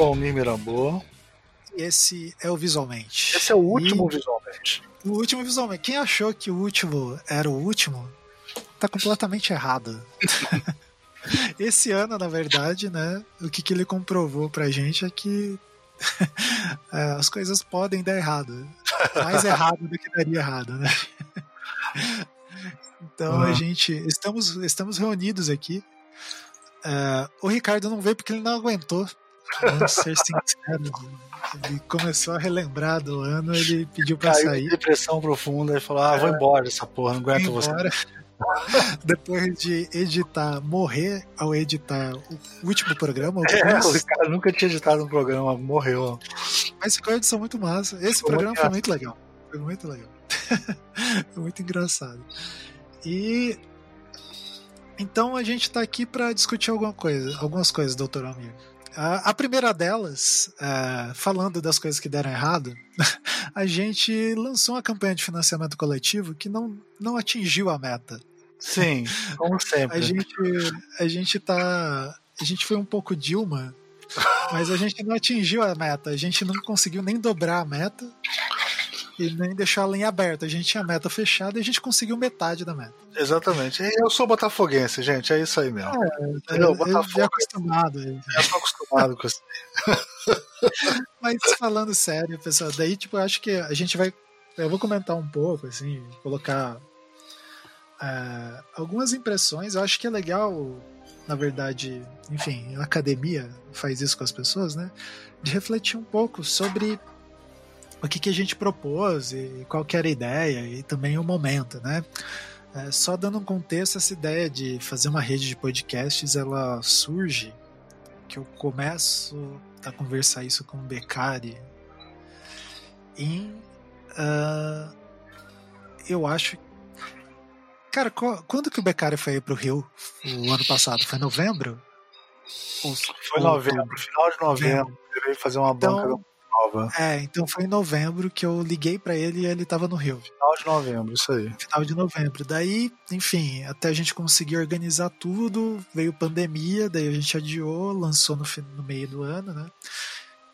sou Almir Mirambô. Esse é o Visualmente. Esse é o último e... Visualmente. O último Visualmente. Quem achou que o último era o último, tá completamente errado. Esse ano, na verdade, né, o que, que ele comprovou pra gente é que é, as coisas podem dar errado. Mais errado do que daria errado, né? Então uhum. a gente estamos estamos reunidos aqui. Uh, o Ricardo não veio porque ele não aguentou. Ser sinceros. Ele começou a relembrar do ano, ele pediu pra Caiu sair. depressão profunda e falou: Ah, vou é. embora essa porra, não aguento você. Depois de editar, morrer ao editar o último programa. É, o cara nunca tinha editado um programa, morreu. Mas ficou uma edição muito massa. Esse foi programa muito foi muito legal. Foi muito legal. foi muito engraçado. E então a gente está aqui para discutir alguma coisa, algumas coisas, doutor Almir. A, primeira delas, uh, falando das coisas que deram errado, a gente lançou uma campanha de financiamento coletivo que não, não atingiu a meta. Sim, como sempre. a gente, a gente tá. A gente foi um pouco Dilma, mas a gente não atingiu a meta. A gente não conseguiu nem dobrar a meta e nem deixar a linha aberta. A gente tinha a meta fechada e a gente conseguiu metade da meta. Exatamente. Eu sou botafoguense, gente. É isso aí mesmo. É, eu, eu já acostumado. Já tô acostumado com isso. Mas falando sério, pessoal, daí tipo, eu acho que a gente vai. Eu vou comentar um pouco, assim, colocar uh, algumas impressões. Eu acho que é legal, na verdade, enfim, a academia faz isso com as pessoas, né? De refletir um pouco sobre o que, que a gente propôs e qual que era a ideia e também o momento, né? É, só dando um contexto, essa ideia de fazer uma rede de podcasts, ela surge que eu começo a conversar isso com o Beccari em uh, eu acho cara, quando que o Beccari foi para o Rio o ano passado? Foi novembro? Ou, foi novembro, final de novembro. Ele veio fazer uma então, banca nova. É, então foi em novembro que eu liguei para ele e ele tava no Rio. Final de novembro, isso aí. Final de novembro. Daí, enfim, até a gente conseguir organizar tudo, veio pandemia, daí a gente adiou, lançou no, no meio do ano, né?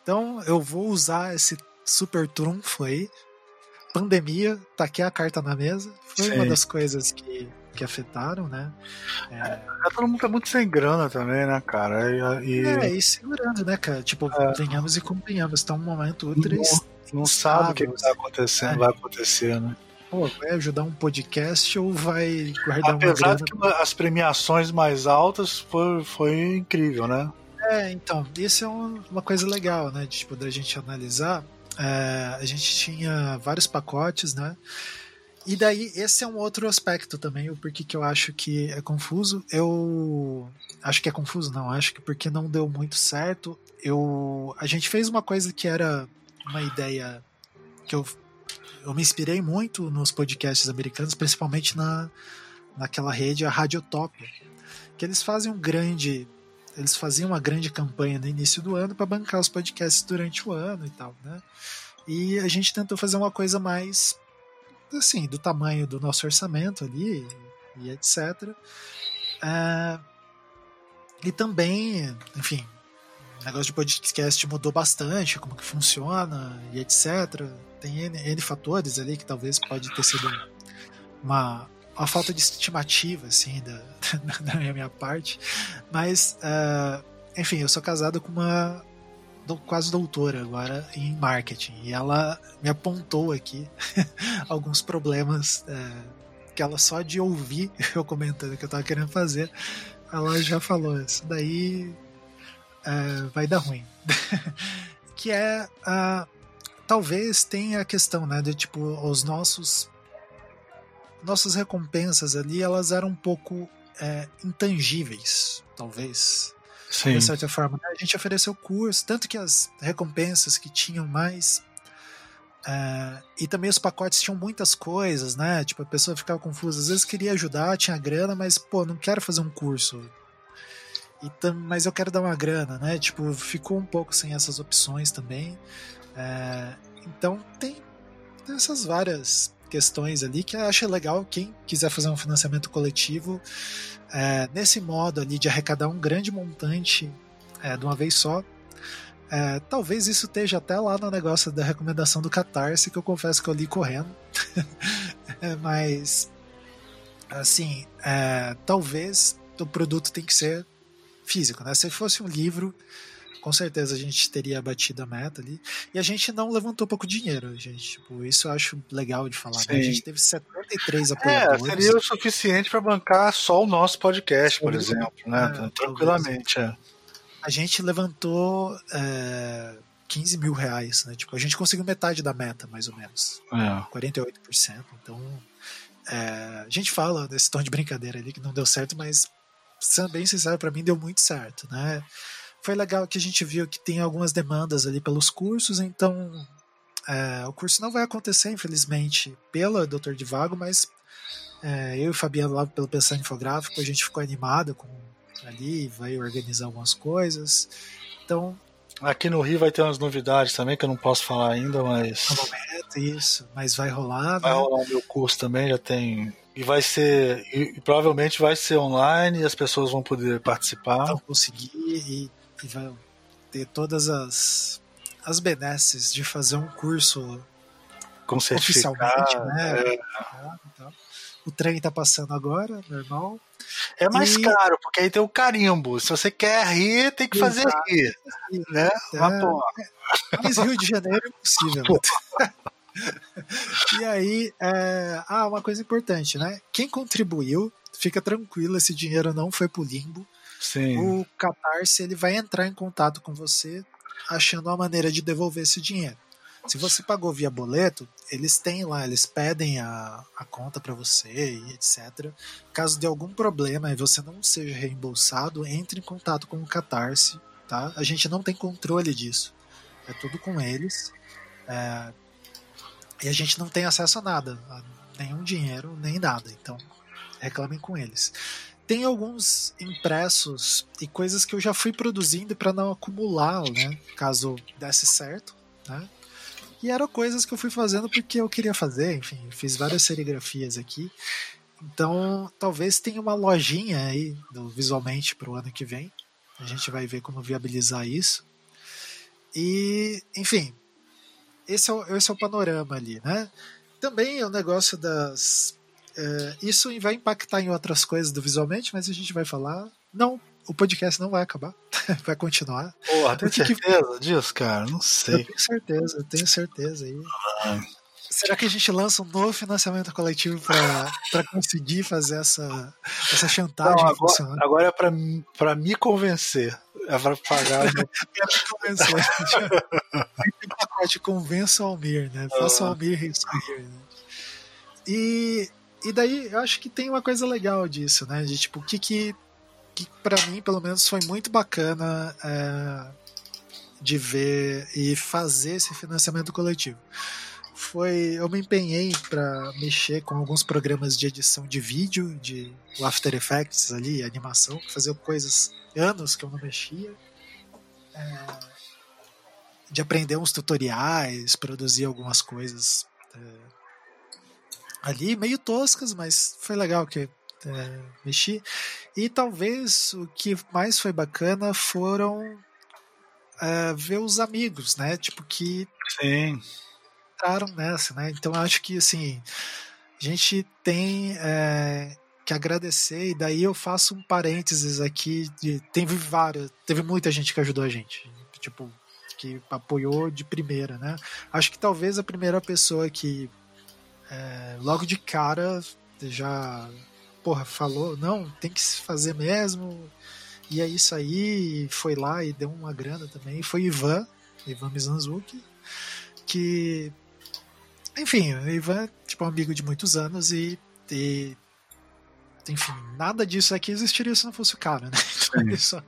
Então eu vou usar esse super trunfo aí. Pandemia, taquei a carta na mesa. Foi Sim. uma das coisas que que afetaram, né? É... é, todo mundo tá muito sem grana também, né, cara? E, É, e segurando, né, cara? Tipo, é. venhamos e convenhamos, tá um momento ultra Não, não sabe o que, que tá acontecendo, é. vai acontecer, né? Pô, vai ajudar um podcast ou vai guardar Apesar uma grana? que as premiações mais altas foi, foi incrível, né? É, então, isso é uma coisa legal, né? De, tipo, da gente analisar. É, a gente tinha vários pacotes, né? E daí, esse é um outro aspecto também, o porquê que eu acho que é confuso. Eu acho que é confuso, não, acho que porque não deu muito certo. Eu, a gente fez uma coisa que era uma ideia que eu, eu me inspirei muito nos podcasts americanos, principalmente na, naquela rede, a Radiotopia, que eles fazem um grande. Eles faziam uma grande campanha no início do ano para bancar os podcasts durante o ano e tal, né? E a gente tentou fazer uma coisa mais assim, do tamanho do nosso orçamento ali e etc. É, e também, enfim, o negócio de podcast mudou bastante, como que funciona e etc. Tem N, N fatores ali que talvez pode ter sido uma, uma falta de estimativa, assim, da, da minha parte. Mas, uh, enfim, eu sou casado com uma quase doutora agora em marketing. E ela me apontou aqui alguns problemas é, que ela só de ouvir eu comentando que eu estava querendo fazer, ela já falou: Isso daí é, vai dar ruim. que é. Uh, talvez tenha a questão, né? De tipo, os nossos. Nossas recompensas ali, elas eram um pouco é, intangíveis, talvez. Sim. de certa forma. Né? A gente ofereceu curso, tanto que as recompensas que tinham mais. Uh, e também os pacotes tinham muitas coisas, né? Tipo, a pessoa ficava confusa. Às vezes queria ajudar, tinha grana, mas, pô, não quero fazer um curso. Tam, mas eu quero dar uma grana, né? Tipo, ficou um pouco sem essas opções também. Uh, então, tem essas várias questões ali que eu acho legal quem quiser fazer um financiamento coletivo é, nesse modo ali de arrecadar um grande montante é, de uma vez só. É, talvez isso esteja até lá no negócio da recomendação do Catarse, que eu confesso que eu li correndo. É, mas, assim, é, talvez o produto tem que ser físico, né? Se fosse um livro, com certeza a gente teria batido a meta ali. E a gente não levantou pouco dinheiro, gente. Tipo, isso eu acho legal de falar. Né? A gente teve 73 apoiadores. É, seria o suficiente para bancar só o nosso podcast, por exemplo, né? É, Tranquilamente, é. A gente levantou é, 15 mil reais, né? Tipo, a gente conseguiu metade da meta, mais ou menos. É. 48%. Então, é, a gente fala desse tom de brincadeira ali que não deu certo, mas sendo bem sincero, para mim deu muito certo, né? Foi legal que a gente viu que tem algumas demandas ali pelos cursos, então é, o curso não vai acontecer, infelizmente, pela Doutor de Vago, mas é, eu e o Fabiano lá pelo Pensar Infográfico, a gente ficou animado com ali, vai organizar algumas coisas. Então. Aqui no Rio vai ter umas novidades também que eu não posso falar ainda, mas. No momento, isso, mas vai rolar. Vai né? rolar o meu curso também, já tem e vai ser. E, e, provavelmente vai ser online e as pessoas vão poder participar. Vão conseguir e, e vai ter todas as, as benesses de fazer um curso com oficialmente, né? É. Então, o trem tá passando agora, normal. É mais e... caro, porque aí tem o carimbo. Se você quer rir, tem que fazer Exato. rir. Né? É, Mas, Mas Rio de Janeiro é impossível. e aí, é... ah, uma coisa importante, né? Quem contribuiu, fica tranquilo, esse dinheiro não foi pro limbo. Sim. O Catarse ele vai entrar em contato com você achando uma maneira de devolver esse dinheiro. Se você pagou via boleto, eles têm lá, eles pedem a, a conta para você e etc. Caso de algum problema e você não seja reembolsado, entre em contato com o Catarse, tá? A gente não tem controle disso. É tudo com eles. É, e a gente não tem acesso a nada, a nenhum dinheiro, nem nada. Então, reclamem com eles. Tem alguns impressos e coisas que eu já fui produzindo para não acumular, né? Caso desse certo, né? E eram coisas que eu fui fazendo porque eu queria fazer, enfim, fiz várias serigrafias aqui. Então, talvez tenha uma lojinha aí do, visualmente para o ano que vem. A gente vai ver como viabilizar isso. E, enfim, esse é o, esse é o panorama ali, né? Também é o negócio das. É, isso vai impactar em outras coisas do visualmente, mas a gente vai falar. Não, o podcast não vai acabar, vai continuar. Porra, tem certeza que... disso, cara? Não sei. Eu tenho certeza, eu tenho certeza aí. Ah. Será que a gente lança um novo financiamento coletivo para conseguir fazer essa, essa chantagem não, agora, funcionar? Agora é para me convencer. É para pagar. É convencer. Tem pacote convença o Almir, né? Faça o ah. Almir sorrir. Né? E, e daí eu acho que tem uma coisa legal disso, né? De tipo, o que que, que para mim, pelo menos, foi muito bacana é, de ver e fazer esse financiamento coletivo foi eu me empenhei para mexer com alguns programas de edição de vídeo, de After Effects ali, animação, fazer coisas anos que eu não mexia. É, de aprender uns tutoriais, produzir algumas coisas é, ali, meio toscas, mas foi legal que é, mexi. E talvez o que mais foi bacana foram é, ver os amigos, né? Tipo, que. Sim entraram nessa, né? Então acho que assim a gente tem é, que agradecer e daí eu faço um parênteses aqui de teve várias, teve muita gente que ajudou a gente, tipo que apoiou de primeira, né? Acho que talvez a primeira pessoa que é, logo de cara já porra falou não tem que se fazer mesmo e é isso aí foi lá e deu uma grana também foi Ivan Ivan Mizanzuki que enfim, o Ivan é tipo um amigo de muitos anos e, e enfim, nada disso aqui existiria se não fosse o cara, né? Só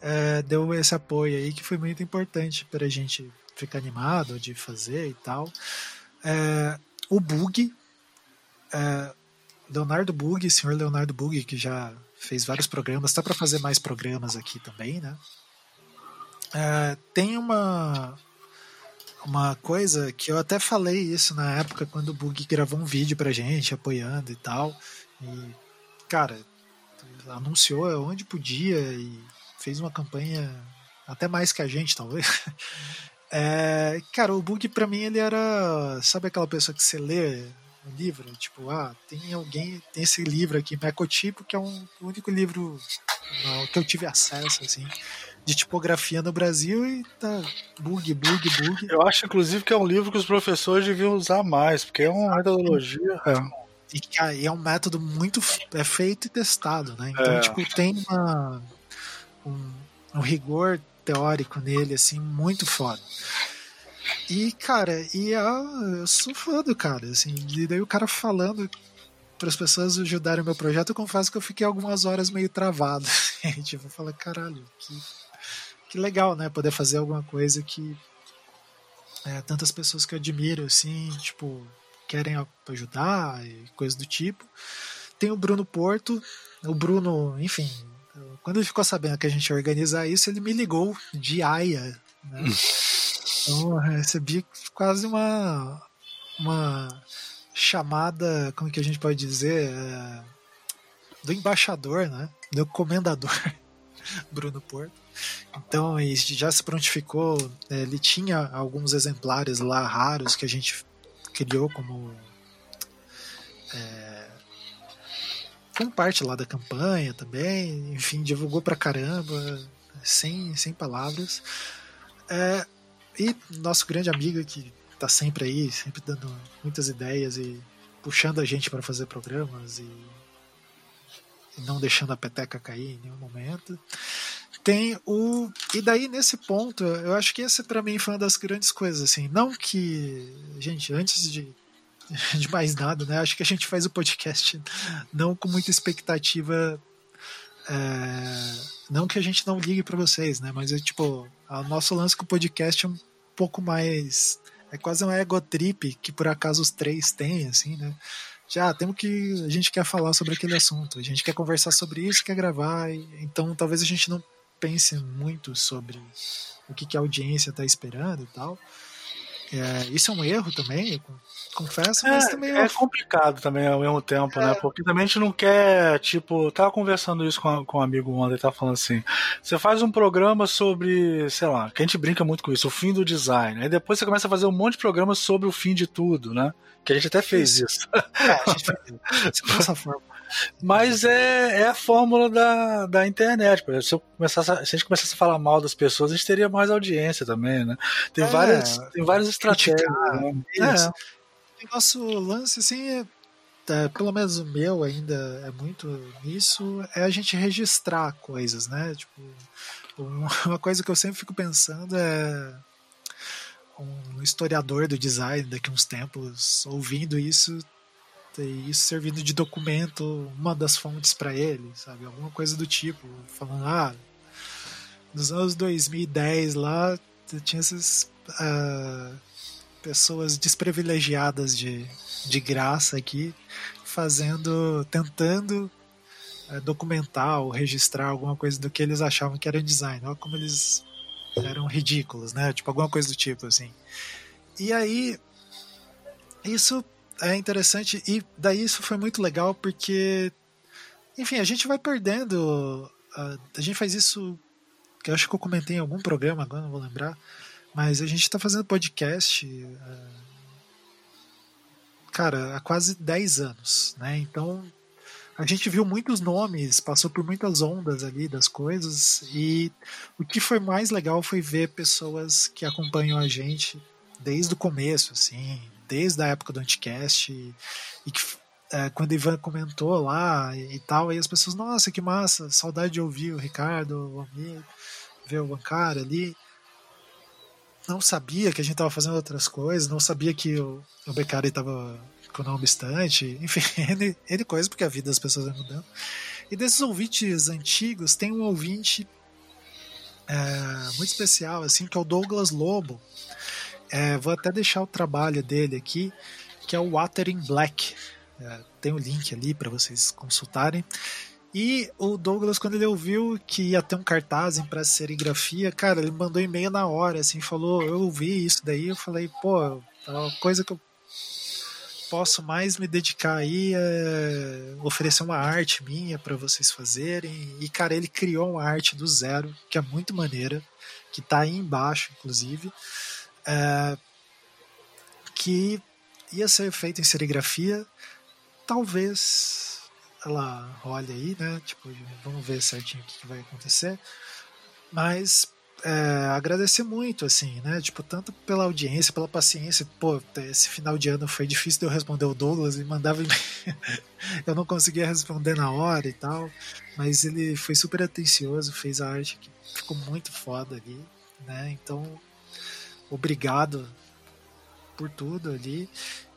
é, deu esse apoio aí que foi muito importante para a gente ficar animado de fazer e tal. É, o Bug, é, Leonardo Bug, senhor Leonardo Bug, que já fez vários programas, tá para fazer mais programas aqui também, né? É, tem uma uma coisa que eu até falei isso na época quando o Bug gravou um vídeo pra gente, apoiando e tal. E, cara, anunciou onde podia e fez uma campanha até mais que a gente, talvez. É, cara, o Bug para mim ele era, sabe aquela pessoa que você lê um livro, tipo, ah, tem alguém, tem esse livro aqui, Mecotipo, que é um, o único livro não, que eu tive acesso, assim, de tipografia no Brasil e tá bug, bug, bug. Eu acho, inclusive, que é um livro que os professores deviam usar mais, porque é uma metodologia. É. E, é um método muito é feito e testado, né? Então, é. tipo, tem uma, um, um rigor teórico nele, assim, muito foda. E, cara, e eu sou fã do cara, assim, e daí o cara falando para as pessoas ajudarem o meu projeto, eu confesso que eu fiquei algumas horas meio travado. Assim, tipo, eu falei, caralho, que, que legal, né? Poder fazer alguma coisa que é, tantas pessoas que eu admiro, assim, tipo, querem ajudar e coisas do tipo. Tem o Bruno Porto, o Bruno, enfim, quando ele ficou sabendo que a gente ia organizar isso, ele me ligou de Aia. Né? então eu recebi quase uma, uma chamada, como que a gente pode dizer, é, do embaixador, né? do comendador Bruno Porto. Então ele já se prontificou, é, ele tinha alguns exemplares lá raros que a gente criou como é, como parte lá da campanha também, enfim, divulgou pra caramba, sem, sem palavras. É, e nosso grande amigo que tá sempre aí, sempre dando muitas ideias e puxando a gente para fazer programas e, e, não deixando a peteca cair em nenhum momento. Tem o e daí nesse ponto, eu acho que esse para mim foi uma das grandes coisas assim, não que gente, antes de de mais nada, né? Acho que a gente faz o podcast não com muita expectativa. É, não que a gente não ligue para vocês, né? Mas é tipo, o nosso lance com o podcast é um pouco mais. É quase um ego trip que por acaso os três têm, assim, né? Já temos que. A gente quer falar sobre aquele assunto, a gente quer conversar sobre isso, quer gravar, então talvez a gente não pense muito sobre o que, que a audiência está esperando e tal. É, isso é um erro também, confesso, mas é, também é, é complicado também ao mesmo tempo, né? é. né? Porque também a gente não quer, tipo, tava conversando isso com, a, com um amigo ontem, ele tava falando assim: você faz um programa sobre, sei lá, que a gente brinca muito com isso, o fim do design. Aí depois você começa a fazer um monte de programas sobre o fim de tudo, né? Que a gente até fez isso. isso. É, a gente fez dessa forma. Mas é, é a fórmula da, da internet. Se, eu começasse a, se a gente começasse a falar mal das pessoas, a gente teria mais audiência também, né? Tem, é, várias, tem várias estratégias. Né? É. O nosso lance, assim, é, é, pelo menos o meu ainda é muito nisso, é a gente registrar coisas, né? Tipo, uma coisa que eu sempre fico pensando é um historiador do design daqui a uns tempos ouvindo isso e isso servindo de documento, uma das fontes para ele, sabe? Alguma coisa do tipo, falando, ah, nos anos 2010 lá, tinha essas uh, pessoas desprivilegiadas de, de graça aqui, fazendo, tentando uh, documentar ou registrar alguma coisa do que eles achavam que era design. Olha como eles eram ridículos, né? Tipo, alguma coisa do tipo, assim. E aí, isso é interessante e daí isso foi muito legal porque, enfim, a gente vai perdendo. A, a gente faz isso, que eu acho que eu comentei em algum programa, agora não vou lembrar, mas a gente está fazendo podcast, uh, cara, há quase 10 anos, né? Então a gente viu muitos nomes, passou por muitas ondas ali das coisas e o que foi mais legal foi ver pessoas que acompanham a gente desde o começo, assim, desde a época do Anticast e, e que é, quando o Ivan comentou lá e, e, tal, aí as pessoas, nossa, que massa, saudade de ouvir o Ricardo, o amigo, ver o Bancário ali. Não sabia que a gente estava fazendo outras coisas, não sabia que o, o Beccari estava com o nome distante, enfim, N, N coisas, porque a vida das pessoas vai mudando. E desses ouvintes antigos, tem um ouvinte é, muito especial, assim, que é o Douglas Lobo. É, vou até deixar o trabalho dele aqui, que é o Water in Black. É, tem o um link ali para vocês consultarem. E o Douglas, quando ele ouviu que ia ter um cartaz em serigrafia, cara, ele mandou e-mail na hora, assim, falou, eu ouvi isso daí, eu falei, pô, é uma coisa que eu posso mais me dedicar aí é oferecer uma arte minha para vocês fazerem. E, cara, ele criou uma arte do zero, que é muito maneira, que tá aí embaixo, inclusive, é, que ia ser feita em serigrafia. Talvez ela role aí, né? Tipo, vamos ver certinho o que vai acontecer. Mas é, agradecer muito, assim, né? Tipo, tanto pela audiência, pela paciência. Pô, esse final de ano foi difícil de eu responder o Douglas e mandava eu não conseguia responder na hora e tal, mas ele foi super atencioso, fez a arte que ficou muito foda ali, né? Então, obrigado por tudo ali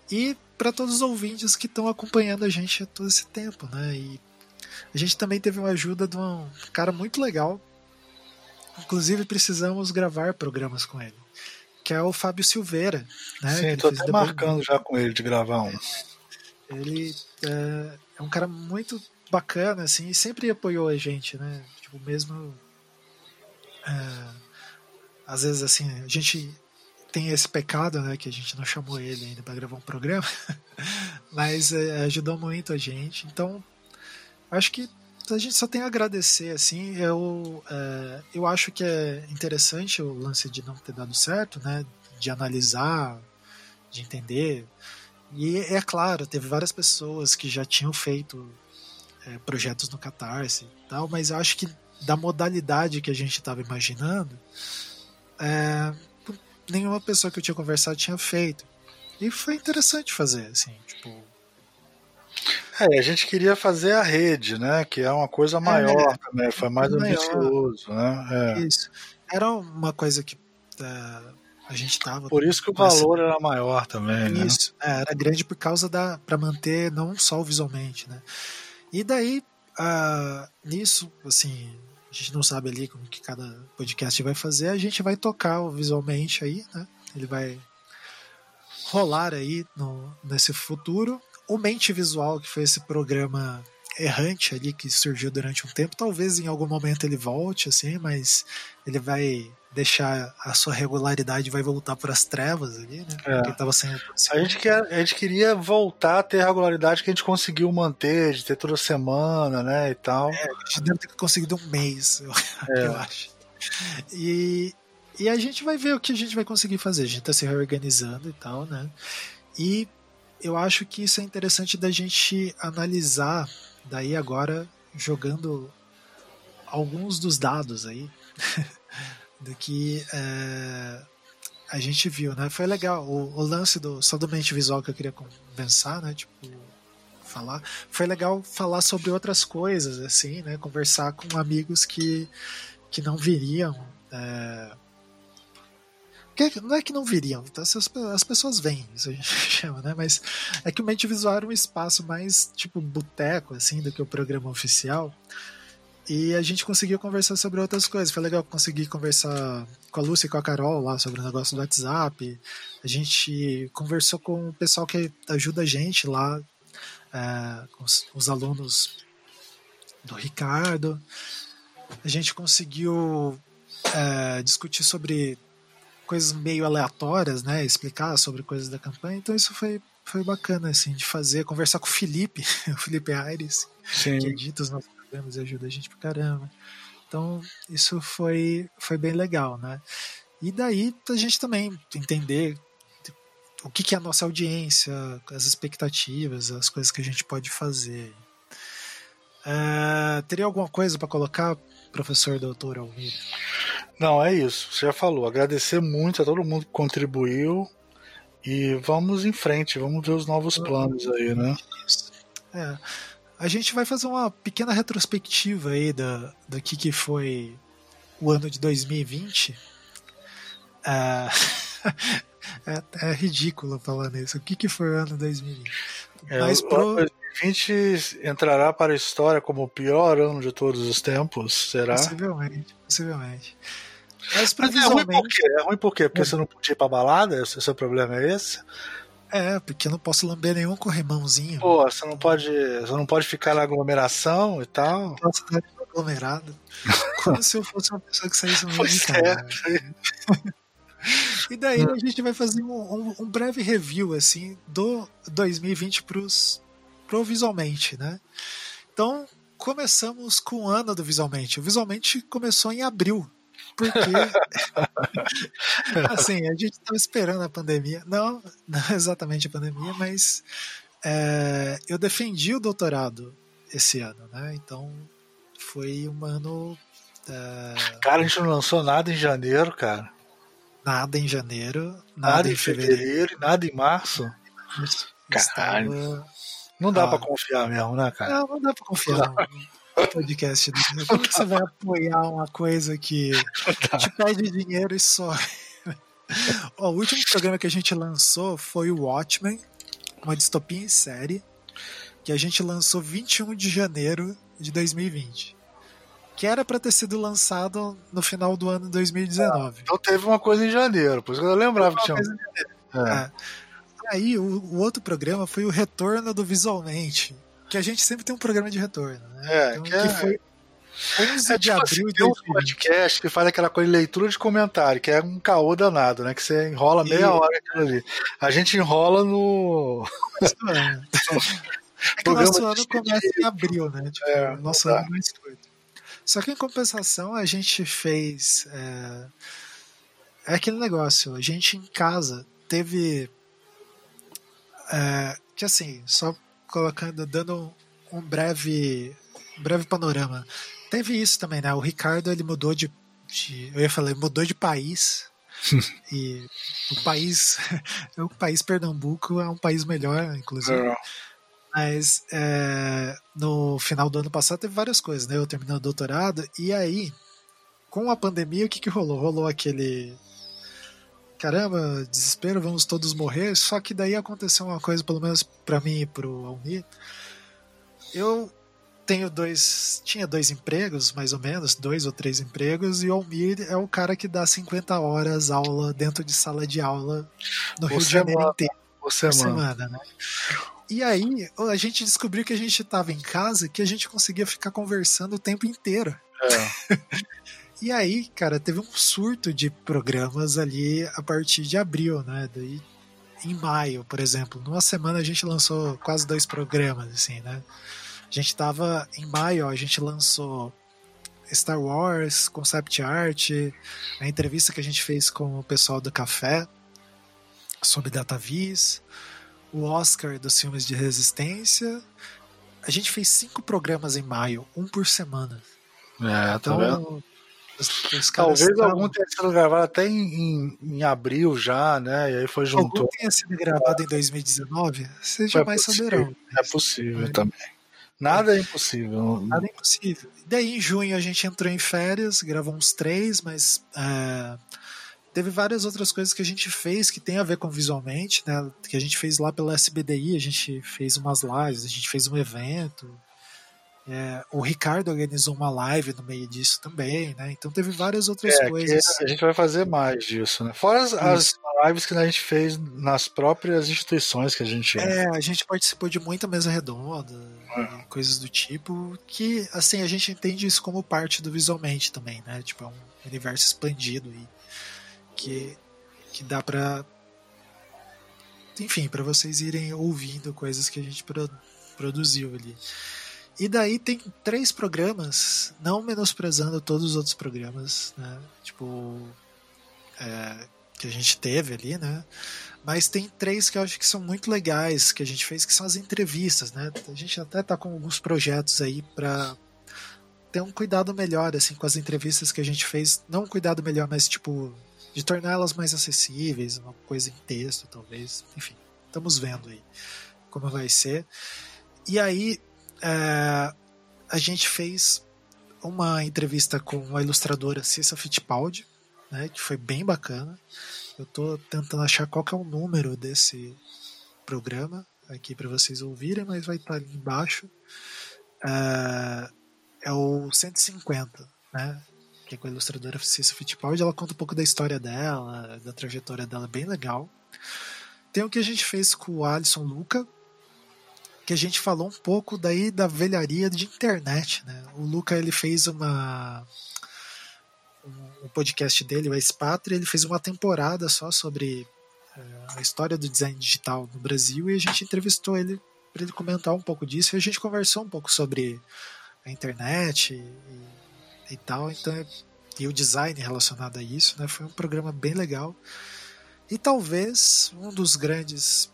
e para todos os ouvintes que estão acompanhando a gente todo esse tempo, né? E a gente também teve uma ajuda de um cara muito legal Inclusive, precisamos gravar programas com ele. Que é o Fábio Silveira. Né? Sim, tô até marcando já com ele de gravar um. Ele é, é, um cara muito bacana, assim, e sempre apoiou a gente, né? Tipo, mesmo. É, às vezes, assim, a gente tem esse pecado, né? Que a gente não chamou ele ainda para gravar um programa, mas é, ajudou muito a gente. Então, acho que a gente só tem a agradecer, assim. Eu, é, eu acho que é interessante o lance de não ter dado certo, né? De analisar, de entender. E é claro, teve várias pessoas que já tinham feito é, projetos no Catarse e tal, mas eu acho que da modalidade que a gente estava imaginando, é, nenhuma pessoa que eu tinha conversado tinha feito. E foi interessante fazer, assim, tipo, é, a gente queria fazer a rede, né? Que é uma coisa é, maior é, também, foi mais ambicioso, né? É. Isso. Era uma coisa que uh, a gente estava. Por isso que o valor era maior também, né? Isso, é, era grande por causa da. para manter não só visualmente, né? E daí, uh, nisso, assim, a gente não sabe ali como que cada podcast vai fazer, a gente vai tocar visualmente aí, né? Ele vai rolar aí no, nesse futuro o Mente Visual, que foi esse programa errante ali que surgiu durante um tempo, talvez em algum momento ele volte, assim, mas ele vai deixar a sua regularidade vai voltar para as trevas ali, né? É. Tava sendo a gente quer, a gente queria voltar a ter a regularidade que a gente conseguiu manter, de ter toda semana, né, e tal. É, a gente deve ter conseguido um mês, eu, é. eu acho. E, e a gente vai ver o que a gente vai conseguir fazer. A gente está se reorganizando e tal, né? E eu acho que isso é interessante da gente analisar daí agora jogando alguns dos dados aí do que é, a gente viu, né? Foi legal o, o, lance do só do mente visual que eu queria pensar, né? Tipo falar, foi legal falar sobre outras coisas assim, né? Conversar com amigos que que não viriam é, não é que não viriam, tá? as pessoas vêm, isso a gente chama, né? Mas é que o Mente Visual era um espaço mais tipo boteco, assim, do que o programa oficial. E a gente conseguiu conversar sobre outras coisas. Foi legal conseguir conversar com a Lúcia e com a Carol lá sobre o negócio do WhatsApp. A gente conversou com o pessoal que ajuda a gente lá, é, com os, os alunos do Ricardo. A gente conseguiu é, discutir sobre coisas meio aleatórias, né? Explicar sobre coisas da campanha. Então isso foi, foi bacana, assim, de fazer, conversar com o Felipe, o Felipe Aires, Sim. que edita os nossos programas e ajuda a gente pra caramba. Então isso foi, foi bem legal, né? E daí a gente também entender o que, que é a nossa audiência, as expectativas, as coisas que a gente pode fazer. Uh, teria alguma coisa para colocar, professor doutor Almir? Não, é isso. Você já falou. Agradecer muito a todo mundo que contribuiu. E vamos em frente, vamos ver os novos planos aí, né? É. A gente vai fazer uma pequena retrospectiva aí da, do que, que foi o ano de 2020. É, é, é ridículo falando isso. O que, que foi o ano 2020? É, Mas o pro... ano 2020 entrará para a história como o pior ano de todos os tempos, será? Possivelmente, possivelmente. Mas, Mas é ruim por quê? É ruim por quê? Porque é. você não podia ir pra balada? O seu problema é esse? É, porque eu não posso lamber nenhum corrimãozinho. Pô, você não pode. Você não pode ficar na aglomeração e tal. Posso estar aglomerado. Como se eu fosse uma pessoa que saísse no meio de casa. E daí a gente vai fazer um, um, um breve review assim do 2020 pros, pro visualmente, né? Então, começamos com o ano do visualmente. O visualmente começou em abril. Porque assim, a gente estava esperando a pandemia. Não, não exatamente a pandemia, mas é, eu defendi o doutorado esse ano, né? Então foi um ano. É... Cara, a gente não lançou nada em janeiro, cara. Nada em janeiro, nada, nada em fevereiro, fevereiro, nada em março. Caralho. Estava... Não dá ah. pra confiar mesmo, né, cara? Não, não dá pra confiar podcast. Como que você vai apoiar uma coisa que te pede dinheiro e só. o último programa que a gente lançou foi o Watchmen, uma distopia em série, que a gente lançou 21 de janeiro de 2020 que era para ter sido lançado no final do ano de 2019. Ah, então teve uma coisa em janeiro, por isso que eu lembrava que tinha. É. É. Aí o, o, outro programa foi o Retorno do Visualmente, que a gente sempre tem um programa de retorno, né? É, então, que, é... que foi 11 é, de tipo abril assim, de um podcast que faz aquela coisa de leitura de comentário, que é um caô danado, né? Que você enrola meia e... hora aquilo ali. A gente enrola no. É que o nosso ano começa em abril, né? Tipo, é, nosso ano mais curto. Só que em compensação a gente fez. É, é aquele negócio, a gente em casa teve. É, que assim, só colocando, dando um breve, um breve panorama. Teve isso também, né? O Ricardo ele mudou de, de eu ia falar, mudou de país. e o país, o país Pernambuco é um país melhor, inclusive. É. Mas é, no final do ano passado teve várias coisas, né? Eu terminei o doutorado e aí, com a pandemia, o que, que rolou? Rolou aquele. Caramba, desespero, vamos todos morrer. Só que daí aconteceu uma coisa, pelo menos para mim e pro Almir. Eu tenho dois. Tinha dois empregos, mais ou menos, dois ou três empregos, e o Almir é o cara que dá 50 horas aula dentro de sala de aula no Rio de Janeiro inteiro. Por semana. semana né? E aí, a gente descobriu que a gente estava em casa, que a gente conseguia ficar conversando o tempo inteiro. É. e aí, cara, teve um surto de programas ali a partir de abril, né? Daí, em maio, por exemplo, numa semana a gente lançou quase dois programas, assim, né? A gente tava em maio, a gente lançou Star Wars, concept art, a entrevista que a gente fez com o pessoal do café sobre DataVis o Oscar dos filmes de resistência. A gente fez cinco programas em maio, um por semana. É, tá então, tá os, os Talvez estavam... algum tenha sido gravado até em, em, em, abril já, né? E aí foi junto. Algum tenha sido gravado em 2019, vocês jamais é saberão. É possível é. também. Nada é impossível. Nada é impossível. Daí em junho a gente entrou em férias, gravou uns três, mas uh, Teve várias outras coisas que a gente fez que tem a ver com visualmente, né? Que a gente fez lá pela SBDI, a gente fez umas lives, a gente fez um evento. É, o Ricardo organizou uma live no meio disso também, né? Então teve várias outras é, coisas. a gente vai fazer mais disso, né? Fora as, as, lives que a gente fez nas próprias instituições que a gente. É, a gente participou de muita mesa redonda, é. coisas do tipo, que assim a gente entende isso como parte do visualmente também, né? Tipo, é um universo expandido e que, que dá para enfim, para vocês irem ouvindo coisas que a gente pro, produziu ali. E daí tem três programas, não menosprezando todos os outros programas, né? Tipo, é, que a gente teve ali, né? Mas tem três que eu acho que são muito legais que a gente fez, que são as entrevistas, né? A gente até tá com alguns projetos aí para ter um cuidado melhor, assim, com as entrevistas que a gente fez. Não um cuidado melhor, mas tipo, de torná-las mais acessíveis, uma coisa em texto, talvez. Enfim, estamos vendo aí como vai ser. E aí é, a gente fez uma entrevista com a ilustradora Cissa Fittipaldi, né, que foi bem bacana. Eu estou tentando achar qual é o número desse programa aqui para vocês ouvirem, mas vai estar tá ali embaixo. É, é o 150, né? que é com a ilustradora Cissa Fittipaldi. Ela conta um pouco da história dela, da trajetória dela, bem legal. Tem o que a gente fez com o Alisson Luca, que a gente falou um pouco daí da velharia de internet, né? O Luca ele fez uma um, podcast dele, o Expatria, ele fez uma temporada só sobre é, a história do design digital no Brasil e a gente entrevistou ele para ele comentar um pouco disso e a gente conversou um pouco sobre a internet e, e tal, então e o design relacionado a isso, né? Foi um programa bem legal. E talvez um dos grandes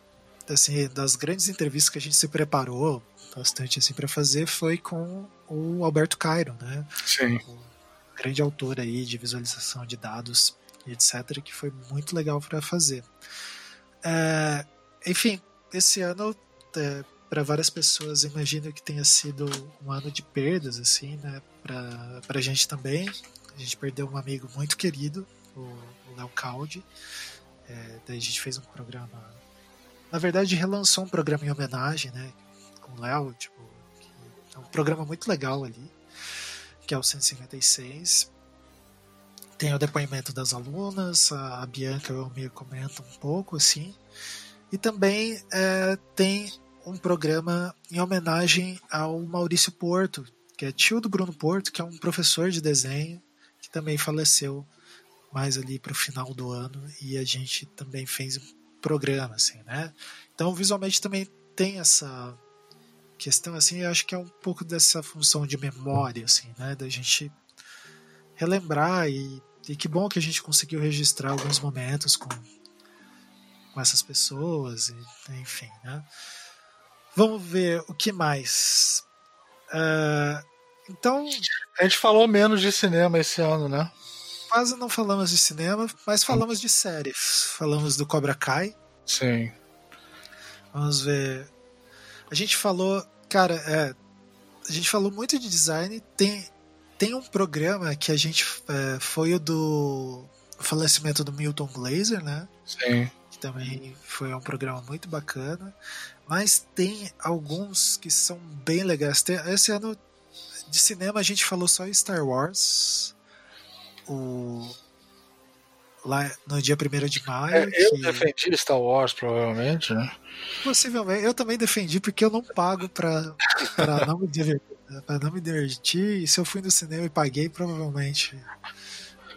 assim, das grandes entrevistas que a gente se preparou bastante assim para fazer foi com o Alberto Cairo, né? Sim. Grande autor aí de visualização de dados e etc, que foi muito legal para fazer. É, enfim, esse ano é, para várias pessoas imagino que tenha sido um ano de perdas assim, né? Para a gente também. A gente perdeu um amigo muito querido, o Léo Caldi. É, daí a gente fez um programa. Na verdade, relançou um programa em homenagem, né? Com o Léo, tipo, é um programa muito legal ali, que é o 156. Tem o depoimento das alunas, a Bianca e o Almir comentam um pouco, assim. E também é, tem um programa em homenagem ao Maurício Porto, que é tio do Bruno Porto, que é um professor de desenho, que também faleceu mais ali para o final do ano e a gente também fez programa assim, né? Então visualmente também tem essa questão assim, eu acho que é um pouco dessa função de memória assim, né, da gente relembrar e, e que bom que a gente conseguiu registrar alguns momentos com com essas pessoas e, enfim, né? Vamos ver o que mais. Uh, então. A gente falou menos de cinema esse ano, né? Quase não falamos de cinema, mas falamos de séries. Falamos do Cobra Kai. Sim. Vamos ver. A gente falou. Cara, é, a gente falou muito de design. Tem, tem um programa que a gente. É, foi o do falecimento do Milton Glaser, né? Sim. Que também foi um programa muito bacana. Mas tem alguns que são bem legais. Tem, esse ano de cinema a gente falou só Star Wars. O, lá no dia 1 de maio. É, eu que... defendi Star Wars, provavelmente, né? Possivelmente. Eu também defendi porque eu não pago pra, pra, não, me divertir, pra não me divertir. E se eu fui no cinema e paguei, provavelmente.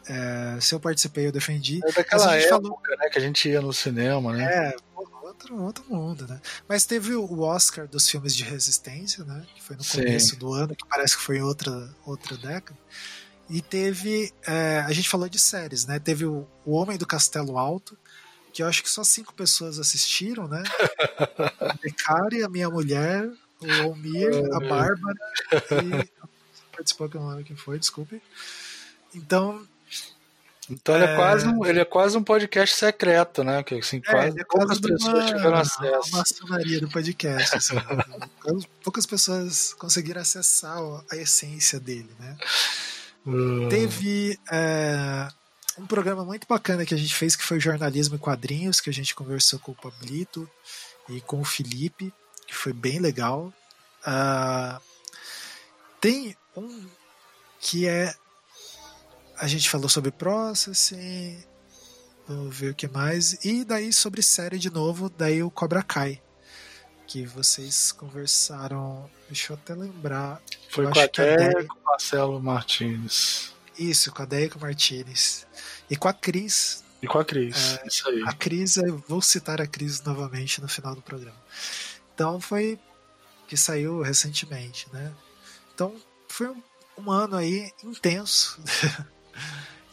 É, se eu participei, eu defendi. É daquela época, falou... né, que a gente ia no cinema, né? É, outro, outro mundo, né? Mas teve o Oscar dos filmes de resistência, né? Que foi no Sim. começo do ano, que parece que foi outra, outra década. E teve. É, a gente falou de séries, né? Teve o, o Homem do Castelo Alto, que eu acho que só cinco pessoas assistiram, né? a Becari, a minha mulher, o Almir, a Bárbara e. Participou que eu não lembro quem foi, desculpe. Então, então ele é, é, quase um, ele é quase um podcast secreto, né? Que assim, é, quase, é poucas pessoas uma, tiveram acesso. Uma maçonaria do podcast. Assim, poucas pessoas conseguiram acessar a essência dele, né? Uh. Teve é, um programa muito bacana que a gente fez que foi jornalismo e quadrinhos, que a gente conversou com o Pablito e com o Felipe, que foi bem legal. Uh, tem um que é a gente falou sobre processing, vamos ver o que mais. E daí sobre série de novo, daí o Cobra Kai. Que vocês conversaram. Deixa eu até lembrar. Foi com a Deia e com o Marcelo Martinez. Isso, com a Deia e com o Martinez. E com a Cris. E com a Cris, é, isso aí. A Cris, eu vou citar a Cris novamente no final do programa. Então foi que saiu recentemente, né? Então foi um, um ano aí intenso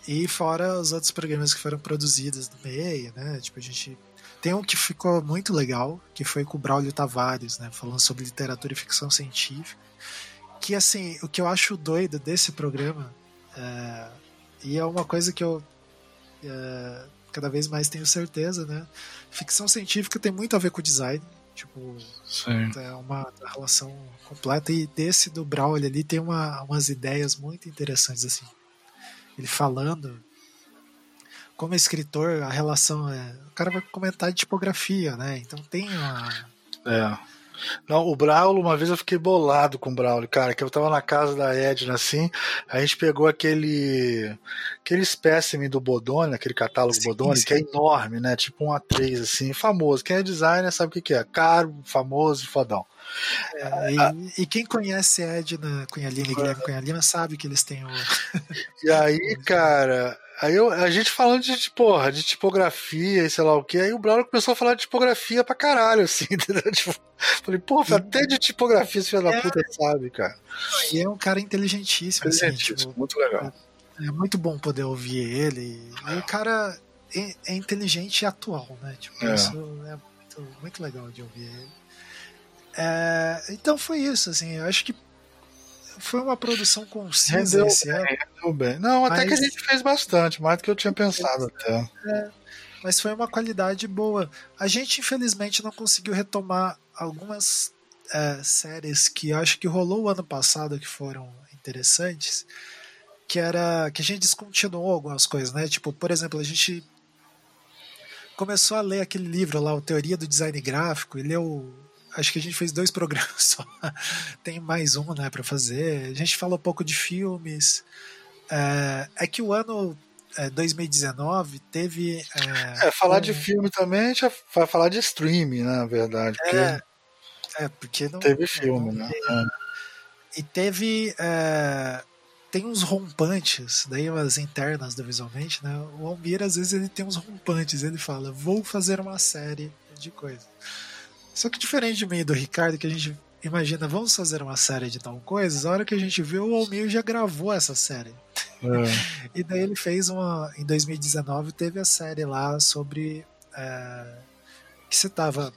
E fora os outros programas que foram produzidos no meio, né? Tipo, a gente. Tem um que ficou muito legal, que foi com o Braulio Tavares, né? Falando sobre literatura e ficção científica. Que, assim, o que eu acho doido desse programa, é... e é uma coisa que eu é... cada vez mais tenho certeza, né? Ficção científica tem muito a ver com design. Tipo, Sim. é uma relação completa. E desse do Braulio ali tem uma, umas ideias muito interessantes, assim ele falando. Como escritor, a relação é. O cara vai comentar de tipografia, né? Então tem uma. É. Não, o Braulio, uma vez eu fiquei bolado com o Braulio, cara, que eu tava na casa da Edna, assim, a gente pegou aquele aquele espécime do Bodoni, aquele catálogo sim, Bodoni, sim. que é enorme, né, tipo um A3, assim, famoso. Quem é designer sabe o que, que é, caro, famoso, fodão. É, e, e, quem conhece Edna Cunhalina e Guilherme Cunhalina sabe que eles têm o... E aí, cara, Aí eu, a gente falando de, porra, de tipografia e sei lá o que, aí o Braulio começou a falar de tipografia pra caralho, assim, entendeu? Tipo, falei, porra, até de tipografia esse filho da é. puta sabe, cara. E é um cara inteligentíssimo, inteligentíssimo assim, tipo, muito legal. É, é, muito bom poder ouvir ele. E o cara é, é, inteligente e atual, né? Tipo, é. isso é muito, muito legal de ouvir ele. É, então foi isso, assim, eu acho que foi uma produção concisa rendeu esse bem, ano. Rendeu bem. Não, até mas... que a gente fez bastante, mais do que eu tinha pensado até. É, mas foi uma qualidade boa. A gente, infelizmente, não conseguiu retomar algumas é, séries que acho que rolou o ano passado que foram interessantes. Que era que a gente descontinuou algumas coisas, né? Tipo, por exemplo, a gente começou a ler aquele livro lá, o Teoria do Design Gráfico, e leu acho que a gente fez dois programas só. Tem mais um, né, para fazer. A gente fala um pouco de filmes. É, é que o ano é, 2019 teve. É, é falar um... de filme também, a gente vai falar de streaming, né, na verdade. Porque é, é, porque não. Teve filme, não, né? É. E teve. É, tem uns rompantes, daí as internas do Visualmente, né? O Almir, às vezes, ele tem uns rompantes. Ele fala: Vou fazer uma série de coisas. Só que diferente de mim e do Ricardo, que a gente imagina, vamos fazer uma série de tal coisas, a hora que a gente viu, o Almir já gravou essa série. É. e daí ele fez uma. Em 2019 teve a série lá sobre. É, que você estava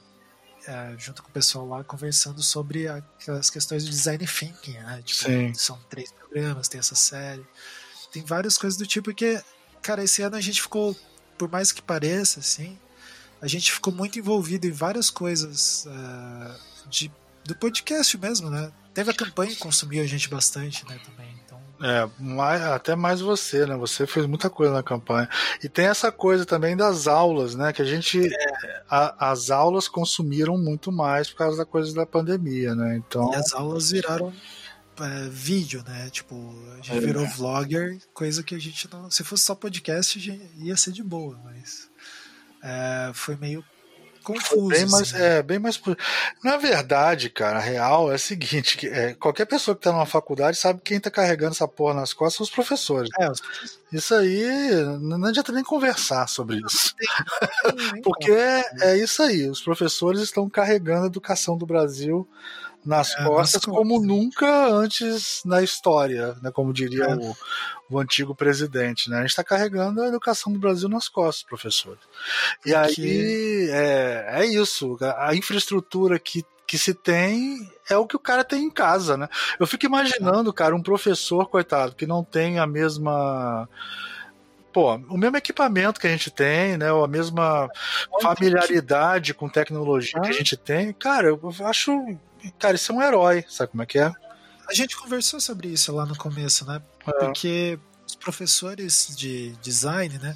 é, junto com o pessoal lá conversando sobre as questões do design thinking, né? Tipo, Sim. são três programas, tem essa série. Tem várias coisas do tipo que, cara, esse ano a gente ficou, por mais que pareça, assim, a gente ficou muito envolvido em várias coisas uh, de, do podcast mesmo, né? Teve a campanha que consumiu a gente bastante, né, também. Então... É, mais, até mais você, né? Você fez muita coisa na campanha. E tem essa coisa também das aulas, né? Que a gente. É. A, as aulas consumiram muito mais por causa da coisa da pandemia, né? Então. E as aulas viraram é, vídeo, né? Tipo, a gente é. virou vlogger, coisa que a gente não. Se fosse só podcast, ia ser de boa, mas é, foi meio confuso. Bem mais, assim. é, bem mais. Na verdade, cara, a real é a seguinte: que, é, qualquer pessoa que tá numa faculdade sabe que quem tá carregando essa porra nas costas são os professores. É. Isso aí, não adianta nem conversar sobre isso. Porque é isso aí: os professores estão carregando a educação do Brasil nas é, costas como nunca antes na história, né? Como diria é. o, o antigo presidente, né? A gente está carregando a educação do Brasil nas costas, professores. E aí é, é isso, a infraestrutura que que se tem é o que o cara tem em casa, né? Eu fico imaginando, cara, um professor, coitado, que não tem a mesma pô, o mesmo equipamento que a gente tem, né? Ou a mesma familiaridade com tecnologia que a gente tem, cara, eu acho cara, isso é um herói, sabe como é que é? A gente conversou sobre isso lá no começo, né? É. Porque os professores de design, né?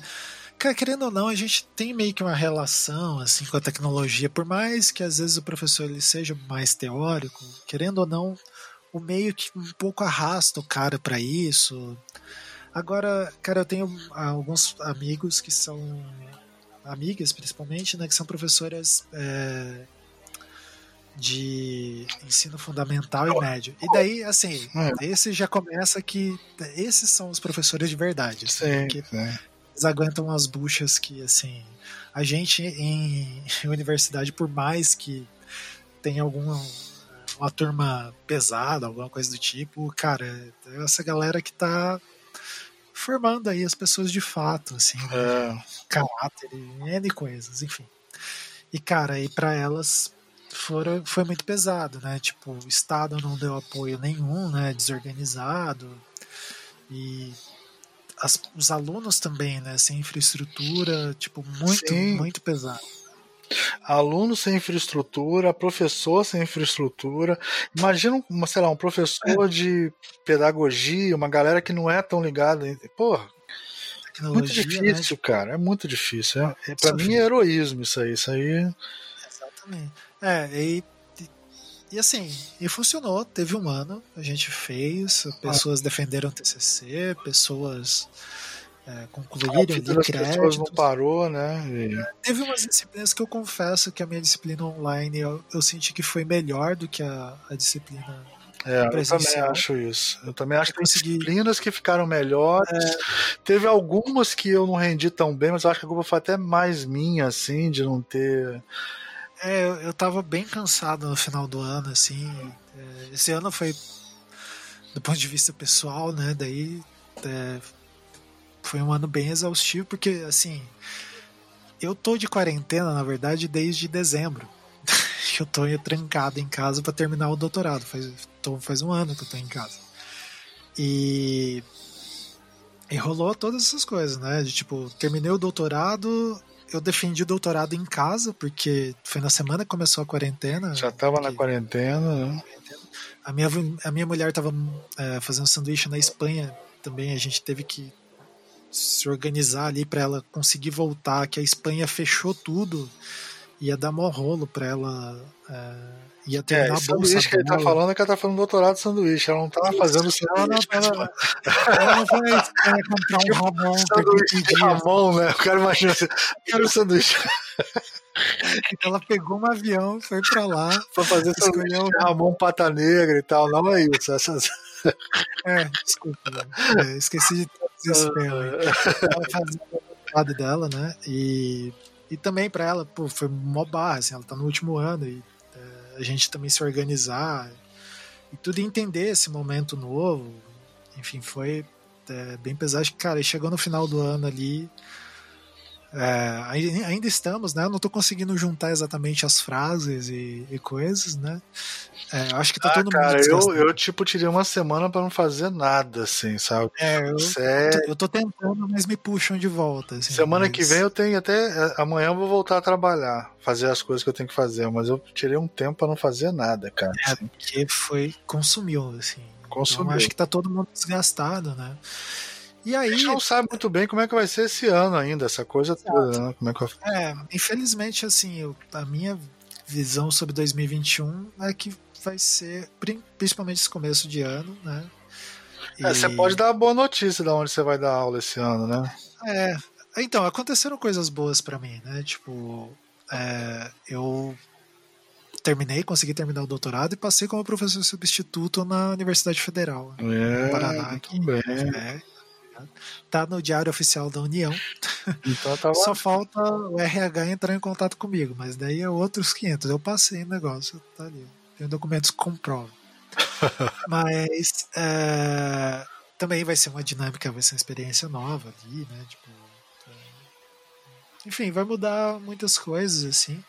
Cara, querendo ou não, a gente tem meio que uma relação assim com a tecnologia, por mais que às vezes o professor ele seja mais teórico, querendo ou não, o meio que um pouco arrasta o cara para isso. Agora, cara, eu tenho alguns amigos que são amigas, principalmente, né, que são professoras é, de ensino fundamental e médio. E daí, assim, é. esse já começa que esses são os professores de verdade. Assim, que eles aguentam as buchas que, assim, a gente em, em universidade, por mais que tenha alguma uma turma pesada, alguma coisa do tipo, cara, é essa galera que tá formando aí as pessoas de fato, assim, é. né? caráter e N coisas, enfim. E, cara, e para elas foram, foi muito pesado, né? Tipo, o Estado não deu apoio nenhum, né? Desorganizado. E as, os alunos também, né? Sem infraestrutura, tipo, muito, Sim. muito pesado. Aluno sem infraestrutura, professor sem infraestrutura. Imagina, uma, sei lá, um professor é. de pedagogia, uma galera que não é tão ligada. Porra, muito né? difícil, né? cara. É muito difícil. É, é, pra mim é heroísmo isso aí. Isso aí. Exatamente. É, e e assim, e funcionou, teve um ano, a gente fez, pessoas ah. defenderam o TCC, pessoas é, concluíram ali créditos. não parou, né? E... Teve umas disciplinas que eu confesso que a minha disciplina online eu, eu senti que foi melhor do que a, a disciplina é, eu também acho isso. Eu também acho que tem disciplinas que ficaram melhores. É... Teve algumas que eu não rendi tão bem, mas eu acho que a culpa foi até mais minha, assim, de não ter. É, eu, eu tava bem cansado no final do ano, assim. É, esse ano foi, do ponto de vista pessoal, né? Daí é, foi um ano bem exaustivo, porque, assim, eu tô de quarentena, na verdade, desde dezembro. eu tô trancado em casa para terminar o doutorado. Faz, tô, faz um ano que eu tô em casa. E, e rolou todas essas coisas, né? De, tipo, terminei o doutorado, eu defendi o doutorado em casa, porque foi na semana que começou a quarentena. Já tava na quarentena, né? A minha, a minha mulher tava é, fazendo sanduíche na Espanha também, a gente teve que se organizar ali para ela conseguir voltar, que a Espanha fechou tudo ia dar mó rolo pra ela. É, ia terminar é, a bolsa. sanduíche que ele tá falando é que ela tá falando doutorado de sanduíche. Ela não tava Isso, fazendo ela não tava, ela não foi comprar um Ramon. Sanduíche de Ramon, né? O cara imagina assim, quero um sanduíche. Ela pegou um avião, foi pra lá. Foi fazer sanduíche de Ramon Pata Negra e tal. Não é isso. Essas... É, desculpa. É, esqueci de esse termo. Ela fazia o doutorado dela, né? E e também para ela, pô, foi mó barra, assim, ela tá no último ano e é, a gente também se organizar e tudo entender esse momento novo. Enfim, foi é, bem pesado. Cara, e chegou no final do ano ali, é, ainda estamos, né? Eu não estou conseguindo juntar exatamente as frases e, e coisas, né? É, acho que tá ah, todo cara, mundo. Eu, eu, tipo, tirei uma semana para não fazer nada, assim, sabe? É, eu, eu, tô, eu tô tentando, mas me puxam de volta. Assim, semana mas... que vem eu tenho até. É, amanhã eu vou voltar a trabalhar, fazer as coisas que eu tenho que fazer, mas eu tirei um tempo para não fazer nada, cara. É, assim. porque foi. consumiu, assim. Consumiu. Então, acho que tá todo mundo desgastado, né? E aí, a gente não sabe muito bem como é que vai ser esse ano ainda, essa coisa toda, né? Como é, que vai... é, infelizmente, assim, eu, a minha visão sobre 2021 é que vai ser, principalmente esse começo de ano, né? E... É, você pode dar uma boa notícia de onde você vai dar aula esse ano, né? É, então, aconteceram coisas boas para mim, né? Tipo, é, eu terminei, consegui terminar o doutorado e passei como professor substituto na Universidade Federal, é, no Paraná. Aqui, bem. É, Tá no Diário Oficial da União. Então tá Só falta o RH entrar em contato comigo, mas daí é outros 500. Eu passei o negócio, tá ali. Tem documentos que comprovam. mas é, também vai ser uma dinâmica, vai ser uma experiência nova ali, né? Tipo, é, enfim, vai mudar muitas coisas, assim.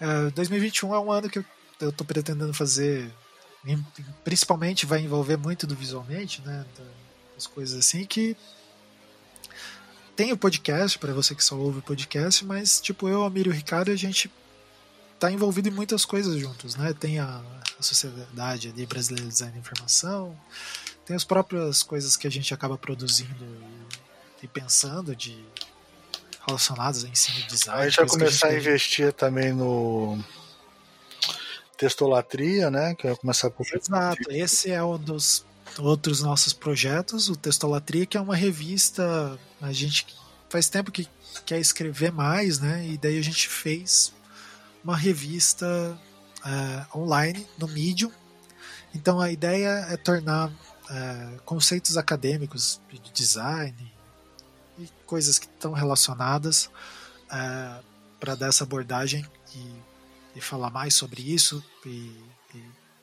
É, 2021 é um ano que eu, eu tô pretendendo fazer, principalmente vai envolver muito do visualmente, né? As coisas assim, que tem o podcast, para você que só ouve o podcast, mas tipo, eu, Amir e o Ricardo, a gente tá envolvido em muitas coisas juntos, né? Tem a, a Sociedade ali Brasileira de Design e Informação, tem as próprias coisas que a gente acaba produzindo e, e pensando de relacionadas a ensino de design. A gente vai começar a, a investir também no textolatria, né? Que vai começar a Exato, esse é um dos outros nossos projetos, o Textolatria, que é uma revista, a gente faz tempo que quer escrever mais, né? E daí a gente fez uma revista uh, online no Medium. Então a ideia é tornar uh, conceitos acadêmicos de design e coisas que estão relacionadas uh, é, para dar essa abordagem e, e, falar mais sobre isso e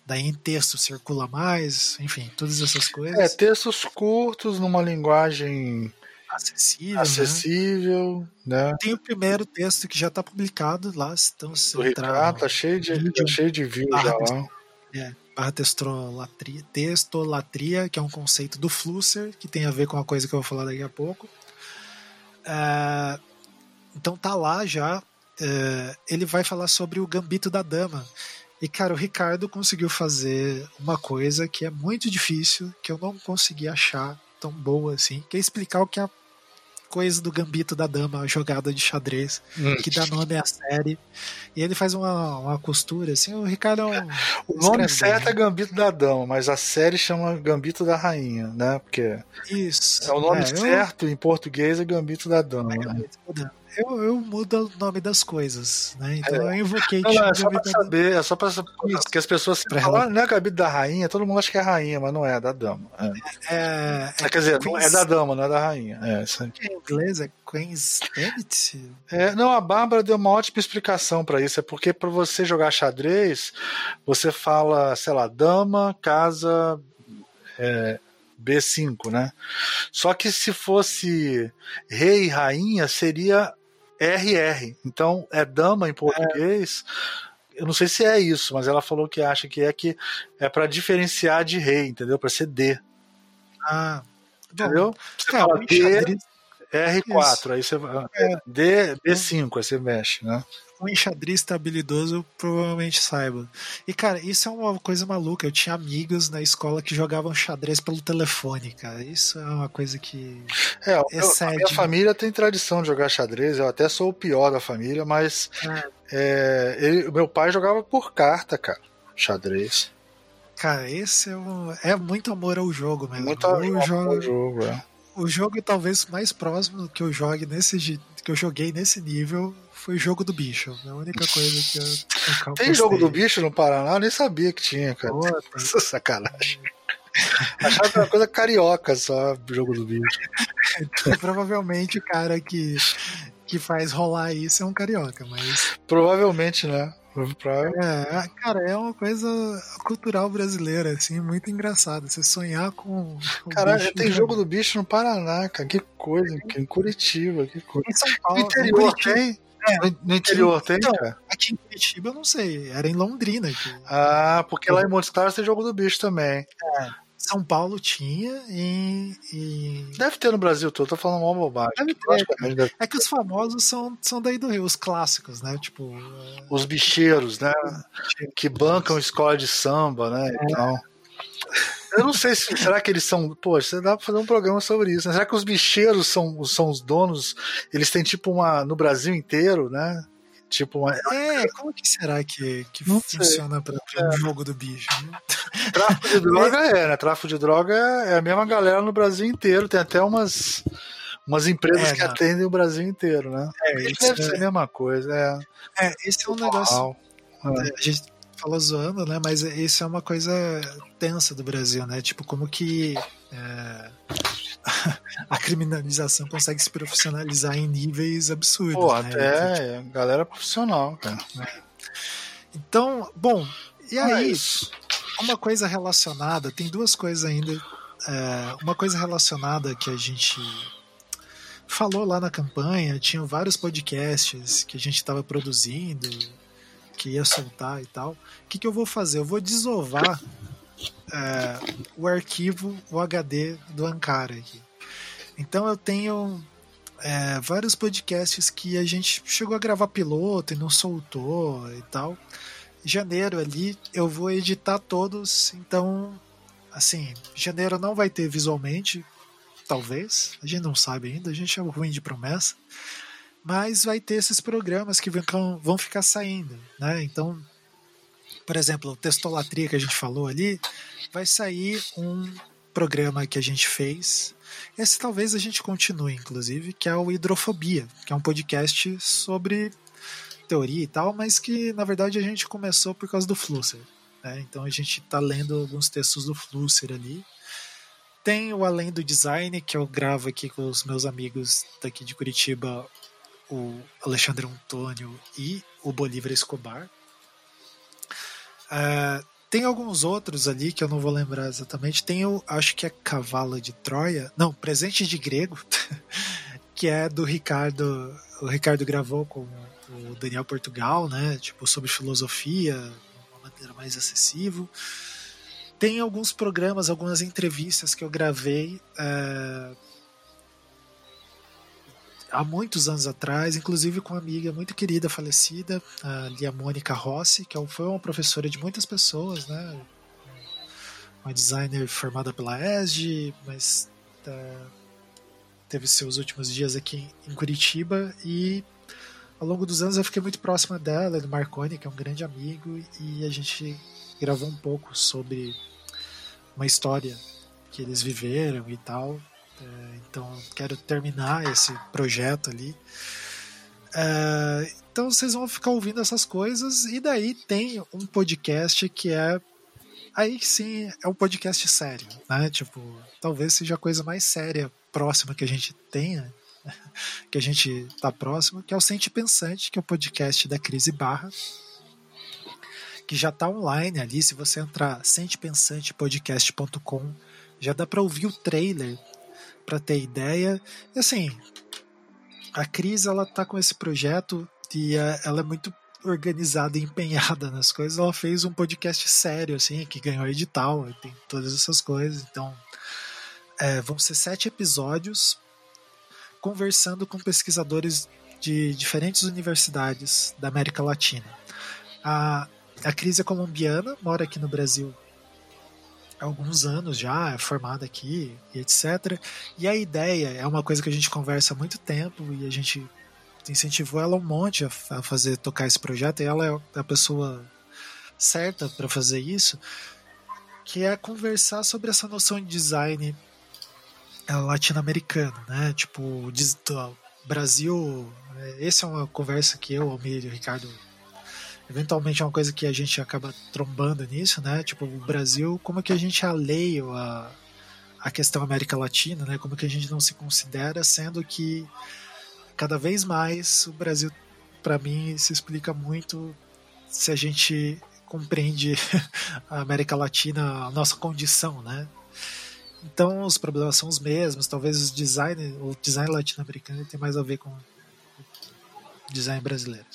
daí em texto circula mais, enfim, todas essas coisas. É, textos curtos numa linguagem acessível, acessível né? né? Tem o primeiro texto que já está publicado lá, então se entrar tá cheio de vídeo, tá cheio de views já lá. É, barra textolatria, textolatria, que é um conceito do Flusser, que tem a ver com a coisa que eu vou falar daqui a pouco. É, então tá lá já. É, ele vai falar sobre o gambito da dama, e, cara, o Ricardo conseguiu fazer uma coisa que é muito difícil, que eu não consegui achar tão boa assim, que é explicar o que a, coisa do Gambito da Dama, a jogada de xadrez, hum. que dá nome à série. E ele faz uma, uma costura, assim, o Ricardo é um, O nome certo é Gambito da Dama, mas a série chama Gambito da Rainha, né? Porque Isso. É o nome é, certo eu... em português é Gambito da Dama. É Gambito da Dama eu, eu mudo o nome das coisas, né? Então é. eu invoquei. Não, não, é só pra saber, é só pra saber que as pessoas pra falam, não é gabito da rainha, todo mundo acha que é rainha, mas não é, é da dama. É. é, é quer dizer, Queen's... é da dama, não é da rainha. É, isso aí. Em inglês é Queen's Gambit? É, não, a Bárbara deu uma ótima explicação para isso. É porque para você jogar xadrez, você fala, sei lá, dama, casa, é, B5, né? Só que se fosse rei e rainha, seria RR. Então é dama em português. É. Eu não sei se é isso, mas ela falou que acha que é que é para diferenciar de rei, entendeu? Para ser D. Ah, entendeu? Você fala D, R4, isso. aí você é. D, B5, aí você mexe, né? Um enxadrista habilidoso provavelmente saiba. E, cara, isso é uma coisa maluca. Eu tinha amigos na escola que jogavam xadrez pelo telefone, cara. Isso é uma coisa que. É, a minha família tem tradição de jogar xadrez. Eu até sou o pior da família, mas. É. É, ele, meu pai jogava por carta, cara. Xadrez. Cara, esse é, um, é muito amor ao jogo mesmo. Muito amor jogo, ao jogo, é. O jogo talvez mais próximo que eu jogue nesse que eu joguei nesse nível foi jogo do bicho. É a única coisa que eu. Tem jogo do bicho no Paraná? Eu nem sabia que tinha, cara. Pô, Essa sacanagem. Achava que era uma coisa carioca só, jogo do bicho. Então, provavelmente o cara que, que faz rolar isso é um carioca, mas. Provavelmente, né? É, cara, é uma coisa cultural brasileira, assim, muito engraçada. Você sonhar com. Caralho, tem jogo do bicho no Paraná, cara. Que coisa, em Curitiba, que coisa. Em São Paulo. No interior tem? É, no interior tem, então, Aqui em Curitiba eu não sei, era em Londrina. Aqui. Ah, porque lá em Montes Claros tem jogo do bicho também. É. São Paulo tinha e, e, Deve ter no Brasil todo, tô falando uma bobagem. Deve ter. Deve... É que os famosos são, são daí do Rio, os clássicos, né? Tipo. Os bicheiros, né? Que bancam escola de samba, né? É. Então. Eu não sei se. Será que eles são. Poxa, dá pra fazer um programa sobre isso. Né? Será que os bicheiros são, são os donos? Eles têm tipo uma. No Brasil inteiro, né? Tipo uma... É, como que será que, que funciona para o é. jogo do bicho? Né? Tráfico de droga é, né? Tráfico de droga é a mesma galera no Brasil inteiro. Tem até umas, umas empresas é, que atendem o Brasil inteiro, né? É, isso deve é... ser a mesma coisa. É, é esse é um negócio. É. A gente fala zoando, né? Mas isso é uma coisa tensa do Brasil, né? Tipo, como que é, a criminalização consegue se profissionalizar em níveis absurdos. Pô, né? até tipo, galera profissional, cara. Então, bom, e aí, uma coisa relacionada, tem duas coisas ainda. É, uma coisa relacionada que a gente falou lá na campanha, tinham vários podcasts que a gente estava produzindo, que ia soltar e tal. O que, que eu vou fazer? Eu vou desovar é, o arquivo, o HD do Ankara aqui. Então eu tenho é, vários podcasts que a gente chegou a gravar piloto e não soltou e tal. Janeiro ali eu vou editar todos, então assim, janeiro não vai ter visualmente, talvez, a gente não sabe ainda, a gente é ruim de promessa, mas vai ter esses programas que vão, vão ficar saindo, né? Então, por exemplo, o Testolatria que a gente falou ali, vai sair um programa que a gente fez. Esse talvez a gente continue, inclusive, que é o Hidrofobia, que é um podcast sobre teoria e tal, mas que na verdade a gente começou por causa do Flusser. Né? Então a gente está lendo alguns textos do Flusser ali. Tem o Além do Design, que eu gravo aqui com os meus amigos daqui de Curitiba, o Alexandre Antônio e o Bolívar Escobar. Uh, tem alguns outros ali que eu não vou lembrar exatamente. Tem o, acho que é Cavalo de Troia. Não, Presente de Grego, que é do Ricardo. O Ricardo gravou com o Daniel Portugal, né? Tipo, sobre filosofia, de uma maneira mais acessível. Tem alguns programas, algumas entrevistas que eu gravei. É, há muitos anos atrás, inclusive com uma amiga muito querida, falecida, a Lia Mônica Rossi, que é foi uma professora de muitas pessoas, né? Uma designer formada pela ESG, mas uh, teve seus últimos dias aqui em Curitiba e ao longo dos anos eu fiquei muito próxima dela, do Marconi, que é um grande amigo, e a gente gravou um pouco sobre uma história que eles viveram e tal. É, então quero terminar esse projeto ali. É, então vocês vão ficar ouvindo essas coisas e daí tem um podcast que é aí sim é um podcast sério, né? Tipo, talvez seja a coisa mais séria próxima que a gente tenha, que a gente tá próximo, que é o Sente Pensante, que é o podcast da Crise Barra, que já tá online ali, se você entrar sentepensantepodcast.com, já dá para ouvir o trailer para ter ideia. E assim, a Cris ela tá com esse projeto e é, ela é muito organizada e empenhada nas coisas. Ela fez um podcast sério, assim, que ganhou edital, tem todas essas coisas. Então, é, vão ser sete episódios conversando com pesquisadores de diferentes universidades da América Latina. A, a Cris é colombiana, mora aqui no Brasil alguns anos já, é formada aqui e etc. E a ideia é uma coisa que a gente conversa há muito tempo e a gente incentivou ela um monte a, a fazer tocar esse projeto e ela é a pessoa certa para fazer isso, que é conversar sobre essa noção de design é, latino-americano, né? Tipo, Brasil, é, essa é uma conversa que eu, Almir e o Ricardo eventualmente é uma coisa que a gente acaba trombando nisso, né? Tipo, o Brasil, como que a gente alheia a, a questão América Latina, né? Como que a gente não se considera, sendo que cada vez mais o Brasil, para mim, se explica muito se a gente compreende a América Latina, a nossa condição, né? Então os problemas são os mesmos, talvez o design, o design latino-americano tem mais a ver com o design brasileiro.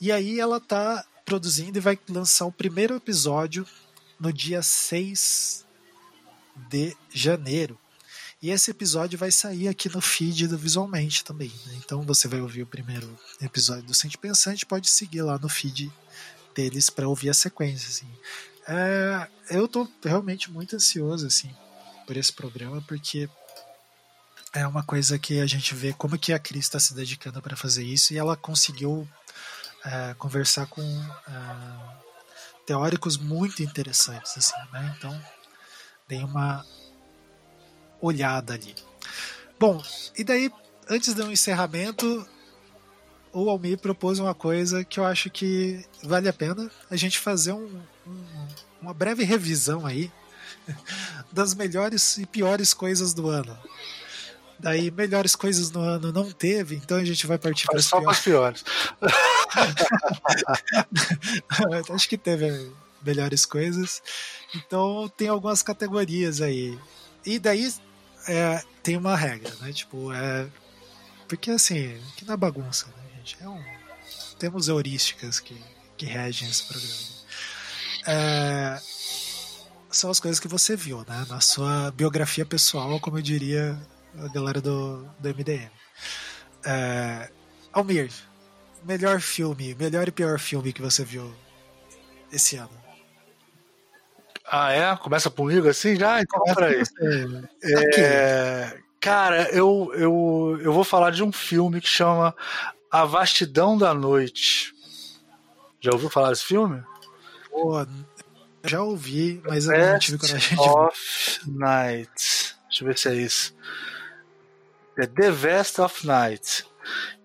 E aí ela tá produzindo e vai lançar o primeiro episódio no dia 6 de janeiro. E esse episódio vai sair aqui no feed do Visualmente também. Né? Então você vai ouvir o primeiro episódio do Sente Pensante, pode seguir lá no feed deles para ouvir a sequência. Assim. É, eu tô realmente muito ansioso assim por esse programa, porque é uma coisa que a gente vê como que a Cris está se dedicando para fazer isso e ela conseguiu é, conversar com é, teóricos muito interessantes, assim, né? Então, dei uma olhada ali. Bom, e daí, antes do encerramento, o Almir propôs uma coisa que eu acho que vale a pena a gente fazer um, um, uma breve revisão aí das melhores e piores coisas do ano. Daí, melhores coisas no ano não teve, então a gente vai partir para as piores. piores. Acho que teve melhores coisas. Então, tem algumas categorias aí. E daí, é, tem uma regra, né? Tipo, é. Porque assim, que na é bagunça, né, gente? É um, temos heurísticas que, que regem esse programa. É, são as coisas que você viu, né? Na sua biografia pessoal, como eu diria a galera do, do MDM. É, Almir, melhor filme, melhor e pior filme que você viu esse ano? Ah, é? Começa comigo assim já? Então, peraí. É, cara, eu, eu, eu vou falar de um filme que chama A Vastidão da Noite. Já ouviu falar desse filme? Pô, já ouvi, mas eu não tive coragem de ver. Night. Deixa eu ver se é isso é The Vast of Night,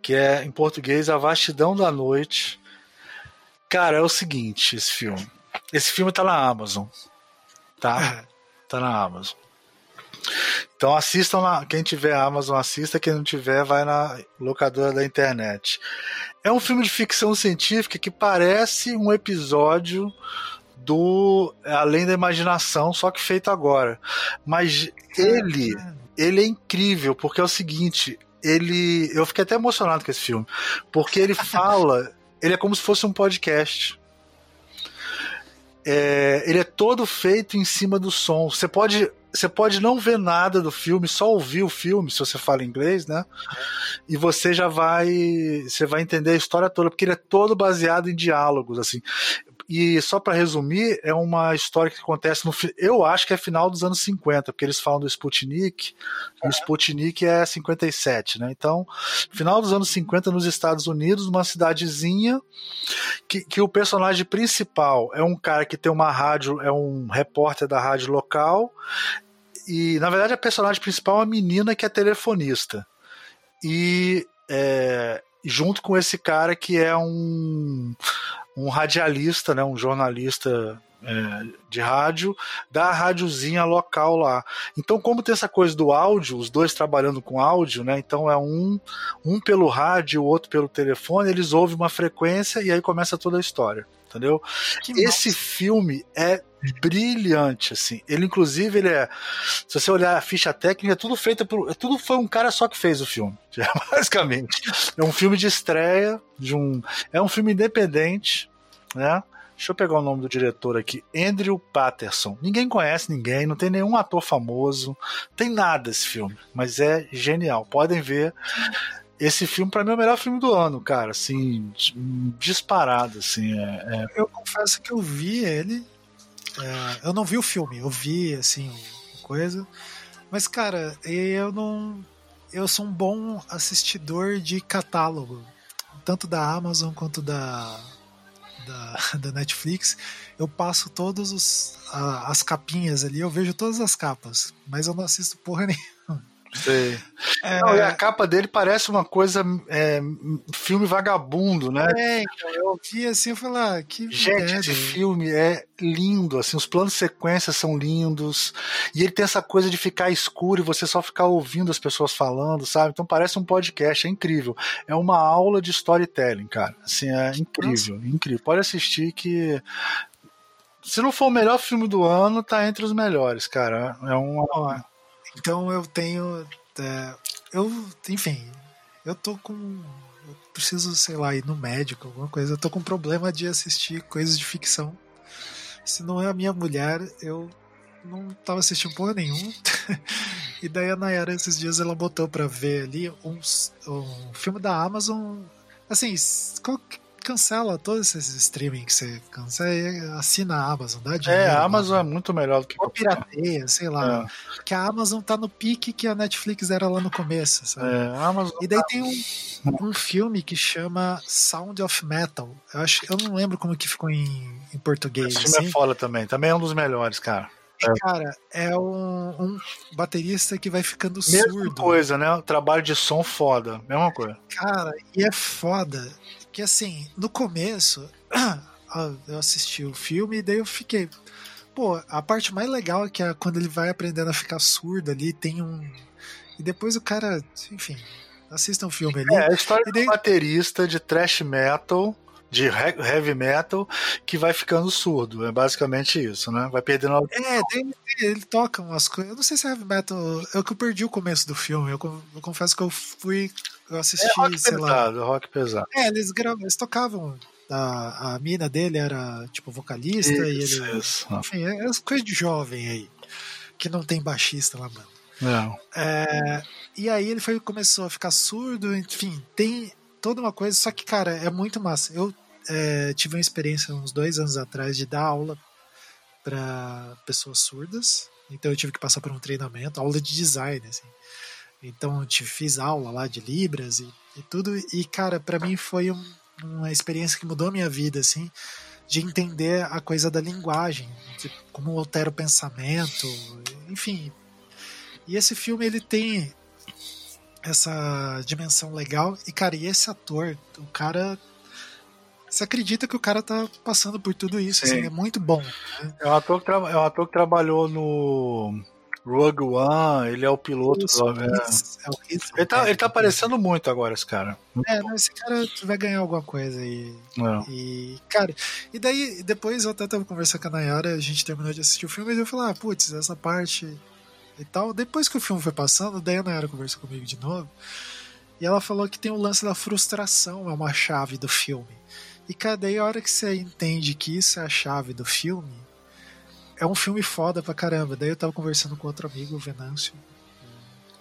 que é em português A Vastidão da Noite. Cara, é o seguinte, esse filme. Esse filme tá na Amazon. Tá? Tá na Amazon. Então assistam lá. Quem tiver Amazon, assista. Quem não tiver, vai na locadora da internet. É um filme de ficção científica que parece um episódio do Além da Imaginação, só que feito agora. Mas ele ele é incrível, porque é o seguinte, ele. Eu fiquei até emocionado com esse filme. Porque ele fala. ele é como se fosse um podcast. É, ele é todo feito em cima do som. Você pode, você pode não ver nada do filme, só ouvir o filme, se você fala inglês, né? E você já vai, você vai entender a história toda, porque ele é todo baseado em diálogos, assim. E só para resumir, é uma história que acontece no. Eu acho que é final dos anos 50, porque eles falam do Sputnik, e o Sputnik é 57, né? Então, final dos anos 50 nos Estados Unidos, uma cidadezinha que, que o personagem principal é um cara que tem uma rádio, é um repórter da rádio local, e na verdade a personagem principal é uma menina que é telefonista. E é, junto com esse cara que é um, um radialista, né, um jornalista é, de rádio da rádiozinha local lá. Então, como tem essa coisa do áudio, os dois trabalhando com áudio, né? Então é um, um pelo rádio, o outro pelo telefone, eles ouvem uma frequência e aí começa toda a história. Entendeu? Que Esse filme é brilhante, assim. Ele, inclusive, ele é. Se você olhar a ficha técnica, é tudo feito por. Tudo foi um cara só que fez o filme, basicamente. É um filme de estreia, de um. É um filme independente, né? Deixa eu pegar o nome do diretor aqui. Andrew Patterson. Ninguém conhece ninguém, não tem nenhum ator famoso, tem nada esse filme, mas é genial. Podem ver. Esse filme, para mim, é o melhor filme do ano, cara. Assim, disparado, assim. É, é... Eu confesso que eu vi ele é, eu não vi o filme, eu vi, assim, coisa. Mas, cara, eu não. Eu sou um bom assistidor de catálogo, tanto da Amazon quanto da, da, da Netflix. Eu passo todas as capinhas ali, eu vejo todas as capas, mas eu não assisto porra nenhuma. Sei. É... Não, e a capa dele parece uma coisa é, filme vagabundo, né? É, então, eu vi assim e falei, ah, que Gente, esse filme é lindo, assim, os planos de sequência são lindos, e ele tem essa coisa de ficar escuro e você só ficar ouvindo as pessoas falando, sabe? Então parece um podcast, é incrível. É uma aula de storytelling, cara. Assim, é incrível, Nossa. incrível. Pode assistir que se não for o melhor filme do ano, tá entre os melhores, cara. É uma então eu tenho. É, eu, enfim, eu tô com. Eu preciso, sei lá, ir no médico, alguma coisa. Eu tô com problema de assistir coisas de ficção. Se não é a minha mulher, eu não tava assistindo porra nenhuma. e daí a Nayara, esses dias, ela botou pra ver ali um, um filme da Amazon. Assim, qual, cancela todos esses streaming que você cancela, assina a Amazon, dá dinheiro. É, a Amazon é muito melhor do que Ou pirateia, sei lá. É. Que a Amazon tá no pique que a Netflix era lá no começo, sabe? É, a Amazon e daí tá... tem um, um filme que chama Sound of Metal. Eu, acho, eu não lembro como que ficou em, em português. Esse filme é assim. é foda também. Também é um dos melhores, cara. É. Cara, é um, um, baterista que vai ficando Mesma surdo. Mesma coisa, né? Trabalho de som foda. Mesma coisa. Cara, e é foda que assim, no começo, eu assisti o filme e daí eu fiquei. Pô, a parte mais legal é que é quando ele vai aprendendo a ficar surdo ali, tem um. E depois o cara, enfim, assista um filme ali. É, a história daí... do baterista de thrash metal de heavy metal que vai ficando surdo. É basicamente isso, né? Vai perdendo a... É, ele, ele toca umas coisas. Eu não sei se é heavy metal. Eu que eu perdi o começo do filme. Eu, eu confesso que eu fui. Eu assisti, é rock sei pesado, lá. rock pesado. É, eles, gravam, eles tocavam. A, a mina dele era tipo vocalista isso, e ele. Isso. Enfim, é, é coisa de jovem aí. Que não tem baixista lá, mano. Não. É, e aí ele foi, começou a ficar surdo, enfim, tem toda uma coisa, só que, cara, é muito massa. Eu é, tive uma experiência uns dois anos atrás de dar aula para pessoas surdas. Então eu tive que passar por um treinamento, aula de design, assim. Então eu fiz aula lá de Libras e, e tudo. E, cara, para mim foi um, uma experiência que mudou a minha vida, assim, de entender a coisa da linguagem, como altera o pensamento, enfim. E esse filme, ele tem essa dimensão legal. E, cara, e esse ator, o cara você acredita que o cara tá passando por tudo isso, assim, é muito bom. Né? É, um ator que é um ator que trabalhou no Rogue One, ele é o piloto. Isso, do, é. é o ele, tá, ele tá aparecendo muito agora, esse cara. Muito é, não, esse cara vai ganhar alguma coisa aí. É. E, cara, e daí, depois eu até tava conversando com a Nayara, a gente terminou de assistir o filme, e eu falei, ah, putz, essa parte e tal. Depois que o filme foi passando, daí a Nayara conversou comigo de novo, e ela falou que tem o lance da frustração, é uma chave do filme. E cara, daí a hora que você entende que isso é a chave do filme, é um filme foda pra caramba. Daí eu tava conversando com outro amigo, o Venâncio,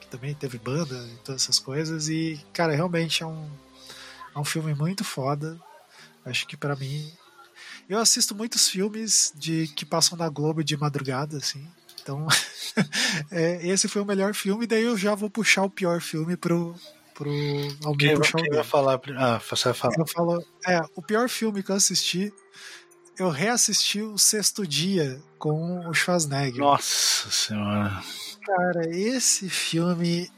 que também teve banda e todas essas coisas, e, cara, realmente é um, é um filme muito foda. Acho que para mim eu assisto muitos filmes de que passam na Globo de madrugada, assim. Então, é, esse foi o melhor filme, daí eu já vou puxar o pior filme pro. Pro alguém quem, puxar quem vai falar? Ah, você vai falar. Eu falo, é, o pior filme que eu assisti, eu reassisti o Sexto Dia com o Schwarzenegger. Nossa Senhora. Cara, esse filme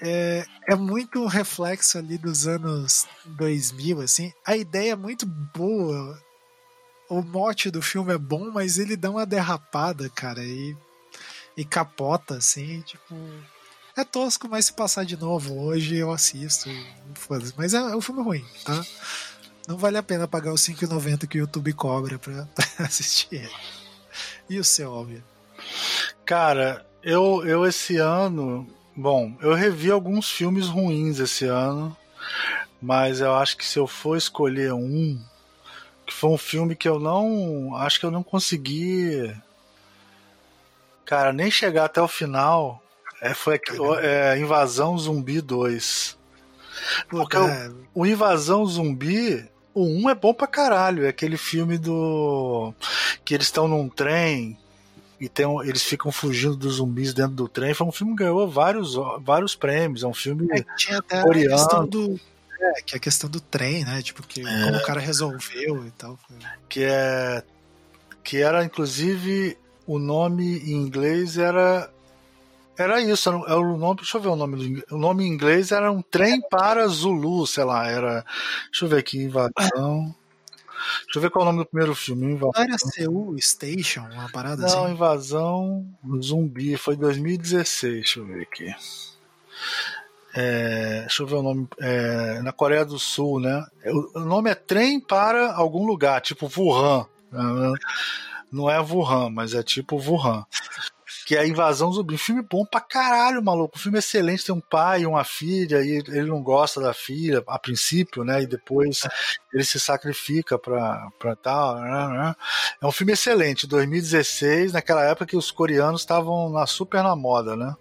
é, é muito um reflexo ali dos anos 2000, assim. A ideia é muito boa. O mote do filme é bom, mas ele dá uma derrapada, cara, e, e capota, assim, tipo. É tosco, mas se passar de novo hoje eu assisto. Mas é, é um filme ruim, tá? Não vale a pena pagar os 5,90 que o YouTube cobra pra, pra assistir ele. E o seu, óbvio? Cara, eu, eu esse ano Bom, eu revi alguns filmes ruins esse ano, mas eu acho que se eu for escolher um, que foi um filme que eu não. Acho que eu não consegui. Cara, nem chegar até o final. É, foi é, Invasão Zumbi 2. Porque o, o Invasão Zumbi, o 1 é bom pra caralho. É aquele filme do. que eles estão num trem e tem um, eles ficam fugindo dos zumbis dentro do trem. Foi um filme que ganhou vários, vários prêmios. É um filme é, tinha até coreano. A questão do, é, que é a questão do trem, né? Tipo, que, é, como o cara resolveu e tal. Que é. Que era, inclusive, o nome em inglês era. Era isso, era, era o nome. Deixa eu ver o nome. O nome em inglês era um trem para Zulu, sei lá. Era. Deixa eu ver aqui, invasão. Deixa eu ver qual é o nome do primeiro filme. Invasão. Não era Seul Station, uma parada Não, assim? Não, Invasão Zumbi. Foi 2016, deixa eu ver aqui. É, deixa eu ver o nome. É, na Coreia do Sul, né? O, o nome é Trem para algum lugar, tipo Wuhan. Né? Não é Wuhan, mas é tipo Wuhan que é a Invasão Zumbi. Filme bom pra caralho, maluco. Filme excelente. Tem um pai e uma filha, e ele não gosta da filha a princípio, né? E depois ele se sacrifica pra, pra tal. Né, né? É um filme excelente. 2016, naquela época que os coreanos estavam na super na moda, né?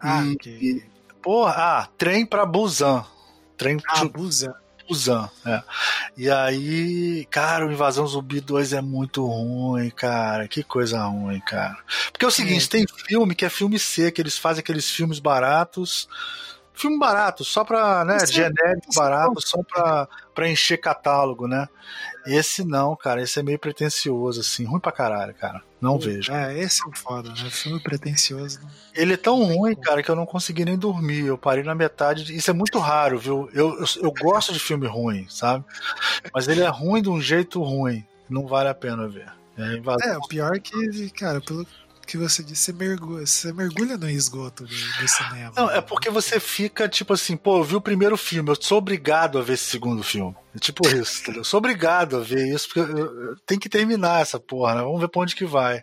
Ah, e, okay. e, porra, ah, trem pra Busan. Trem ah, Busan. Busan, é. E aí, cara, o Invasão Zumbi 2 é muito ruim, cara. Que coisa ruim, cara. Porque é o seguinte, é. tem filme que é filme C, que eles fazem aqueles filmes baratos. Filme barato, só pra, né, é genérico é... barato, só pra, pra encher catálogo, né? Esse não, cara, esse é meio pretencioso, assim, ruim pra caralho, cara. Não vejo. É, esse é o foda, né? Filme pretencioso. Né? Ele é tão ruim, cara, que eu não consegui nem dormir. Eu parei na metade. Isso é muito raro, viu? Eu, eu, eu gosto de filme ruim, sabe? Mas ele é ruim de um jeito ruim. Não vale a pena ver. É, é o pior é que, cara, pelo que você disse, você mergulha, você mergulha no esgoto do, do, cinema. Não, é porque você fica tipo assim, pô, eu vi o primeiro filme, eu sou obrigado a ver esse segundo filme. É tipo isso, entendeu? Eu sou obrigado a ver isso, porque tem que terminar essa porra, né? Vamos ver pra onde que vai.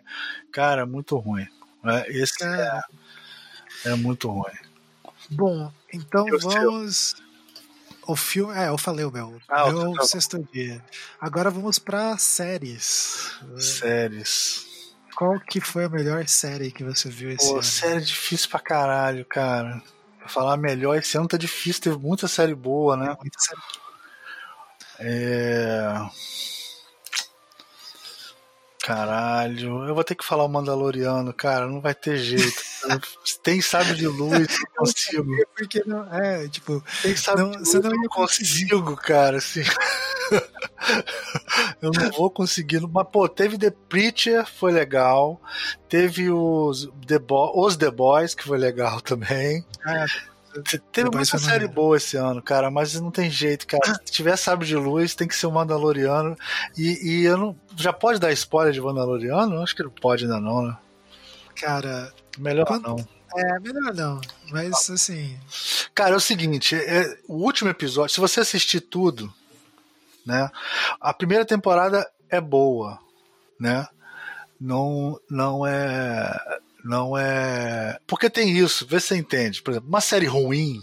Cara, é muito ruim. Né? Esse é, é muito ruim. Bom, então vamos. O filme. É, eu falei o meu. Ah, meu tá sexto dia. Agora vamos pra séries. Séries. Qual que foi a melhor série que você viu esse Pô, ano? série difícil pra caralho, cara. Pra falar melhor, esse ano tá difícil, teve muita série boa, né? Muita série. É... Caralho, eu vou ter que falar o Mandaloriano, cara, não vai ter jeito. Tem sábio de luz, não consigo. Porque não, é, tipo, tem não, de luz, você não, não consigo, cara, assim. eu não vou conseguir. Mas, pô, teve The Preacher, foi legal. Teve os The, Bo os The Boys, que foi legal também. É. Teve muita série boa esse ano, cara, mas não tem jeito, cara. Se tiver Sábio de Luz, tem que ser o Mandaloriano. E, e eu não. Já pode dar spoiler de Mandaloriano? Acho que não pode ainda não, né? Cara. Melhor quando... não. É, melhor não. Mas assim. Cara, é o seguinte: é, o último episódio, se você assistir tudo, né? A primeira temporada é boa, né? Não, não é, não é. Porque tem isso, vê se você entende. Por exemplo, uma série ruim,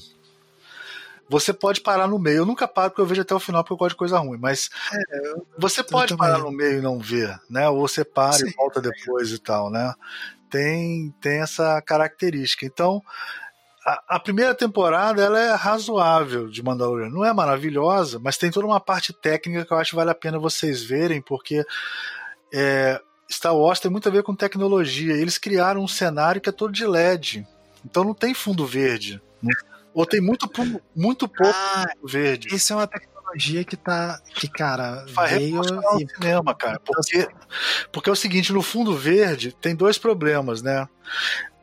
você pode parar no meio. Eu nunca paro porque eu vejo até o final porque eu gosto de coisa ruim, mas é, você pode parar no meio e não ver, né? Ou você para Sim, e volta depois e tal, né? Tem, tem essa característica. Então, a, a, primeira temporada ela é razoável de Mandalorian. Não é maravilhosa, mas tem toda uma parte técnica que eu acho que vale a pena vocês verem, porque é, Star Wars tem muito a ver com tecnologia. Eles criaram um cenário que é todo de LED. Então não tem fundo verde. Né? Ou tem muito, muito pouco ah, verde. Isso é uma tecnologia que tá. Que, cara, Faz veio e... cinema, cara. Porque, porque é o seguinte, no fundo verde tem dois problemas, né?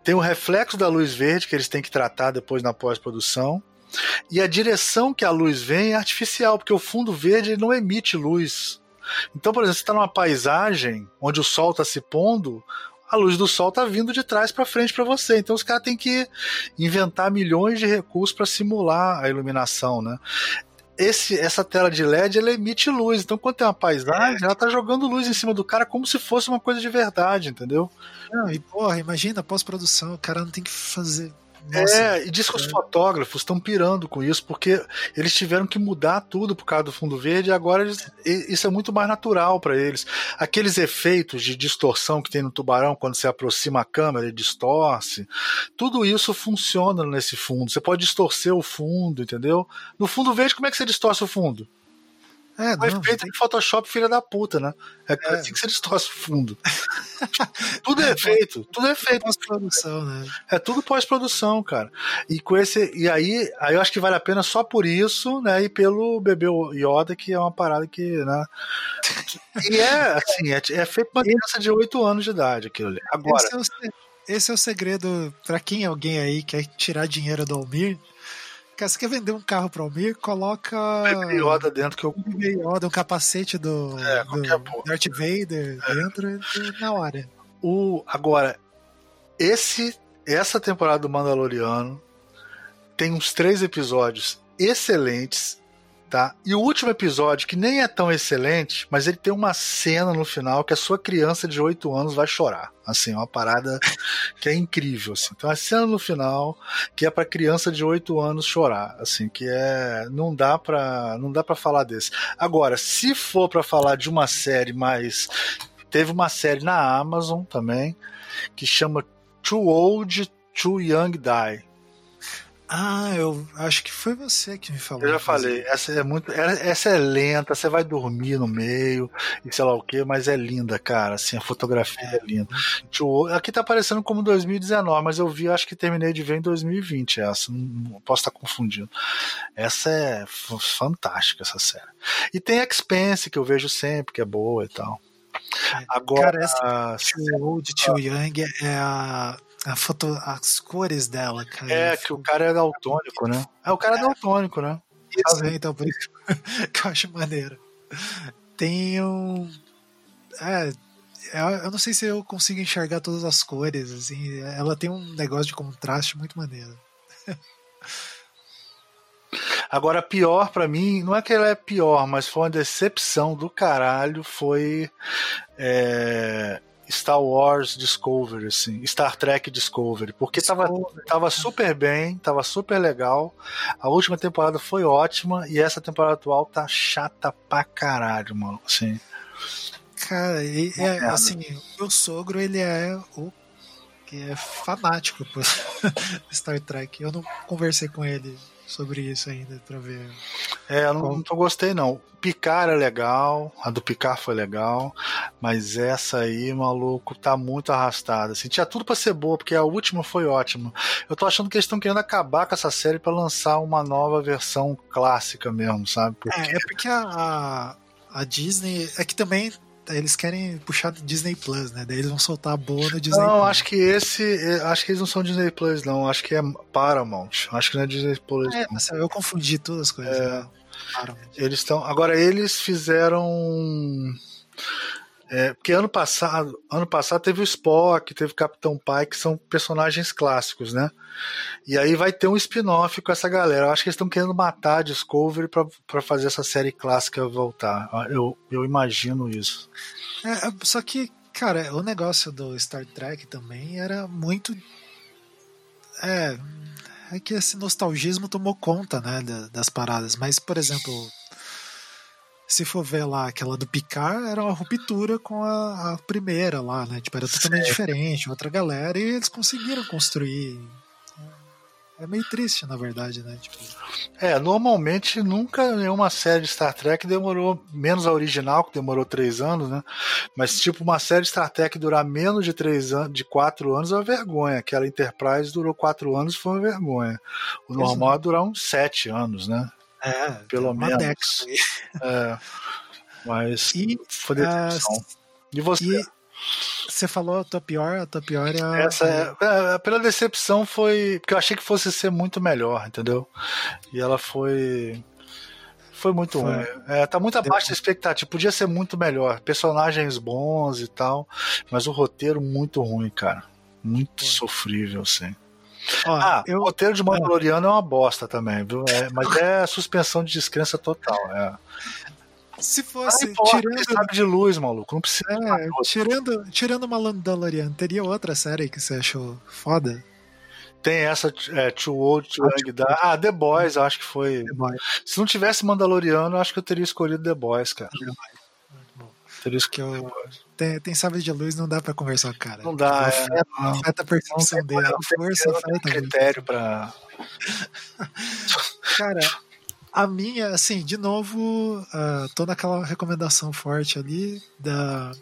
Tem o reflexo da luz verde que eles têm que tratar depois na pós-produção. E a direção que a luz vem é artificial, porque o fundo verde não emite luz. Então, por exemplo, você está numa paisagem onde o sol está se pondo, a luz do sol tá vindo de trás para frente para você. Então os caras têm que inventar milhões de recursos para simular a iluminação, né? Esse, essa tela de LED ela emite luz, então quando tem uma paisagem, ela tá jogando luz em cima do cara como se fosse uma coisa de verdade, entendeu? Não, e porra, imagina pós-produção, o cara não tem que fazer nossa, é, e diz que os é. fotógrafos estão pirando com isso, porque eles tiveram que mudar tudo por causa do fundo verde e agora eles, isso é muito mais natural para eles. Aqueles efeitos de distorção que tem no tubarão quando você aproxima a câmera e distorce, tudo isso funciona nesse fundo. Você pode distorcer o fundo, entendeu? No fundo verde, como é que você distorce o fundo? É, Foi não, feito tem... em Photoshop, filha da puta, né? É, é. assim que você distorce o fundo. tudo é feito, tudo é feito. Pós-produção, né? É tudo pós-produção, cara. E com esse. E aí, aí eu acho que vale a pena só por isso, né? E pelo bebê Yoda, que é uma parada que, né? E é, assim, é, é feito pra uma criança de 8 anos de idade aquilo ali. Agora. Esse é o, esse é o segredo, pra quem alguém aí quer tirar dinheiro do Almir Cara, você quer vender um carro para o Almir? Coloca. Um Yoda dentro que eu. Um Yoda, um capacete do, é, do Darth Vader é. dentro na hora. O, agora, esse, essa temporada do Mandaloriano tem uns três episódios excelentes tá? E o último episódio, que nem é tão excelente, mas ele tem uma cena no final que a sua criança de 8 anos vai chorar. Assim, uma parada que é incrível, assim. Então a cena no final que é para criança de 8 anos chorar, assim, que é não dá para não dá para falar desse. Agora, se for para falar de uma série mais teve uma série na Amazon também que chama Too Old, Too Young Die ah, eu acho que foi você que me falou. Eu já falei, essa é muito. Essa é lenta, você vai dormir no meio e sei lá o que, mas é linda, cara. Assim, a fotografia é, é linda. Aqui tá aparecendo como 2019, mas eu vi, acho que terminei de ver em 2020 essa. Não posso estar confundindo. Essa é fantástica, essa série. E tem Expense, que eu vejo sempre, que é boa e tal. É, Agora, cara, essa Old, Too Young é a a foto, as cores dela, cara. É, que o cara é daltônico, né? É, o cara é, é daltônico, né? Isso, tá então, por isso que eu acho maneiro. Tem um. É, eu não sei se eu consigo enxergar todas as cores, assim. Ela tem um negócio de contraste muito maneiro. Agora, pior para mim, não é que ela é pior, mas foi uma decepção do caralho. Foi é, Star Wars Discovery, assim, Star Trek Discovery, porque tava, tava super bem, tava super legal. A última temporada foi ótima e essa temporada atual tá chata pra caralho, mano, assim. Cara, e, é, assim, o meu sogro, ele é o que é fanático por Star Trek. Eu não conversei com ele sobre isso ainda para ver. É, eu não, não tô gostei não. Picar é legal, a do Picar foi legal, mas essa aí, maluco, tá muito arrastada. Assim, tinha tudo para ser boa, porque a última foi ótima. Eu tô achando que eles estão querendo acabar com essa série para lançar uma nova versão clássica mesmo, sabe? Porque... É, é porque a, a Disney. É que também eles querem puxar Disney Plus, né? Daí eles vão soltar a boa no Disney Não, Plus. acho que esse. É, acho que eles não são Disney Plus, não. Acho que é Paramount. Acho que não é Disney Plus. É, não. eu confundi todas as coisas. É, né? Eles estão. Agora, eles fizeram. É, porque ano passado, ano passado teve o Spock, teve o Capitão Pai, que são personagens clássicos, né? E aí vai ter um spin-off com essa galera. Eu acho que eles estão querendo matar a Discovery para fazer essa série clássica voltar. Eu, eu imagino isso. É, só que, cara, o negócio do Star Trek também era muito. É. É que esse nostalgismo tomou conta, né, das paradas. Mas, por exemplo, se for ver lá aquela do Picard, era uma ruptura com a, a primeira lá, né? Tipo, era totalmente diferente, outra galera, e eles conseguiram construir é meio triste, na verdade, né? Tipo... É, normalmente nunca nenhuma série de Star Trek demorou, menos a original, que demorou três anos, né? Mas, tipo, uma série de Star Trek durar menos de três anos, de quatro anos é uma vergonha. Aquela Enterprise durou quatro anos foi uma vergonha. O normal é durar uns sete anos, né? É, pelo uma menos. década. É, mas E, foi decepção. ah, E você? E você falou a tua pior, a tua pior é a. Essa é, é, pela decepção foi porque eu achei que fosse ser muito melhor, entendeu? E ela foi foi muito Foi. ruim. É, tá muito abaixo da expectativa. Podia ser muito melhor. Personagens bons e tal, mas o roteiro muito ruim, cara. Muito sofrível, assim. Ó, Ah, eu, o roteiro de Mandaloriano é uma bosta também, viu? É, mas é suspensão de descrença total. É. se fosse importa, ele tirando. sabe de luz, maluco. Não precisa. É, tirando, tirando Mandalorian, teria outra série que você achou foda? Tem essa é, Too Old to Ah, Young Die. Ah, The Boys, eu acho que foi. Se não tivesse Mandaloriano, eu acho que eu teria escolhido The Boys, cara. Escolhido eu, The Boys. tem, tem de luz, não dá pra conversar com o cara. Não dá, é, Afeta, não. afeta a percepção Não dele, não força afeta critério pra. Cara, a minha, assim, de novo, ah, tô naquela recomendação forte ali da.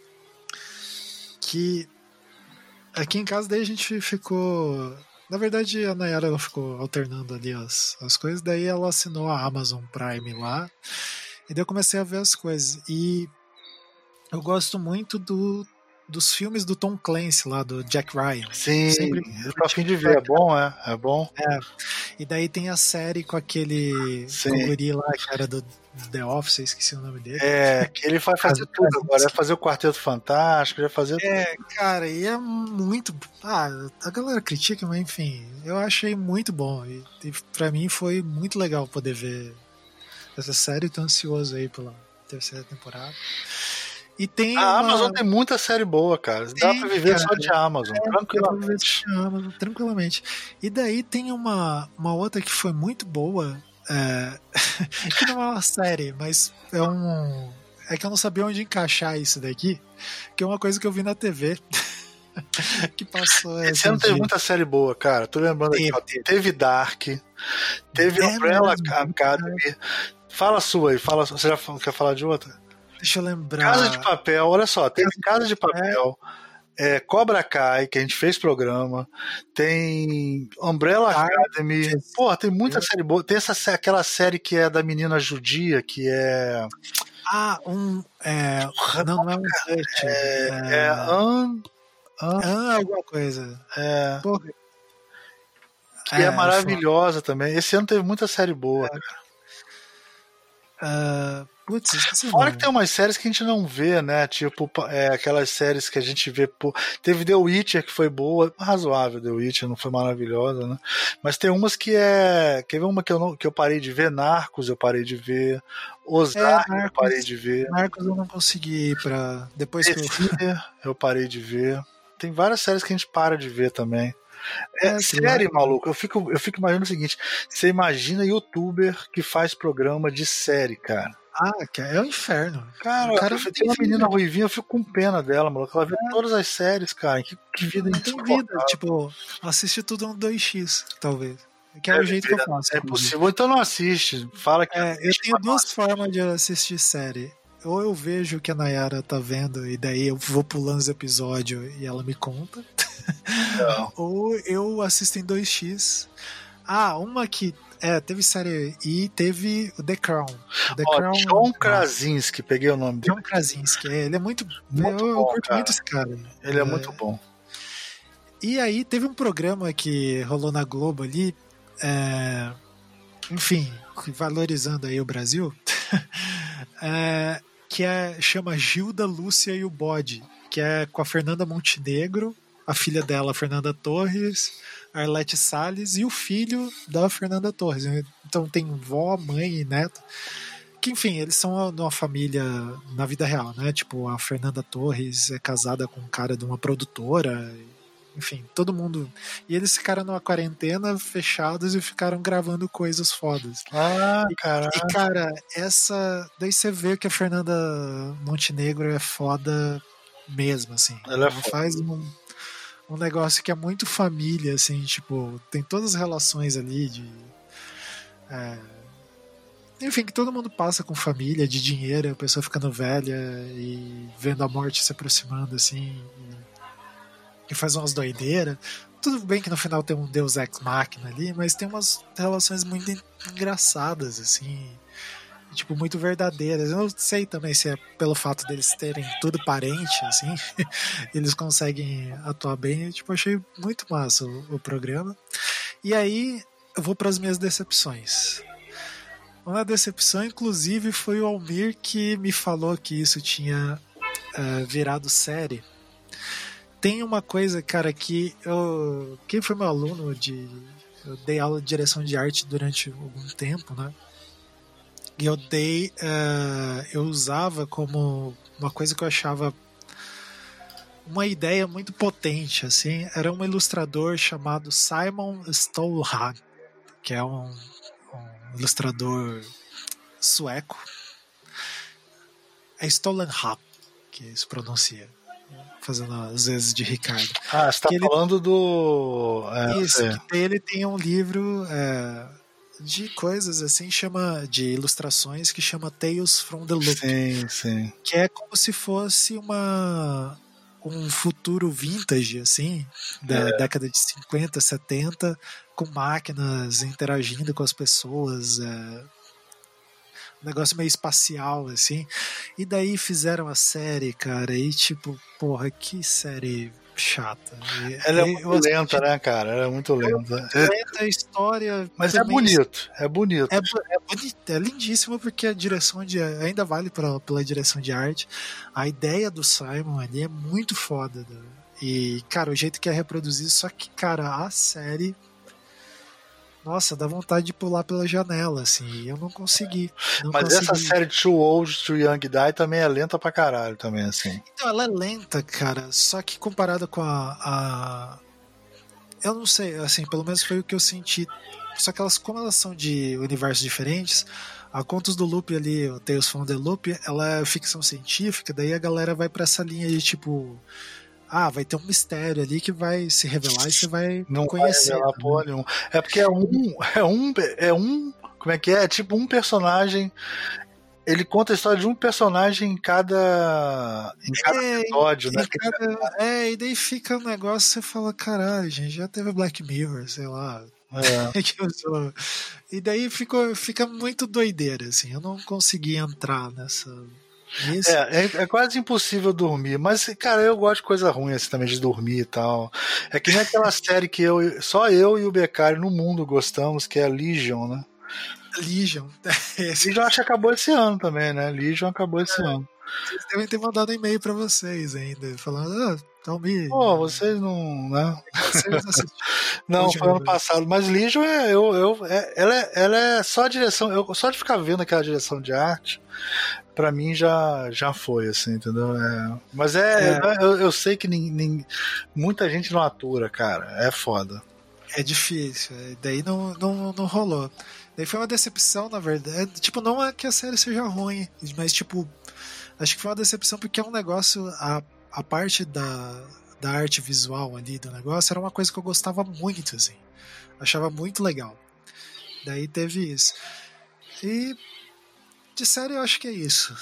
Que aqui em casa daí a gente ficou. Na verdade, a Nayara ela ficou alternando ali as, as coisas, daí ela assinou a Amazon Prime lá, e daí eu comecei a ver as coisas. E eu gosto muito do, dos filmes do Tom Clancy lá, do Jack Ryan. Sim, Sempre- eu tô a fim de ver. É bom, é? É bom. E daí tem a série com aquele Sim. com guri lá que era do The Office, eu esqueci o nome dele. É, que ele vai fazer tudo agora. Vai fazer o Quarteto Fantástico, vai fazer. É, cara, e é muito. Ah, a galera critica, mas enfim, eu achei muito bom. E, e pra mim foi muito legal poder ver essa série. Tô ansioso aí pela terceira temporada. E tem. A uma- Amazon tem muita série boa, cara. Dá pra viver cara. só de Amazon, É, tranquilamente. Amazon, tranquilamente. E daí tem uma, uma outra que foi muito boa, é, que não é uma série, mas é um. É que eu não sabia onde encaixar isso daqui, que é uma coisa que eu vi na TV. que passou. Esse ano teve muita série boa, cara. Tô lembrando aqui, Teve, ó. Teve Dark, teve É Umbrella mesmo, Academy. Fala a sua aí, fala, você já quer falar de outra? Deixa eu lembrar. Casa de Papel, olha só, teve Casa de Papel, é, Cobra Kai, que a gente fez programa, tem Umbrella Dark, Academy, porra, tem muita série boa. Tem essa, aquela série que é da menina judia, que é. Ah, um. É, não, não é um Hut. É. É, é, An- An- ah, alguma coisa. é Porra. que é, maravilhosa também. Esse ano teve muita série boa. Ah, putz, esqueci Fora que tem umas séries que a gente não vê, né? Tipo, é, aquelas séries que a gente vê. Pô, teve The Witcher, que foi boa, razoável, The Witcher, não foi maravilhosa, né? Mas tem umas que é. Quer ver uma que eu, não, que eu parei de ver? Narcos, eu parei de ver. Ozark, eu É, Narcos. parei de ver. Marcos eu não consegui ir pra. Depois que eu. Defender, eu parei de ver. Tem várias séries que a gente para de ver também. É, É, série, maluco. Eu fico, eu fico imaginando o seguinte: você imagina youtuber que faz programa de série, cara. Ah, que é o inferno. Cara, O cara eu tem uma vida. menina ruivinha, eu fico com pena dela, maluco. Ela vê todas as séries, cara. Que, que vida Não tem vida. Tipo, assiste tudo no 2x, talvez. Que é o É, jeito que eu faço. É possível, então não assiste. Fala que É, eu assiste, tenho duas formas de assistir série. Ou eu vejo o que a Nayara tá vendo e daí eu vou pulando os episódios e ela me conta. Ou eu assisto em 2x. Ah, uma que. É, teve série e teve o The Crown. The Ó, Crown. John Krasinski, peguei o nome dele. John Krasinski. É, ele é muito. Muito eu, eu bom, curto cara. muito esse cara. Ele é muito bom. E aí teve um programa que rolou na Globo ali, é, enfim, valorizando aí o Brasil, é, que é, chama Gilda, Lúcia e o Bode, que é com a Fernanda Montenegro, a filha dela, Fernanda Torres, Arlete Salles e o filho da Fernanda Torres. Então tem vó, mãe e neto. Que, enfim, eles são uma família na vida real, né? Tipo, a Fernanda Torres é casada com um cara de uma produtora. Enfim, todo mundo. E eles ficaram numa quarentena fechados e ficaram gravando coisas fodas. Ah, cara. E, cara, essa. Daí você vê que a Fernanda Montenegro é foda mesmo, assim. Ela é Ela faz um, um negócio que é muito família, assim, tipo, tem todas as relações ali de. É, enfim, que todo mundo passa com família, de dinheiro, a pessoa ficando velha e vendo a morte se aproximando, assim, e, faz umas doideiras. Tudo bem que no final tem um Deus Ex Machina ali, mas tem umas relações muito engraçadas, assim, tipo, muito verdadeiras. Eu não sei também se é pelo fato deles terem tudo parente, assim, eles conseguem atuar bem. Tipo, achei muito massa o, o programa. E aí, eu vou para as minhas decepções. Uma decepção, inclusive, foi o Almir que me falou que isso tinha uh, virado série. Tem uma coisa, cara, que eu. Quem foi meu aluno de. Eu dei aula de direção de arte durante algum tempo, né? E eu dei. Uh, eu usava como uma coisa que eu achava uma ideia muito potente, assim. Era um ilustrador chamado Simon Stolhag, que é um ilustrador sueco. É Stollenhap que se pronuncia. Fazendo às vezes de Ricardo. Ah, você tá que falando ele... do. É, Isso, é. ele tem um livro é, de coisas assim, chama. de ilustrações que chama Tales from the Loop. Sim, sim. Que é como se fosse uma um futuro vintage, assim, da é. década de 50, 70, com máquinas interagindo com as pessoas, é, um negócio meio espacial, assim. E daí fizeram a série, cara, e tipo, porra, que série chata. Ela é muito lenta, né, cara? Ela é muito lenta. É lenta a história. Mas é bonito, é bonito. É, é bonito, é lindíssimo porque a direção de. ainda vale pra, pela direção de arte. A ideia do Simon ali é muito foda. Né? E, cara, o jeito que é reproduzir, só que, cara, a série nossa, dá vontade de pular pela janela, assim. Eu não consegui. Não Mas consegui. essa série Too Old to Young Die também é lenta pra caralho, também, assim. Então, ela é lenta, cara. Só que comparada com a, a. Eu não sei, assim, pelo menos foi o que eu senti. Só que elas, como elas são de universos diferentes, a Contos do Loop ali, o Tales from the Loop, ela é ficção científica, daí a galera vai para essa linha de tipo ah, vai ter um mistério ali que vai se revelar e você vai não conhecer. Vai revelar, né? É porque é um, é um, é um, como é que é? É tipo um personagem. Ele conta a história de um personagem em cada, em cada é, episódio, né? Cada, é, e daí fica um negócio você fala, caralho, gente, já teve Black Mirror, sei lá. É. e daí ficou, fica muito doideira, assim. Eu não consegui entrar nessa é, é, é, quase impossível dormir. Mas, cara, eu gosto de coisa ruim assim também, de dormir e tal. É que nem aquela série que eu, só eu e o Becari no mundo gostamos, que é Legion, né? Legion. Legion acho que acabou esse ano também, né? Legion acabou esse é. ano. Vocês devem ter mandado e-mail pra vocês ainda, falando, ah, então me. Pô, vocês não. Né? Vocês não, foi ano passado. Mas Legion é. Eu, eu, é, ela, é, ela é só a direção. Eu, só de ficar vendo aquela direção de arte, para mim já, já foi, assim, entendeu? É, mas é, é. Eu, eu, sei que nem, nem, muita gente não atura, cara. É foda. É difícil. É, daí não, não, não rolou. Daí foi uma decepção, na verdade. Tipo, não é que a série seja ruim, mas, tipo, acho que foi uma decepção porque é um negócio. A, a parte da, da arte visual ali do negócio era uma coisa que eu gostava muito, assim. Achava muito legal. Daí teve isso. E de série, eu acho que é isso.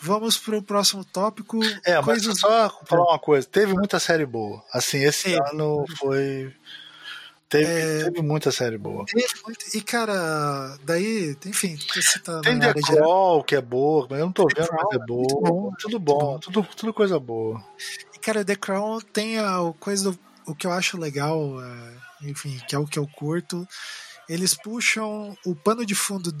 Vamos para o próximo tópico. É, coisas... mas só falar uma coisa: teve muita série boa. Assim, esse ano foi. Teve, é, teve, muita série boa. Muito, e, cara, daí, enfim, você tá Tem The Crawl, que é boa, mas eu não tô The vendo, Crown, mas é boa. Bom, tudo bom, bom, Tudo, tudo coisa boa. E, cara, The Crown tem a coisa do, o que eu acho legal, é, enfim, que é o que eu curto, eles puxam o pano de fundo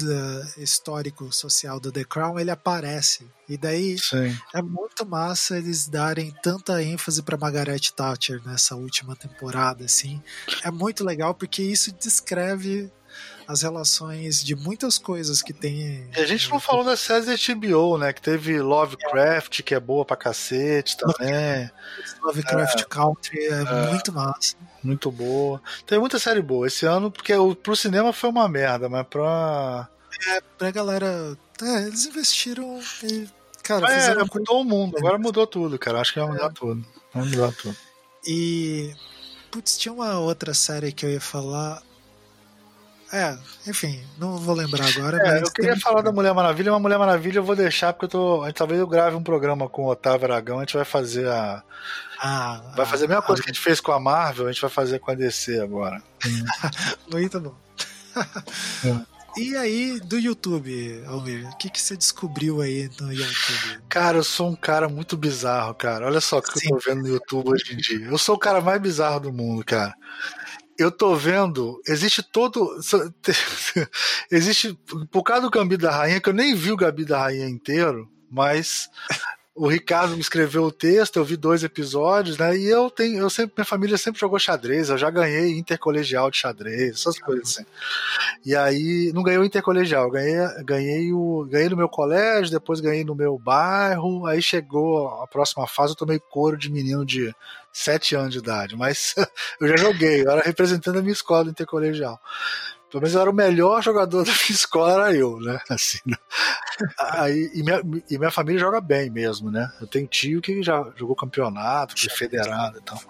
histórico social do The Crown, ele aparece. E daí Sim. é muito massa eles darem tanta ênfase para Margaret Thatcher nessa última temporada, assim. É muito legal porque isso descreve as relações de muitas coisas que tem. E a gente não falou da série HBO, né? Que teve Lovecraft, que é boa pra cacete também. Lovecraft é. Country é, é, muito massa. Muito boa. Tem muita série boa esse ano, porque pro cinema foi uma merda, mas pra. É, pra galera. É, eles investiram e. Cara, é, mudou o mundo, agora mudou tudo, cara. Acho que vai mudar é. tudo. Vai mudar tudo. E Putz, tinha uma outra série que eu ia falar. É, enfim, não vou lembrar agora. É, eu queria falar da Mulher Maravilha, mas Mulher Maravilha eu vou deixar porque eu tô. Talvez eu grave um programa com o Otávio Aragão, a gente vai fazer a. Ah, vai fazer a mesma coisa que a gente fez com a Marvel, a gente vai fazer com a DC agora. Muito bom. E aí, do YouTube, Almir, o que, que você descobriu aí no YouTube? Cara, eu sou um cara muito bizarro, cara. Olha só o que Sim. eu tô vendo no YouTube hoje em dia. Eu sou o cara mais bizarro do mundo, cara eu tô vendo, existe todo. Existe, por causa do Gabi da Rainha, que eu nem vi o Gabi da Rainha inteiro, mas o Ricardo me escreveu o texto, eu vi dois episódios, né? E eu tenho, eu sempre, minha família sempre jogou xadrez, eu já ganhei intercolegial de xadrez, essas coisas assim. E aí, não ganhei o intercolegial, ganhei, ganhei o, ganhei no meu colégio, depois ganhei no meu bairro, aí chegou a próxima fase, eu tomei couro de menino de sete anos de idade, mas eu já joguei, eu era representando a minha escola intercolegial. Pelo menos eu era o melhor jogador da minha escola, era eu, né? Assim, né? Aí, e, minha, e minha família joga bem mesmo, né? Eu tenho tio que já jogou campeonato, foi federado e tal.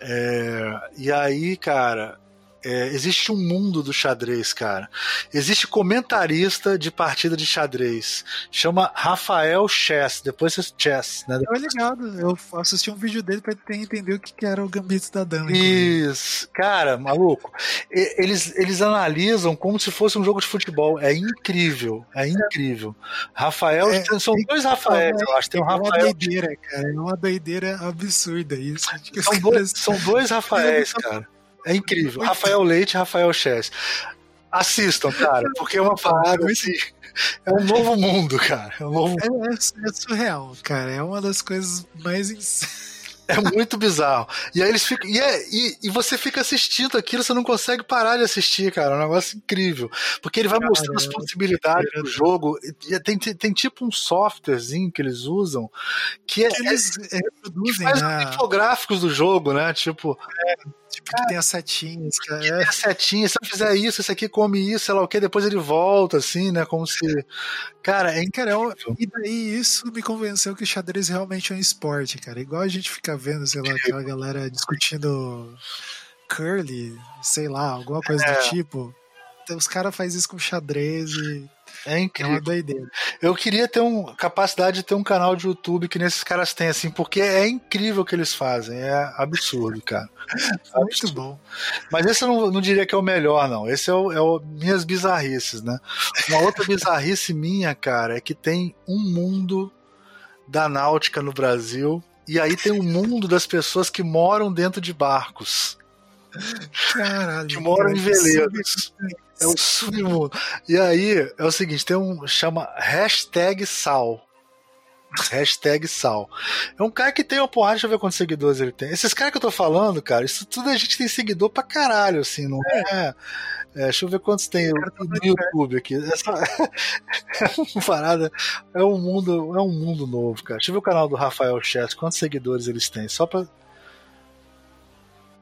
É, e aí, cara, é, existe um mundo do xadrez, cara. Existe comentarista de partida de xadrez. Chama Rafael Chess. Depois você Chess, né? Eu ligado. Eu assisti um vídeo dele pra entender o que era o Gambito da Dama. Isso. Cara, maluco. Eles, eles analisam como se fosse um jogo de futebol. É incrível. É incrível. Rafael. É, são dois Rafaéis, eu acho. Tem um Rafael. É uma doideira, cara. É uma doideira absurda isso. São dois, são dois Rafaéis, cara. É incrível. Rafael Leite e Rafael Chess. Assistam, cara, porque é uma parada assim. É um novo mundo, cara. É, um novo... É, é, é surreal, cara. É uma das coisas mais é muito bizarro. E aí eles ficam. E, é, e, e, você fica assistindo aquilo, você não consegue parar de assistir, cara. É um negócio incrível. Porque ele vai Caramba, mostrando as possibilidades do jogo. E tem, tem, tem, tipo um softwarezinho que eles usam que, é, eles é, que faz né? infográficos do jogo, né? Tipo. É que tem as setinhas, cara. Que tem as setinhas, se eu fizer isso, esse aqui come isso, sei lá o que, depois ele volta, assim, né? Como se. Cara, é incrível. E daí isso me convenceu que o xadrez realmente é um esporte, cara. Igual a gente fica vendo, sei lá, aquela galera discutindo curly, sei lá, alguma coisa é. do tipo. Então, os caras fazem isso com xadrez e é incrível. É uma doideira. Eu queria ter uma capacidade de ter um canal de YouTube que nesses caras têm, assim, porque é incrível o que eles fazem. É absurdo, cara. É muito bom. Mas esse eu não, não, diria que é o melhor, não. Esse é o, é o minhas bizarrices, né? Uma outra bizarrice minha, cara, é que tem um mundo da náutica no Brasil. E aí tem um mundo das pessoas que moram dentro de barcos. Caralho. Que moram em veleiros. É um submundo. E aí, é o seguinte, tem um. chama hashtag sal. Hashtag sal. É um cara que tem uma porrada, deixa eu ver quantos seguidores ele tem. Esses caras que eu tô falando, cara, isso tudo a gente tem seguidor pra caralho, assim, não é. é deixa eu ver quantos tem no, no YouTube aqui. Essa é parada. É um mundo, é um mundo novo, cara. Deixa eu ver o canal do Rafael Chess, quantos seguidores eles têm. Só pra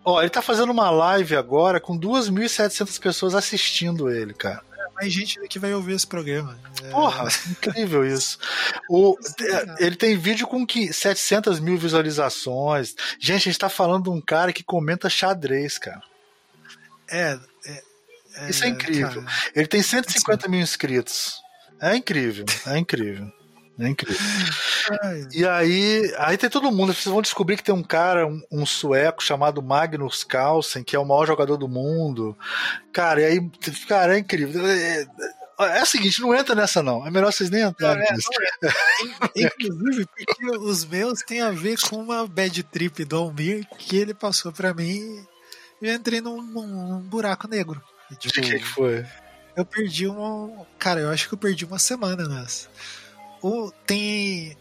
Ó, ele tá fazendo uma live agora com 2.700 pessoas assistindo ele, cara. É, mais gente que vai ouvir esse programa. É... Porra, incrível isso. O, é, ele tem vídeo com que 700 mil visualizações. Gente, a gente tá falando de um cara que comenta xadrez, cara. É. é, é isso é incrível. Cara, ele tem 150 mil inscritos. É incrível, é incrível. É incrível. E aí, aí tem todo mundo. Vocês vão descobrir que tem um cara, um, um, sueco chamado Magnus Carlsen, que é o maior jogador do mundo. Cara, e aí, cara, é incrível. É, é, é o seguinte, não entra nessa não. É melhor vocês nem entrarem. É, é. Inclusive, porque os meus têm a ver com uma bad trip do Almir que ele passou para mim e eu entrei num, num buraco negro. Tipo, De que, que foi? Eu perdi uma. Cara, eu acho que eu perdi uma semana nessa. O, tem.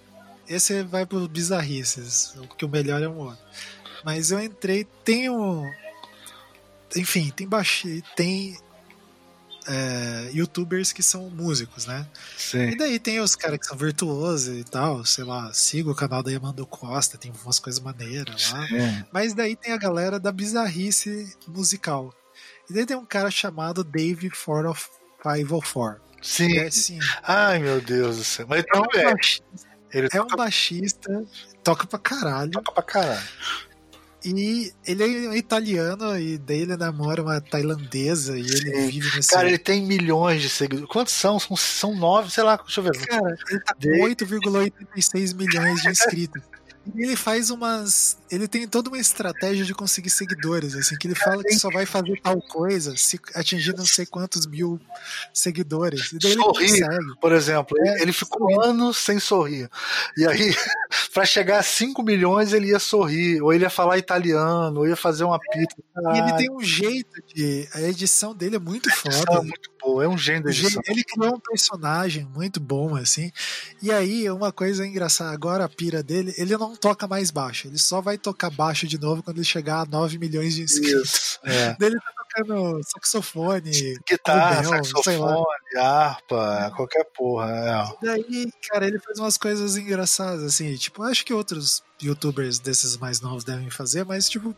Esse vai pro bizarrices, que o melhor é um outro. Mas eu entrei, tem um. Enfim, tem baixi, tem é, youtubers que são músicos, né? Sim. E daí tem os caras que são virtuosos e tal, sei lá, siga o canal da Yamando Costa, tem umas coisas maneiras lá. Sim. Mas daí tem a galera da bizarrice musical. E daí tem um cara chamado Dave 40504. Sim. É, sim. Ai, meu Deus do céu. Mas é, um baixista, ele é toca... um baixista, toca pra caralho. Toca pra caralho. E ele é italiano e dele namora uma tailandesa e ele Sim. vive nesse. Cara, ele tem milhões de seguidores. Quantos são? São, são nove, sei lá, deixa eu ver. Cara, ele tá com 8,86 milhões de inscritos. E ele faz umas. Ele tem toda uma estratégia de conseguir seguidores, assim, que ele fala que só vai fazer tal coisa se atingir não sei quantos mil seguidores. E daí sorrir, por exemplo. É, ele ficou sorrir. anos sem sorrir. E aí, para chegar a 5 milhões, ele ia sorrir, ou ele ia falar italiano, ou ia fazer uma é, pizza. E ele tem um jeito de. A edição dele é muito foda. É muito boa, é um gênio da edição. Ele criou um personagem muito bom, assim. E aí, uma coisa engraçada, agora a pira dele, ele não toca mais baixo, ele só vai tocar baixo de novo quando ele chegar a 9 milhões de inscritos. É. Ele tá tocando saxofone, guitarra, saxofone, harpa, qualquer porra. É. E daí, cara, ele faz umas coisas engraçadas, assim, tipo, acho que outros youtubers desses mais novos devem fazer, mas, tipo,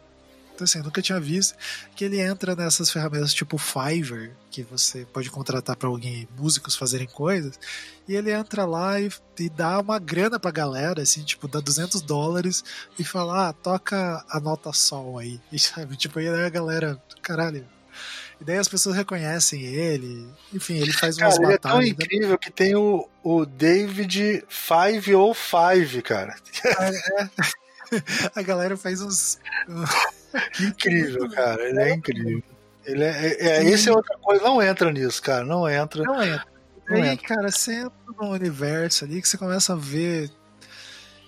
assim, nunca tinha visto, que ele entra nessas ferramentas tipo Fiverr, que você pode contratar para alguém, músicos fazerem coisas, e ele entra lá e, e, dá uma grana pra galera, assim, tipo, dá 200 dólares e fala, ah, toca a nota sol aí, e sabe, tipo, aí a galera, caralho, e daí as pessoas reconhecem ele. Enfim, ele faz umas cara, batalhas. Ele é tão incrível que tem o, o David Five ou Five, cara. É, é. A galera faz uns. Incrível, cara. Ele é incrível. Ele é, é, é, esse é outra coisa, não entra nisso, cara. Não entra. Não entra. Não aí, entra. cara, você entra num universo ali que você começa a ver.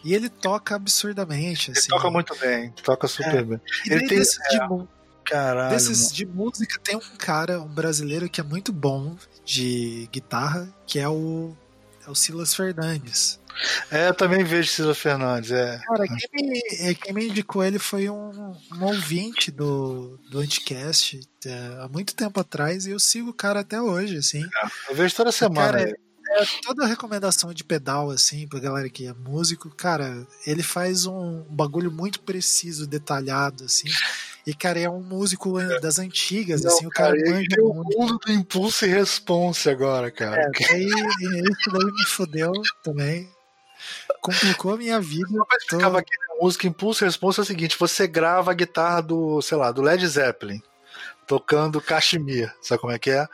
E ele toca absurdamente. Ele assim. toca muito bem, toca super é. bem. E ele tem. Desses, é, de, caralho, desses de música, tem um cara, um brasileiro que é muito bom de guitarra, que é o, é o Silas Fernandes. É, eu também vejo Ciro Fernandes, é. Cara, quem me, é, quem me indicou ele foi um, um ouvinte do, do Anticast é, há muito tempo atrás e eu sigo o cara até hoje, assim. É, eu vejo toda semana. Cara, é, toda recomendação de pedal, assim, pra galera que é músico, cara, ele faz um bagulho muito preciso, detalhado, assim. E, cara, é um músico das antigas, Não, assim, o cara, cara manja o mundo do impulso e response agora, cara. É, aí, isso daí me fodeu também complicou a minha vida. Eu explicava aqui na música Impulso e Responsa é o seguinte: você grava a guitarra do, sei lá, do Led Zeppelin. Tocando Kashmir, sabe como é que é?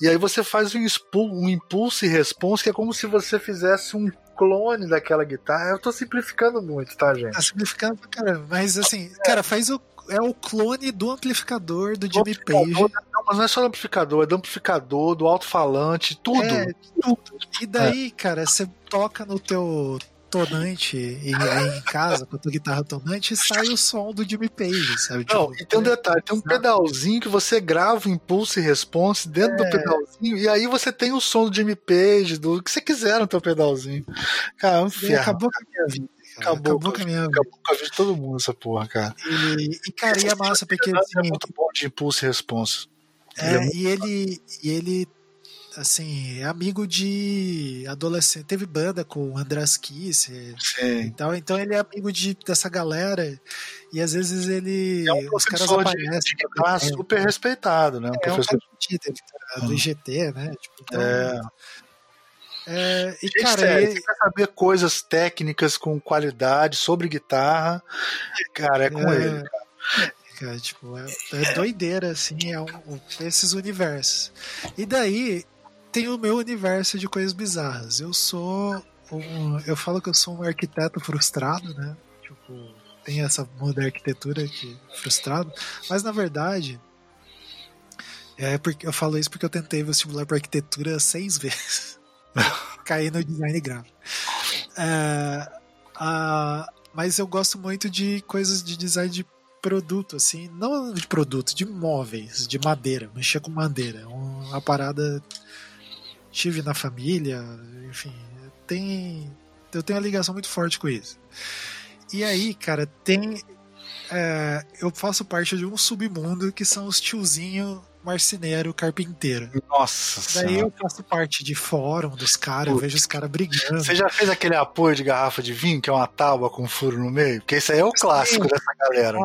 E aí você faz um, um impulso e responsa que é como se você fizesse um clone daquela guitarra. Eu tô simplificando muito, tá, gente? Tá simplificando pra caramba. Mas assim, é. cara, faz o é o clone do amplificador do Jimmy Page. Não, mas não é só do amplificador, é do amplificador, do alto-falante, tudo. É, tudo. E daí, é. cara, você toca no teu tonante em, em casa, com a tua guitarra tonante, e sai o som do Jimmy Page, sabe? Não, tipo, e tem um detalhe, tem um pedalzinho que você grava o impulso e response dentro é. do pedalzinho, e aí você tem o som do Jimmy Page, do que você quiser no teu pedalzinho. Cara, é um. Acabou com a minha vida. Acabou, acabou com a minha. Acabou com a vida de todo mundo essa porra, cara. E, e cara, e a massa, porque. Assim, é muito bom de impulso e response. É, é e, ele, e ele assim, é amigo de adolescente. Teve banda com o Andrés Kisser e tal, então ele é amigo de, dessa galera. E às vezes ele. É um os caras aparecem. De, de super respeitado, né? Um é, professor é um do IGT, né? Tipo, então, é. É, e Gente, cara, ele... quer saber coisas técnicas com qualidade sobre guitarra, cara, é com é, ele. Cara. Cara, tipo, é, é, doideira, assim, é um, um, esses universos. E daí, tem o meu universo de coisas bizarras. Eu sou um, eu falo que eu sou um arquiteto frustrado, né? Tipo, tem essa muda arquitetura que frustrado, mas na verdade é porque eu falo isso porque eu tentei vestibular para arquitetura seis vezes. Caí no design gráfico. É, a, mas eu gosto muito de coisas de design de produto, assim, não de produto, de móveis, de madeira, mexer com madeira. Uma parada tive na família, enfim, tem, eu tenho uma ligação muito forte com isso. E aí, cara, tem. É, eu faço parte de um submundo que são os tiozinho marceneiro carpinteiro. Nossa Daí senhora. eu faço parte de fórum dos caras, eu vejo os caras brigando. Você já fez aquele apoio de garrafa de vinho, que é uma tábua com furo no meio? Porque esse aí é o clássico Sim. dessa galera.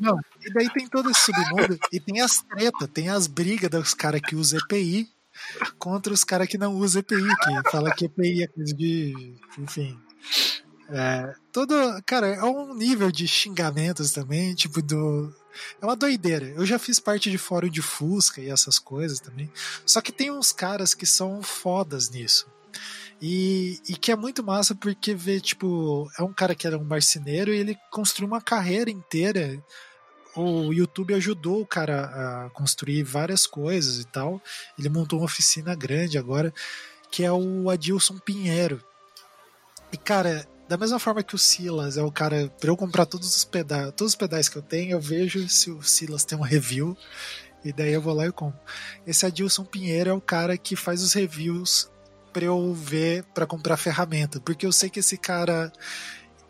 Não, e daí tem todo esse submundo, e tem as tretas, tem as brigas dos caras que usam EPI contra os caras que não usam EPI, que fala que EPI é coisa de. Enfim. É, todo, cara, é um nível de xingamentos também, tipo do é uma doideira. Eu já fiz parte de fórum de Fusca e essas coisas também. Só que tem uns caras que são fodas nisso. E, e, que é muito massa porque vê, tipo, é um cara que era um marceneiro e ele construiu uma carreira inteira. O YouTube ajudou o cara a construir várias coisas e tal. Ele montou uma oficina grande agora, que é o Adilson Pinheiro. E, cara, da mesma forma que o Silas é o cara, pra eu comprar todos os pedais, todos os pedais que eu tenho, eu vejo se o Silas tem um review e daí eu vou lá e compro. Esse Adilson Pinheiro é o cara que faz os reviews para eu ver para comprar ferramenta, porque eu sei que esse cara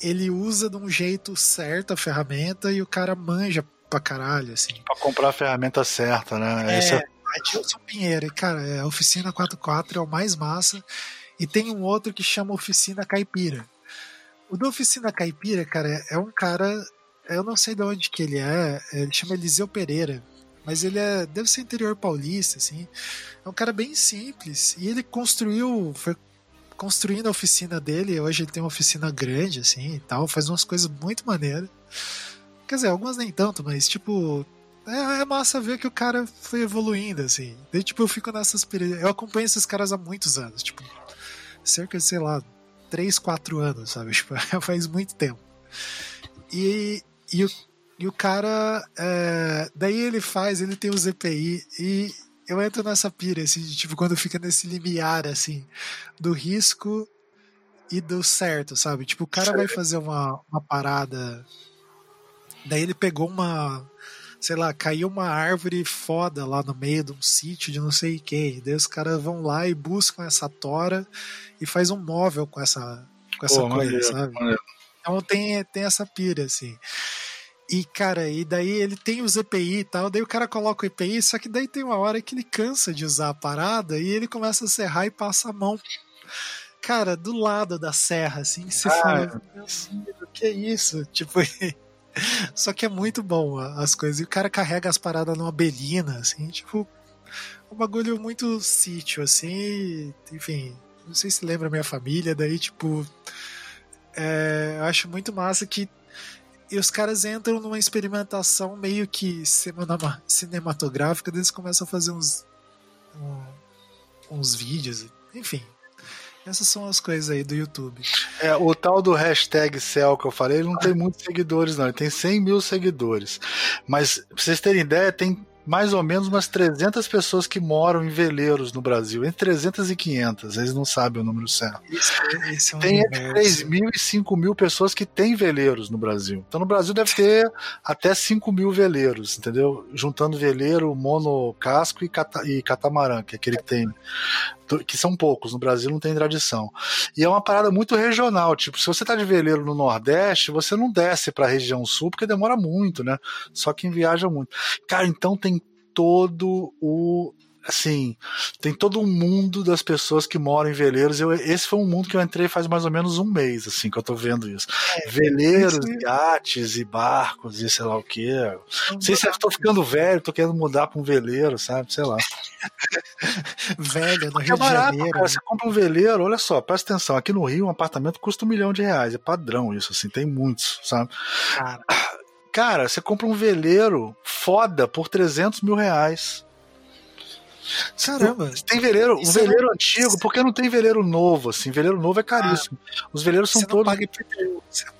ele usa de um jeito certo a ferramenta e o cara manja pra caralho, assim. Pra comprar a ferramenta certa, né? É, Esse é... Adilson Pinheiro, cara, é, a Oficina 44 é o mais massa. E tem um outro que chama Oficina Caipira. O da Oficina Caipira, cara, é um cara. Eu não sei de onde que ele é. Ele chama Eliseu Pereira mas ele é, deve ser interior paulista, assim. É um cara bem simples. E ele construiu, foi construindo a oficina dele. Hoje ele tem uma oficina grande, assim, e tal. Faz umas coisas muito maneiras. Quer dizer, algumas nem tanto, mas, tipo, é, é, massa ver que o cara foi evoluindo, assim. Tipo, eu fico nessas. Eu acompanho esses caras há muitos anos, tipo, cerca de, sei lá, 3, 4 anos, sabe? Tipo, faz muito tempo. E, e o e o cara. É, daí ele faz, ele tem o ZPI e eu entro nessa pira, assim, tipo, quando fica nesse limiar, assim, do risco e do certo, sabe? Tipo, o cara vai fazer uma, uma parada. Daí ele pegou uma. Sei lá, caiu uma árvore foda lá no meio de um sítio de não sei quem. Daí os caras vão lá e buscam essa tora e faz um móvel com essa, com essa Pô, coisa, maneiro, sabe? Maneiro. Então tem, tem essa pira, assim. E, cara, e daí ele tem os EPI e tal, daí o cara coloca o EPI, só que daí tem uma hora que ele cansa de usar a parada e ele começa a serrar e passa a mão. Cara, do lado da serra, assim, você ah, fala, o que é isso? Tipo, só que é muito bom as coisas. E o cara carrega as paradas numa belina, assim, tipo, um bagulho muito sítio, assim, enfim, não sei se lembra minha família, daí, tipo, é, acho muito massa que e os caras entram numa experimentação meio que cinematográfica, eles começam a fazer uns, um, uns vídeos, enfim. Essas são as coisas aí do YouTube. É, o tal do hashtag Cell que eu falei, ele não ah. tem muitos seguidores, não. Ele tem 100 mil seguidores. Mas, pra vocês terem ideia, tem mais ou menos umas 300 pessoas que moram em veleiros no Brasil, entre 300 e 500, eles não sabem o número certo. Isso, isso é um tem entre 3 mil e 5 mil pessoas que têm veleiros no Brasil. Então no Brasil deve ter até 5 mil veleiros, entendeu? Juntando veleiro, monocasco e, cata, e catamarã, que é aquele que tem que são poucos, no Brasil não tem tradição. E é uma parada muito regional, tipo, se você tá de veleiro no Nordeste, você não desce para a região sul porque demora muito, né? Só quem viaja muito. Cara, então tem todo o assim, tem todo um mundo das pessoas que moram em veleiros. Eu, esse foi um mundo que eu entrei faz mais ou menos um mês, assim, que eu tô vendo isso. É, veleiros, isso... iates e barcos e sei lá o que. Não sei se eu tô ficando velho, tô querendo mudar pra um veleiro, sabe? Sei lá. Velho, no Rio é barato, de Janeiro. Cara, você compra um veleiro, olha só, presta atenção, aqui no Rio um apartamento custa um milhão de reais, é padrão isso, assim, tem muitos, sabe? Cara. Cara, você compra um veleiro foda por 300 mil reais. Caramba. Tem veleiro, um veleiro não... antigo, porque não tem veleiro novo, assim. Veleiro novo é caríssimo. Ah, Os veleiros são todos. Paga...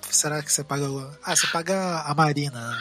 Será que você paga. Ah, você paga a Marina. Né?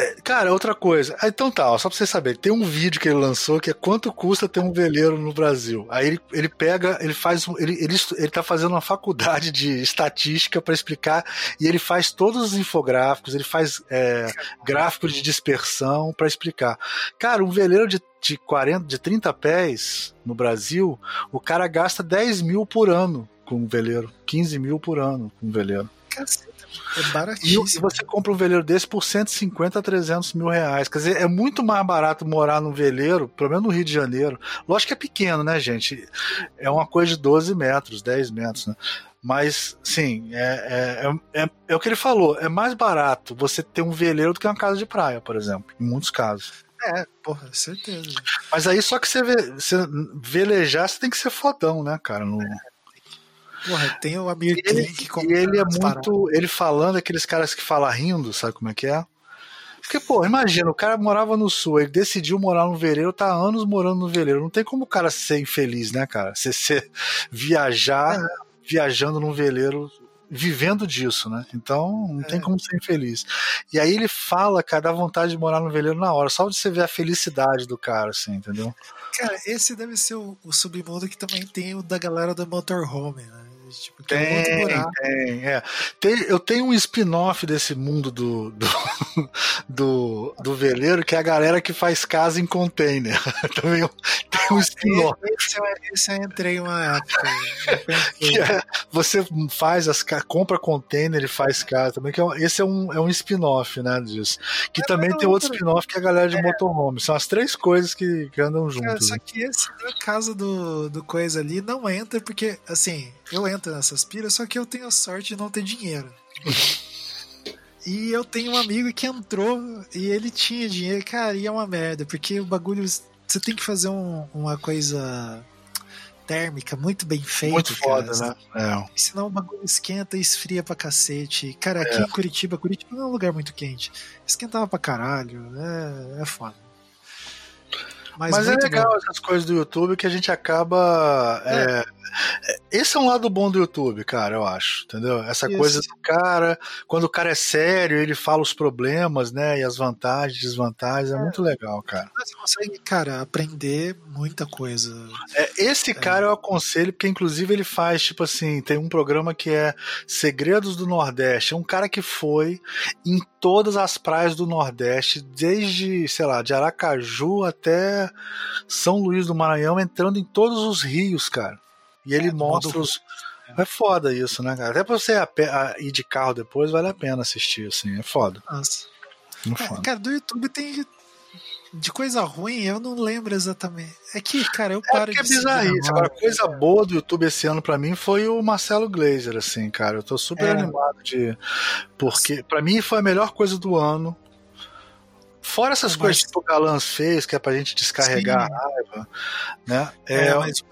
É, cara, outra coisa. Ah, então tá, ó, só pra vocês saberem, tem um vídeo que ele lançou que é quanto custa ter um veleiro no Brasil. Aí ele, ele pega, ele faz ele, ele, ele tá fazendo uma faculdade de estatística para explicar e ele faz todos os infográficos, ele faz é, gráfico de dispersão para explicar. Cara, um veleiro de de 40, de 30 pés no Brasil, o cara gasta 10 mil por ano com um veleiro, 15 mil por ano com um veleiro. Caceta. É baratíssimo. E você compra um veleiro desse por 150 a 300 mil reais. Quer dizer, é muito mais barato morar num veleiro, pelo menos no Rio de Janeiro. Lógico que é pequeno, né, gente? É uma coisa de 12 metros, 10 metros, né? Mas, sim, é, é, é, é, o que ele falou. É mais barato você ter um veleiro do que uma casa de praia, por exemplo, em muitos casos. É, porra, certeza. Mas aí só que você, você velejar, você tem que ser fodão, né, cara? No... Porra, tem o Amir ele, Klink E ele é muito. Ele falando aqueles caras que falam rindo, sabe como é que é? Porque, pô, imagina, o cara morava no sul, ele decidiu morar no veleiro, tá anos morando no veleiro. Não tem como o cara ser infeliz, né, cara? Você viajar, é. viajando num veleiro vivendo disso, né? Então não tem é. como ser infeliz. E aí ele fala, cara, dá vontade de morar no veleiro na hora, só de você ver a felicidade do cara, assim, entendeu? Cara, esse deve ser o, o submundo que também tem o da galera do motorhome, né? Tipo, tem, é tem, é. tem, eu tenho um spin-off desse mundo do, do, do, do, veleiro, que é a galera que faz casa em container. Também tem um ah, spin-off. Esse, esse, eu entrei uma época. é, você faz as compra container e faz casa também, que é, esse é um, é um spin-off, né, disso. Que é, também tem outro spin-off que é a galera de é. motorhome. São as três coisas que, que andam juntos. só né? que esse da casa do, do coisa ali não entra, porque, assim, eu entro nessas piras, só que eu tenho a sorte de não ter dinheiro. e eu tenho um amigo que entrou e ele tinha dinheiro, cara, e é uma merda, porque o bagulho. Você tem que fazer um, uma coisa térmica muito bem feita. Muito foda, cara, né? É. Senão o bagulho esquenta e esfria pra cacete. Cara, aqui é. em Curitiba, Curitiba não é um lugar muito quente. Esquentava pra caralho. É, é foda. Mas, Mas é legal bom. essas coisas do YouTube que a gente acaba. É. É, esse é um lado bom do YouTube, cara, eu acho, entendeu? Essa Isso. coisa do cara, quando o cara é sério, ele fala os problemas, né, e as vantagens, desvantagens, é, é muito legal, cara. Você consegue, cara, aprender muita coisa. É, esse é. cara eu aconselho, porque inclusive ele faz, tipo assim, tem um programa que é Segredos do Nordeste, é um cara que foi em todas as praias do Nordeste, desde, sei lá, de Aracaju até São Luís do Maranhão, entrando em todos os rios, cara. E ele é, mostra os. É foda isso, né, cara? Até pra você ir de carro depois, vale a pena assistir, assim. É foda. Nossa. É, cara, do YouTube tem. De coisa ruim, eu não lembro exatamente. É que, cara, eu é paro é de. É bizarrice. Agora, coisa boa do YouTube esse ano para mim foi o Marcelo Glazer, assim, cara. Eu tô super é. animado de. Porque, para mim, foi a melhor coisa do ano. Fora essas coisas que o Galãs fez, que é pra gente descarregar Sim. a raiva, né? É, é mas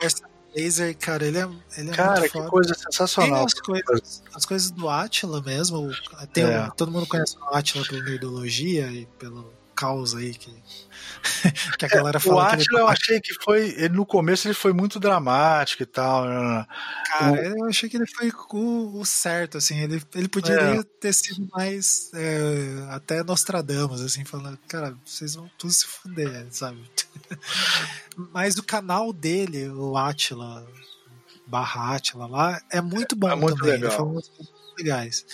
Laser, cara, ele é, ele é Cara, que foda. coisa sensacional. As coisas, as coisas do Atila mesmo. Tem é. todo mundo conhece o Atila pela nerdologia e pelo caos aí que, que a galera é, fala. O Atila eu achei que foi. Ele, no começo ele foi muito dramático e tal. Né? Cara, o... eu achei que ele foi o, o certo, assim. Ele, ele poderia é. ter sido mais. É, até Nostradamus, assim, falando, cara, vocês vão tudo se fuder, sabe? Mas o canal dele, o Atila, barra Atila lá, é muito bom é muito também. Legal. Ele fala muito legais.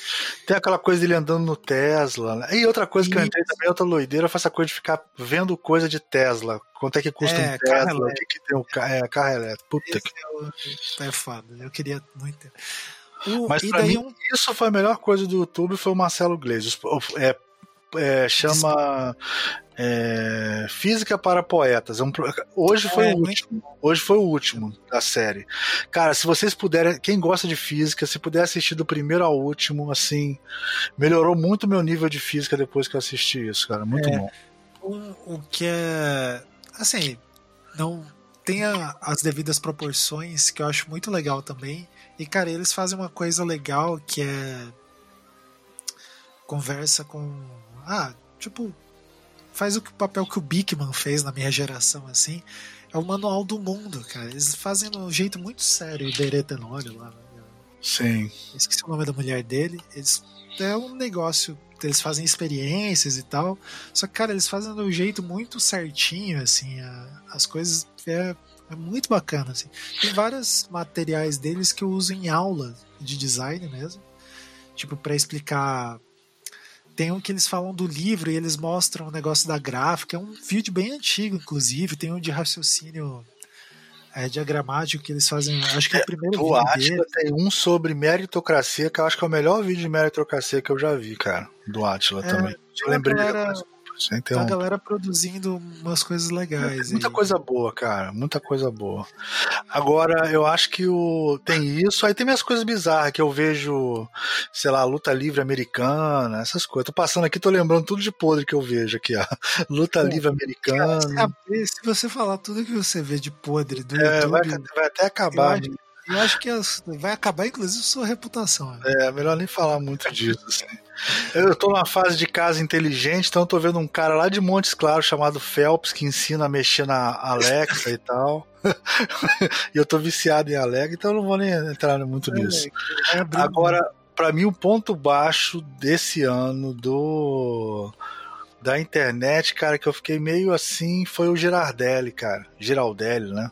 Tem aquela coisa dele andando no Tesla. Né? E outra coisa Isso. que eu entrei também, outra loideira, eu faço a coisa de ficar vendo coisa de Tesla. Quanto é que custa é, um Tesla? O que, que tem um é, carro elétrico? Puta Esse que. É, é foda. Eu queria muito. O, Mas pra mim, um... isso foi a melhor coisa do YouTube, foi o Marcelo Gleisi. É, é, chama é, Física para Poetas. É um, hoje foi é, o último. Hoje foi o último da série. Cara, se vocês puderem, quem gosta de física, se puder assistir do primeiro ao último, assim, melhorou muito meu nível de física depois que eu assisti isso, cara. Muito é, bom. O, o que é. Assim, não tem a, as devidas proporções, que eu acho muito legal também. E, cara, eles fazem uma coisa legal que é. Conversa com. Ah, tipo, faz o papel que o Bigman fez na minha geração, assim. É o manual do mundo, cara. Eles fazem de um jeito muito sério o Dere Tenório lá. Né? Sim. Esqueci o nome da mulher dele. Eles, é um negócio. Eles fazem experiências e tal. Só que, cara, eles fazem de um jeito muito certinho, assim. A, as coisas. É, é muito bacana, assim. Tem vários materiais deles que eu uso em aula de design mesmo. Tipo, para explicar tem um que eles falam do livro e eles mostram o negócio da gráfica. É um vídeo bem antigo, inclusive. Tem um de raciocínio é, diagramático que eles fazem. Acho que é o primeiro vídeo. Atila tem um sobre meritocracia, que eu acho que é o melhor vídeo de meritocracia que eu já vi, cara. Do Atila é, também. Eu lembrei galera, tem a galera produzindo umas coisas legais. muita aí. coisa boa, cara. Muita coisa boa. Agora, eu acho que o tem isso. Aí tem minhas coisas bizarras que eu vejo, sei lá, luta livre americana, essas coisas. Tô passando aqui, tô lembrando tudo de podre que eu vejo aqui, ó. Luta Pô, livre americana. se você falar tudo que você vê de podre do é, YouTube, vai, vai, até acabar. Eu Eu acho que vai acabar, inclusive, sua reputação. Né? É, melhor nem falar muito disso, assim. Eu tô numa fase de casa inteligente, então eu tô vendo um cara lá de Montes Claros chamado Phelps que ensina a mexer na Alexa e tal. e eu tô viciado em Alexa, então eu não vou nem entrar muito nisso. Agora, para mim, o ponto baixo desse ano do da internet, cara, que eu fiquei meio assim, foi o Girardelli, cara. Giraldelli, né?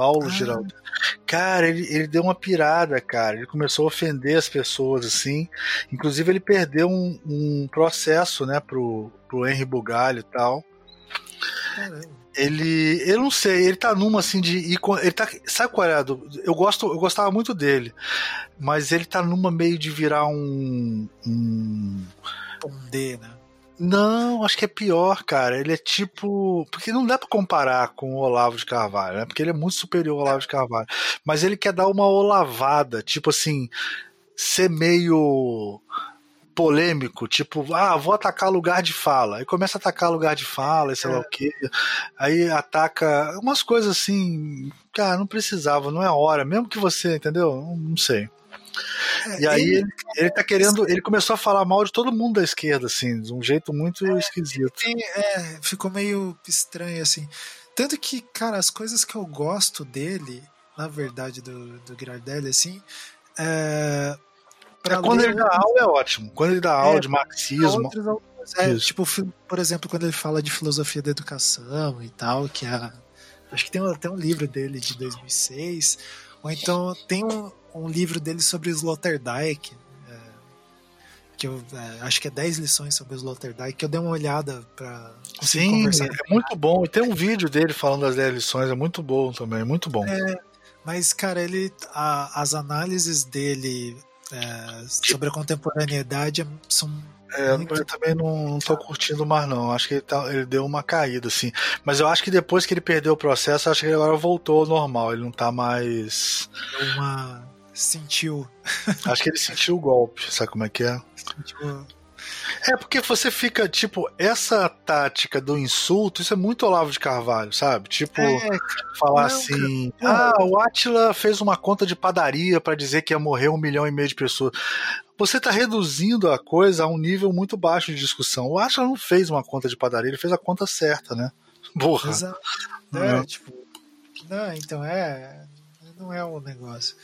Paulo ah. Giraldelli. Cara, ele, ele deu uma pirada, cara. Ele começou a ofender as pessoas, assim. Inclusive, ele perdeu um, um processo, né, pro, pro Henry Bugalho e tal. Caramba. Ele, eu não sei, ele tá numa assim de. Ele tá, sabe qual é? Eu, gosto, eu gostava muito dele, mas ele tá numa meio de virar um. Um, um D, né? Não, acho que é pior, cara. Ele é tipo. Porque não dá pra comparar com o Olavo de Carvalho, né? Porque ele é muito superior ao Olavo de Carvalho. Mas ele quer dar uma olavada, tipo assim, ser meio polêmico, tipo, ah, vou atacar lugar de fala. Aí começa a atacar lugar de fala, e sei é. lá o quê. Aí ataca umas coisas assim, cara, não precisava, não é hora. Mesmo que você, entendeu? Não, não sei. É, e aí ele, ele tá querendo. Ele começou a falar mal de todo mundo da esquerda, assim, de um jeito muito é, esquisito. Tem, é, ficou meio estranho, assim. Tanto que, cara, as coisas que eu gosto dele, na verdade, do, do Girardelli, assim. É, é quando ele dá aula é ótimo. Quando ele dá aula é, de marxismo. É, tipo, por exemplo, quando ele fala de filosofia da educação e tal, que é. Acho que tem até um livro dele de 2006. Ou então tem um, um livro dele sobre Sloterdijk, é, que eu é, acho que é 10 lições sobre Sloterdijk, que eu dei uma olhada para Sim, conversar. É muito bom. E tem um vídeo dele falando das 10 lições, é muito bom também, muito bom. É, mas, cara, ele. A, as análises dele é, sobre a contemporaneidade são é, eu também não, não tô curtindo mais, não. Acho que ele, tá, ele, deu uma caída, assim. Mas eu acho que depois que ele perdeu o processo, acho que ele agora voltou ao normal. Ele não tá mais. Uma sentiu. Acho que ele sentiu o golpe, sabe como é que é? Sentiu. É porque você fica, tipo, essa tática do insulto, isso é muito Olavo de Carvalho, sabe? Tipo, é, falar não, assim: cara. ah, o Atila fez uma conta de padaria para dizer que ia morrer um milhão e meio de pessoas. Você está reduzindo a coisa a um nível muito baixo de discussão. O Atila não fez uma conta de padaria, ele fez a conta certa, né? Porra. Exato. É, é. tipo. Não, então é. Não é o um negócio.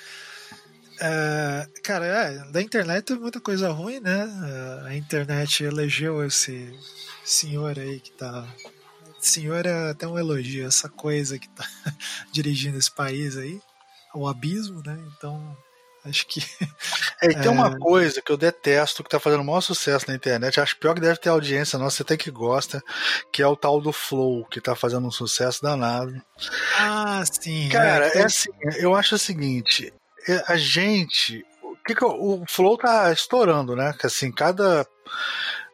É, cara, é, da internet tem muita coisa ruim, né? É, a internet elegeu esse senhor aí que tá. Senhor é até um elogio, essa coisa que tá dirigindo esse país aí, o abismo, né? Então, acho que. É, e tem é... uma coisa que eu detesto, que tá fazendo o maior sucesso na internet, acho pior que deve ter audiência nossa, até que gosta, que é o tal do Flow, que tá fazendo um sucesso danado. Ah, sim. Cara, é, é assim, eu acho o seguinte, é, a gente. O, que que o Flow tá estourando, né? Que assim, cada.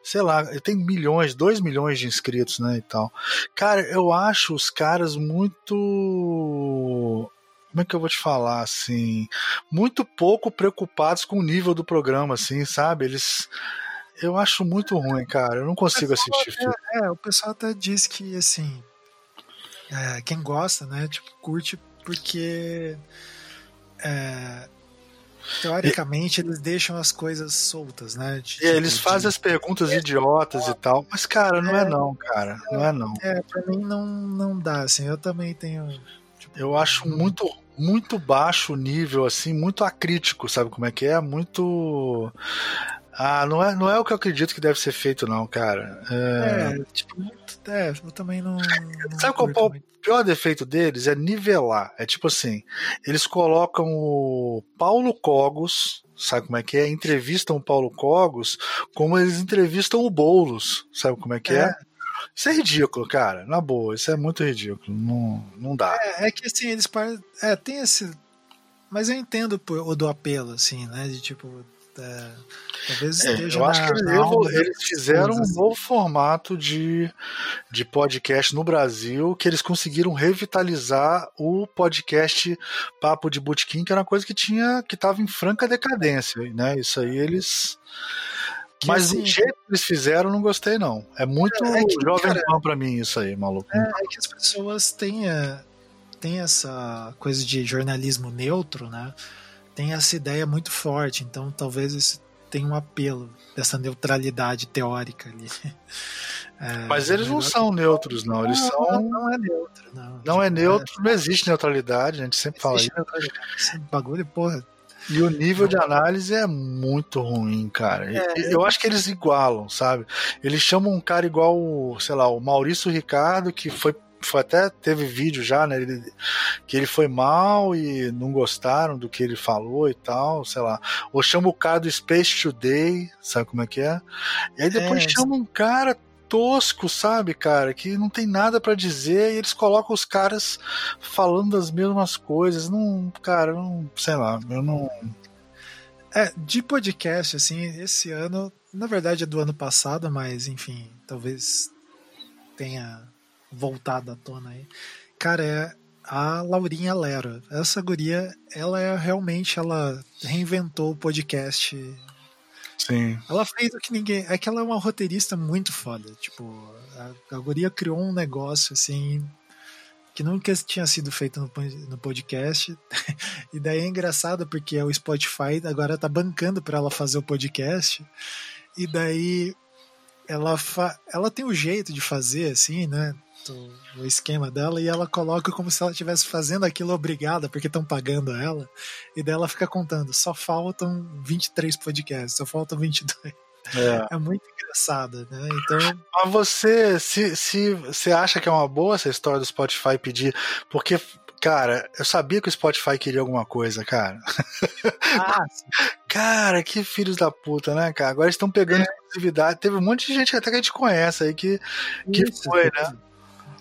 Sei lá, ele tem milhões, dois milhões de inscritos, né? E tal. Cara, eu acho os caras muito. Como é que eu vou te falar, assim? Muito pouco preocupados com o nível do programa, assim, sabe? Eles. Eu acho muito ruim, cara. Eu não consigo assistir. É, é, o pessoal até diz que, assim. É, quem gosta, né? Tipo, curte porque é, teoricamente e, eles deixam as coisas soltas, né? De, tipo, eles fazem de... as perguntas é, idiotas e tal, mas cara, não é, é não, cara, não é não. É, pra mim não, não dá, assim, eu também tenho... Tipo, eu acho muito muito baixo o nível, assim, muito acrítico, sabe como é que é? Muito ah, não é, não é o que eu acredito que deve ser feito, não, cara. É, é tipo, é, eu também não. não Sabe qual é o pior defeito deles? É nivelar. É tipo assim: eles colocam o Paulo Cogos, sabe como é que é? Entrevistam o Paulo Cogos como eles entrevistam o Boulos, sabe como é que é? é? Isso é ridículo, cara. Na boa, isso é muito ridículo. Não, não dá. É, é que assim, eles. É, tem esse. Mas eu entendo o do apelo, assim, né? De tipo, é, talvez é, eu acho que eles, eles fizeram um novo formato de, de podcast no Brasil que eles conseguiram revitalizar o podcast Papo de Bootkin, que era uma coisa que tinha que estava em franca decadência, né? Isso aí eles que Mas assim, o jeito que eles fizeram, não gostei, não. É muito é, é que, jovem pra mim, isso aí, maluco. É, é, que as pessoas têm. É, tem essa coisa de jornalismo neutro, né? Tem essa ideia muito forte, então talvez isso tenha um apelo dessa neutralidade teórica ali. É, Mas eles não são neutros, não. Eles não, são. Não é neutro, não. Não é neutro, não existe neutralidade, a gente sempre fala isso. Esse bagulho, porra. E o nível de análise é muito ruim, cara. É, eu acho que eles igualam, sabe? Eles chamam um cara igual, sei lá, o Maurício Ricardo, que foi foi até teve vídeo já, né? Ele, que ele foi mal e não gostaram do que ele falou e tal, sei lá. Ou chama o cara do Space Today, sabe como é que é? E aí depois é, chama um cara tosco, sabe, cara, que não tem nada para dizer e eles colocam os caras falando as mesmas coisas. Não, cara, não, sei lá, eu não. É, de podcast, assim, esse ano, na verdade é do ano passado, mas enfim, talvez tenha voltado à tona aí. Cara, é a Laurinha Lera. Essa guria, ela é realmente, ela reinventou o podcast. Sim. Ela fez o que ninguém. É que ela é uma roteirista muito foda. Tipo, a, a guria criou um negócio assim que nunca tinha sido feito no, no podcast. e daí é engraçado porque o Spotify agora tá bancando para ela fazer o podcast. E daí ela, fa... ela tem o um jeito de fazer, assim, né? O esquema dela e ela coloca como se ela estivesse fazendo aquilo obrigada, porque estão pagando ela, e daí ela fica contando, só faltam 23 podcasts, só faltam 22. É. é muito engraçada, né? Então. Mas você, se, se você acha que é uma boa essa história do Spotify pedir, porque Cara, eu sabia que o Spotify queria alguma coisa, cara. Ah, cara, que filhos da puta, né, cara? Agora estão pegando é. exclusividade. Teve um monte de gente até que a gente conhece aí que, que Isso, foi, né?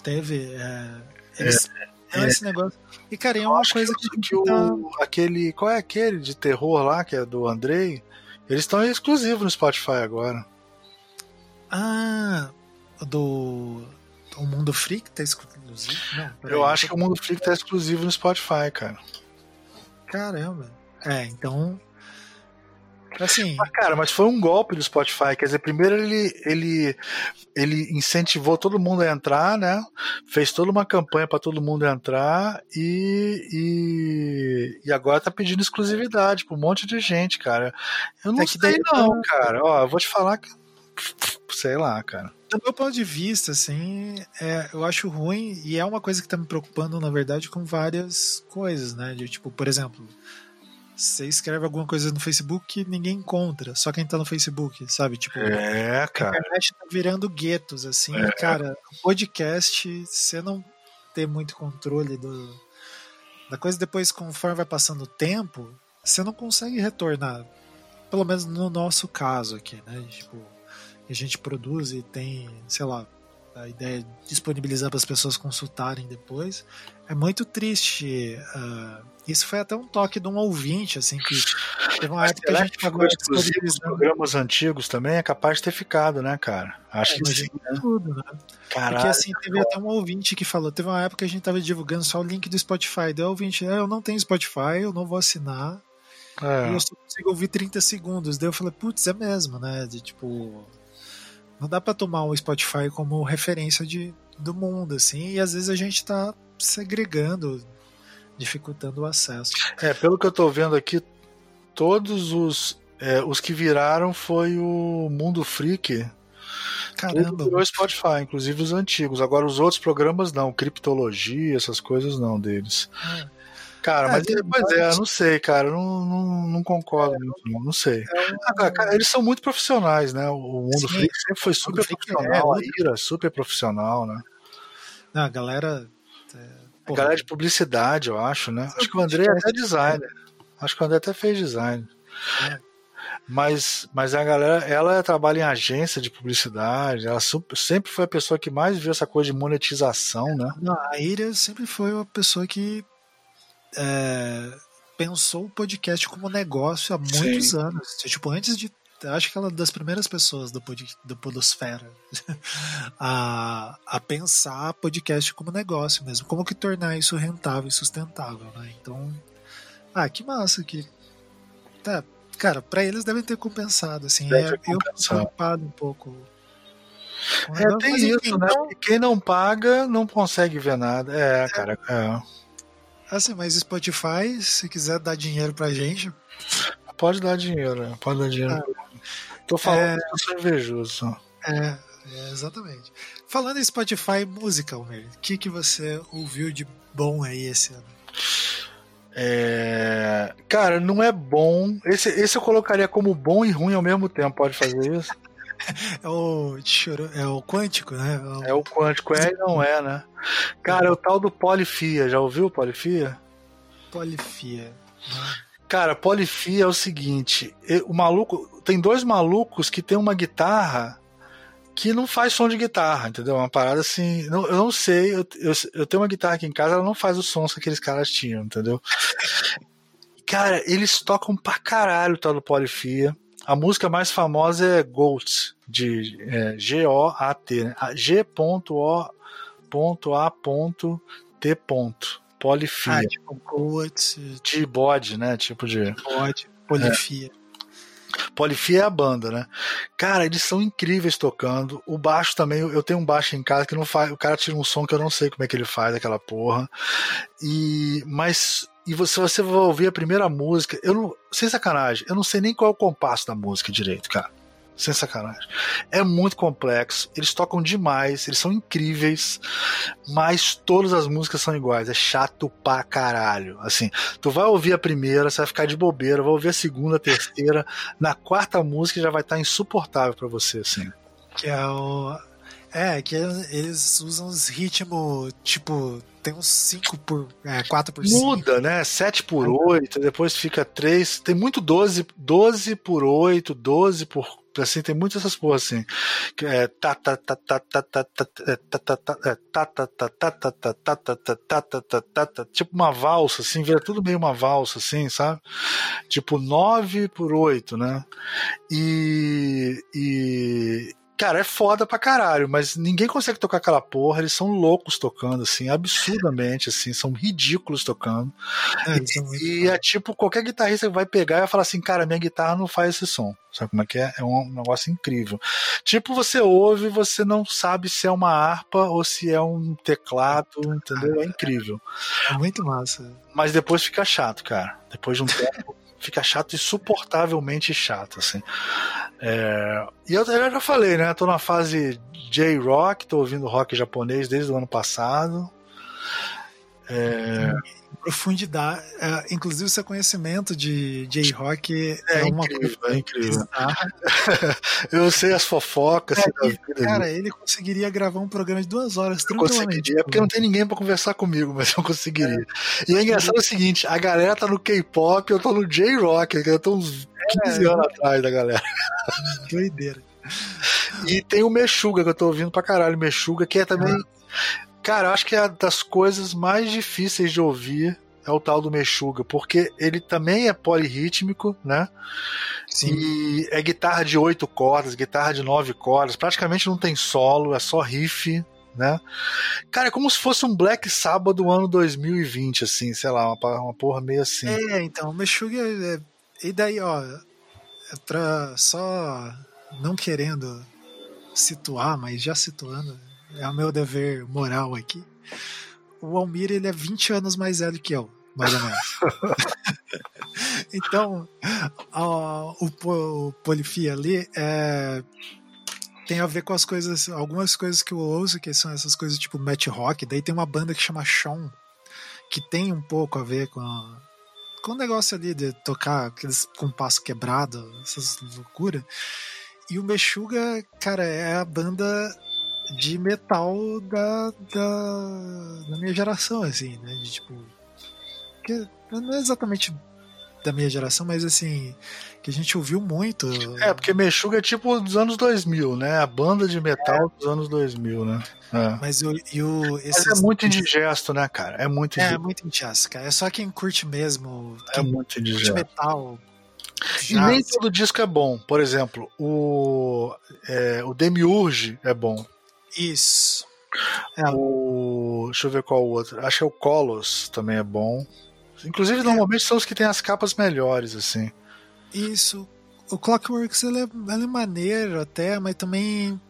Teve. É, eles, é, é, esse negócio. E, cara, é uma coisa que, que o, tá... aquele. Qual é aquele de terror lá, que é do Andrei? Eles estão exclusivos no Spotify agora. Ah, do. O Mundo Freak tá exclusivo? Não, Eu acho que o Mundo Freak tá exclusivo no Spotify, cara. Caramba. É, então Assim. Mas, cara, mas foi um golpe do Spotify. Quer dizer, primeiro ele, ele, ele incentivou todo mundo a entrar, né? Fez toda uma campanha para todo mundo entrar e, e, e, agora tá pedindo exclusividade pra um monte de gente, cara. Eu não é sei daí, não, cara. Ó, eu vou te falar que. Sei lá, cara. Do meu ponto de vista, assim, é, eu acho ruim e é uma coisa que tá me preocupando, na verdade, com várias coisas, né? De, tipo, por exemplo, você escreve alguma coisa no Facebook que ninguém encontra, só quem tá no Facebook, sabe? Tipo, é, cara. a internet tá virando guetos, assim. É. Cara, podcast, você não ter muito controle do, da coisa, depois, conforme vai passando o tempo, você não consegue retornar. Pelo menos no nosso caso aqui, né? Tipo, a gente produz e tem, sei lá, a ideia de disponibilizar para as pessoas consultarem depois. É muito triste. Uh, isso foi até um toque de um ouvinte, assim, que teve uma Mas época que a gente pagou os programas antigos também é capaz de ter ficado, né, cara? Acho é, que sim. Né? Tudo, né? Caralho, Porque assim, teve até um ouvinte que falou, teve uma época que a gente tava divulgando só o link do Spotify. Daí o ouvinte, ah, eu não tenho Spotify, eu não vou assinar. É. E eu só consigo ouvir 30 segundos. Daí eu falei, putz, é mesmo, né? De tipo não dá para tomar o Spotify como referência de, do mundo, assim, e às vezes a gente está segregando, dificultando o acesso. É, pelo que eu estou vendo aqui, todos os, é, os que viraram foi o Mundo Freak. Caramba. Virou Spotify, inclusive os antigos. Agora os outros programas não, criptologia, essas coisas não deles. É. Cara, é, mas pois é, não sei, cara, não, não, não concordo é, muito, não, não sei. É ah, cara, eles são muito profissionais, né? O Mundo Sim, Freak sempre foi super profissional, a Ira super profissional, né? Não, a galera. É, a galera de publicidade, eu acho, né? Acho que o André é até designer. Acho que o André até fez design. É. Mas, mas a galera, ela trabalha em agência de publicidade, ela super, sempre foi a pessoa que mais viu essa coisa de monetização, né? A Ira sempre foi uma pessoa que é, pensou o podcast como negócio há muitos Sim. anos. Tipo, antes de. Acho que ela é das primeiras pessoas do, pod, do Podosfera a, a pensar podcast como negócio mesmo. Como que tornar isso rentável e sustentável, né? Então. Ah, que massa que. Tá, cara, para eles devem ter compensado, assim. Deve é, eu preocupado um pouco. É, tem isso, né? Então... Quem não paga não consegue ver nada. É, é. cara. É. Assim, mas Spotify, se quiser dar dinheiro pra gente. Pode dar dinheiro, pode dar dinheiro. Ah, Tô falando é... invejoso. É, é, exatamente. Falando em Spotify música, o que, que você ouviu de bom aí esse ano? É... Cara, não é bom. Esse, esse eu colocaria como bom e ruim ao mesmo tempo. Pode fazer isso? é, o, é o quântico, né? É o, é o quântico, é e não é, né? Cara, é o tal do Polifia. Já ouviu Polifia? Polifia. Cara, Polifia é o seguinte: o maluco. Tem dois malucos que tem uma guitarra que não faz som de guitarra, entendeu? Uma parada assim. Não, eu não sei, eu, eu, eu, tenho uma guitarra aqui em casa, ela não faz os sons que aqueles caras tinham, entendeu? Cara, eles tocam pra caralho o tal do Polifia. A música mais famosa é Goat, de é, G-O-A-T, né? G.O.A.T. Polifia. Ah, tipo. De bode, né? Tipo de. Bode, polifia. É. Polifia é a banda, né? Cara, eles são incríveis tocando. O baixo também, eu tenho um baixo em casa que não faz. O cara tira um som que eu não sei como é que ele faz aquela porra. E. Mas. E você, você vai ouvir a primeira música. Eu não. Sem sacanagem, eu não sei nem qual é o compasso da música direito, cara. Sem sacanagem. É muito complexo. Eles tocam demais, eles são incríveis, mas todas as músicas são iguais. É chato pra caralho. Assim, tu vai ouvir a primeira, você vai ficar de bobeira, vai ouvir a segunda, a terceira. Na quarta música já vai estar insuportável para você, assim. Que é o. É, que eles usam os ritmos, tipo, tem uns 5 por. É, 4 por 5. Muda, né? 7 por 8, depois fica 3. Tem muito 12, 12 por 8, 12 por assim, tem muitas essas porras assim. É, tipo uma valsa, assim, vira tudo meio uma valsa, assim, sabe? Tipo 9 por 8, né? E, e, Cara, é foda pra caralho, mas ninguém consegue tocar aquela porra, eles são loucos tocando, assim, absurdamente, assim, são ridículos tocando. É, e, e é tipo, qualquer guitarrista vai pegar e vai falar assim, cara, minha guitarra não faz esse som. Sabe como é que é? É um negócio incrível. Tipo, você ouve você não sabe se é uma harpa ou se é um teclado, entendeu? É incrível. É muito massa. Mas depois fica chato, cara. Depois de um tempo fica chato, insuportavelmente chato, assim. É... E eu, eu, já falei, né? Tô na fase J-Rock, tô ouvindo rock japonês desde o ano passado. É profundidade. É, inclusive, seu conhecimento de J-Rock é, é, uma incrível, coisa. É incrível. eu sei as fofocas. É, cara, ele conseguiria gravar um programa de duas horas tranquilamente. É porque não tem ninguém para conversar comigo, mas eu conseguiria. É. E é engraçado o seguinte: a galera tá no K-pop, eu tô no J-Rock, eu tô uns 15 é, anos atrás da galera. Doideira. E tem o Mexuga que eu tô ouvindo pra caralho, Mexuga, que é também. Cara, acho que é das coisas mais difíceis de ouvir é o tal do Meshuga, porque ele também é polirrítmico, né? Sim. E é guitarra de oito cordas, guitarra de nove cordas, praticamente não tem solo, é só riff, né? Cara, é como se fosse um Black Sabbath do ano 2020, assim, sei lá, uma, uma porra meio assim. É, então, o Meshuga é, e daí, ó, é pra só não querendo situar, mas já situando, é o meu dever moral aqui. O Almir ele é 20 anos mais velho que eu, mais ou menos. então, o, o Polifia ali é, tem a ver com as coisas, algumas coisas que eu ouço, que são essas coisas tipo Matt Rock. Daí tem uma banda que chama Sean, que tem um pouco a ver com a, com o negócio ali de tocar aqueles compasso quebrado, essas loucuras. E o Meshuga, cara, é a banda de metal da, da, da minha geração, assim, né? De tipo. Que não é exatamente da minha geração, mas assim, que a gente ouviu muito. É, porque Meshuga é tipo dos anos 2000, né? A banda de metal é. dos anos 2000, né? É. Mas, o, e o, esses... mas é muito indigesto, né, cara? É muito indigesto. É, é muito indigesto, cara. É só quem curte mesmo. É quem é muito indigesto. Curte metal. E nem todo disco é bom. Por exemplo, o, é, o Demiurge é bom. Isso. É. O, deixa eu ver qual o outro. Acho que é o Colos também é bom. Inclusive, é. normalmente são os que têm as capas melhores, assim. Isso. O Clockworks ele é, ele é maneiro até, mas também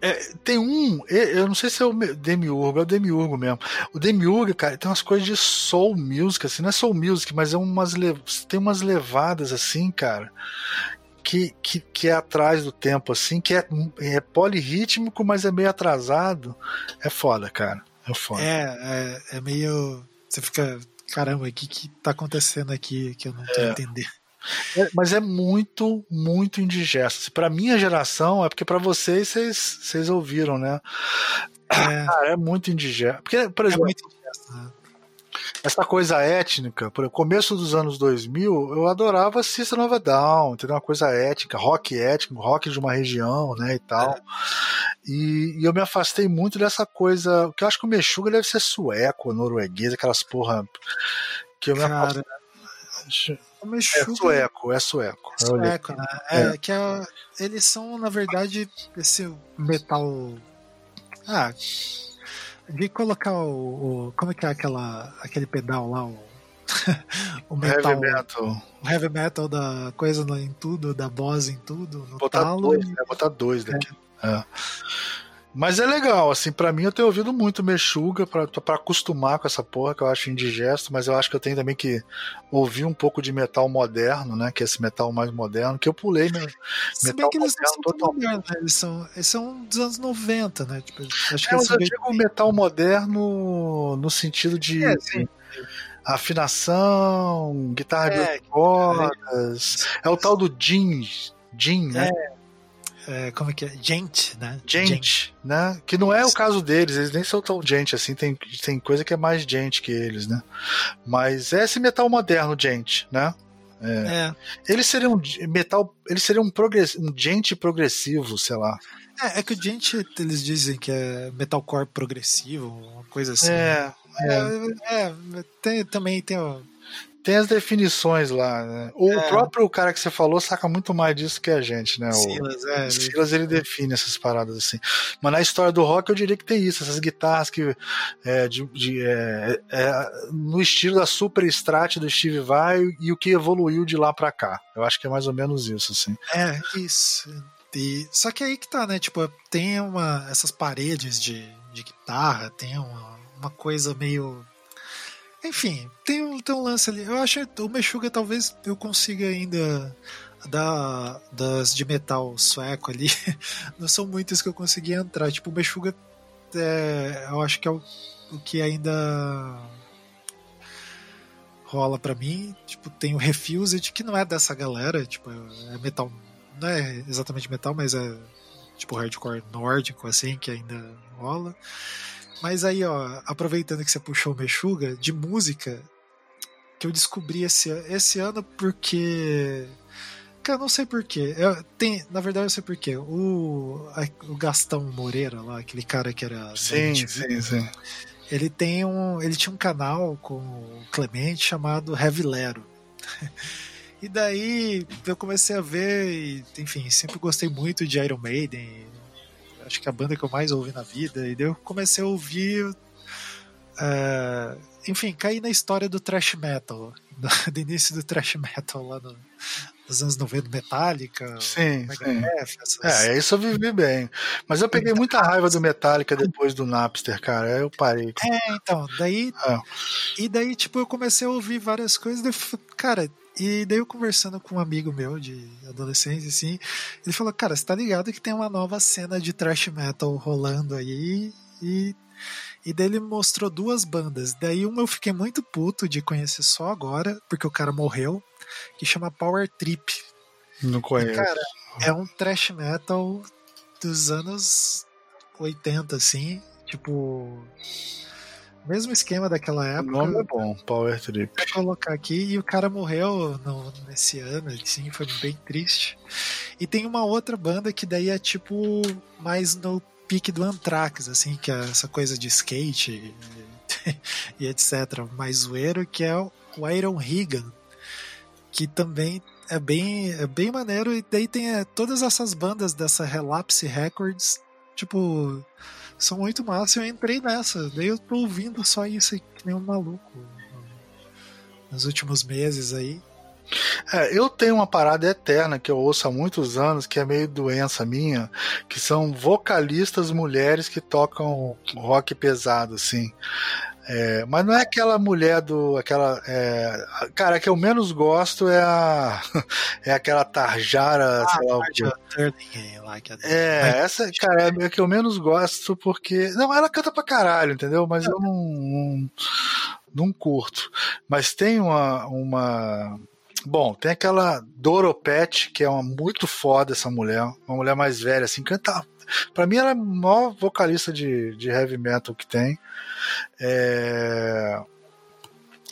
É, tem um, eu não sei se é o Demiurgo, é o Demiurgo mesmo. O Demiurgo, cara, tem umas coisas de soul music, assim, não é soul music, mas é umas tem umas levadas assim, cara, que, que, que é atrás do tempo, assim, que é, é polirrítmico, mas é meio atrasado. É foda, cara. É foda. É, é, é meio. Você fica. Caramba, o que, que tá acontecendo aqui que eu não tô é. entendendo? É, mas é muito, muito indigesto. Para minha geração, é porque para vocês, vocês, ouviram, né? É. Cara, é muito indigesto. Porque, por é exemplo, é indigesto, né? Essa coisa étnica, por começo dos anos 2000, eu adorava System of a Down, entendeu? Uma coisa étnica, rock étnico, rock de uma região, né, e tal. É. E, e, eu me afastei muito dessa coisa, que eu acho que o Meshuga deve ser sueco, norueguês, aquelas porra que eu me Cara, afastei. É sueco, é sueco. É sueco, né? É, é. que é, eles são, na verdade, esse metal. Ah, de colocar o, o, Como é que é aquela, aquele pedal lá? O, o metal, heavy metal. O heavy metal da coisa em tudo, da boss em tudo. No botar talo, dois, né? Botar dois daqui. É. É. Mas é legal, assim, para mim eu tenho ouvido muito Mexuga para acostumar com essa porra que eu acho indigesto, mas eu acho que eu tenho também que ouvir um pouco de metal moderno, né? Que é esse metal mais moderno, que eu pulei meu, Se metal bem que eles moderno são totalmente. né? Eles são, eles são dos anos 90, né? Tipo, acho é, que mas eu digo bem... metal moderno no sentido de. É, afinação, guitarra é, de cordas. É, é o tal do Jim, Jim, né? É, é, como é que é? Gente, né? Gente, gente, né? Que não é o caso deles, eles nem são tão gente assim, tem, tem coisa que é mais gente que eles, né? Mas é esse metal moderno, gente, né? É. é. Eles seriam metal, eles seriam um, progress, um gente progressivo, sei lá. É, é que o gente, eles dizem que é metalcore progressivo, uma coisa assim. É, né? é. é, é tem, também tem tem as definições lá, né? O é. próprio cara que você falou saca muito mais disso que a gente, né? Silas, o, é. O Silas, ele define essas paradas assim. Mas na história do rock eu diria que tem isso, essas guitarras que é, de, de é, é, no estilo da super strat do Steve Vai e o que evoluiu de lá para cá. Eu acho que é mais ou menos isso, assim. É, isso. E, só que aí que tá, né? Tipo, tem uma, essas paredes de, de guitarra, tem uma, uma coisa meio enfim, tem um, tem um lance ali. Eu acho que o Meshuga talvez eu consiga ainda da, das de metal sueco ali. Não são muitas que eu consegui entrar. Tipo, o Meshuga é, eu acho que é o, o que ainda rola para mim. Tipo, tem o Refused, que não é dessa galera. Tipo, é metal. Não é exatamente metal, mas é tipo hardcore nórdico, assim, que ainda rola. Mas aí, ó, aproveitando que você puxou o Mexuga, de música, que eu descobri esse, esse ano porque. Cara, não sei porquê. Eu, tem, na verdade, eu sei porquê. O, o Gastão Moreira, lá, aquele cara que era. Sim, sim, sim. Ele tem um. Ele tinha um canal com o Clemente chamado Heavy Lero. E daí eu comecei a ver, e, enfim, sempre gostei muito de Iron Maiden, acho que a banda que eu mais ouvi na vida, e daí eu comecei a ouvir. Uh, enfim, caí na história do thrash metal, do, do início do thrash metal lá no, nos anos 90, Metallica, sim, sim. Essas... É, isso eu vivi bem. Mas eu peguei muita raiva do Metallica depois do Napster, cara. Aí eu parei. É, então, daí. É. E daí, tipo, eu comecei a ouvir várias coisas. Daí, cara, e daí eu conversando com um amigo meu de adolescência, assim, ele falou, cara, você tá ligado que tem uma nova cena de thrash metal rolando aí e. E daí ele mostrou duas bandas. Daí uma eu fiquei muito puto de conhecer só agora, porque o cara morreu, que chama Power Trip. Não conheço. E, cara, é um thrash metal dos anos 80, assim. Tipo, mesmo esquema daquela época. O nome é bom, Power Trip. Vou colocar aqui e o cara morreu no, nesse ano, sim, foi bem triste. E tem uma outra banda que daí é tipo mais no pique do Anthrax, assim, que é essa coisa de skate e, e etc. Mais zoeiro, que é o Iron Higan, que também é bem, é bem maneiro. E daí tem é, todas essas bandas dessa Relapse Records, tipo são muito massa. Eu entrei nessa. Daí eu tô ouvindo só isso aí, que nem um maluco nos últimos meses aí. É, eu tenho uma parada eterna que eu ouço há muitos anos, que é meio doença minha, que são vocalistas mulheres que tocam rock pesado, assim. É, mas não é aquela mulher do. aquela é, Cara, a que eu menos gosto é a. É aquela Tarjara, ah, sei lá o que. É, essa, cara, é a que eu menos gosto porque. Não, ela canta pra caralho, entendeu? Mas eu não, não, não curto. Mas tem uma, uma Bom, tem aquela Doropet, que é uma muito foda essa mulher, uma mulher mais velha, assim, canta. Pra mim, ela é a maior vocalista de, de heavy metal que tem. É...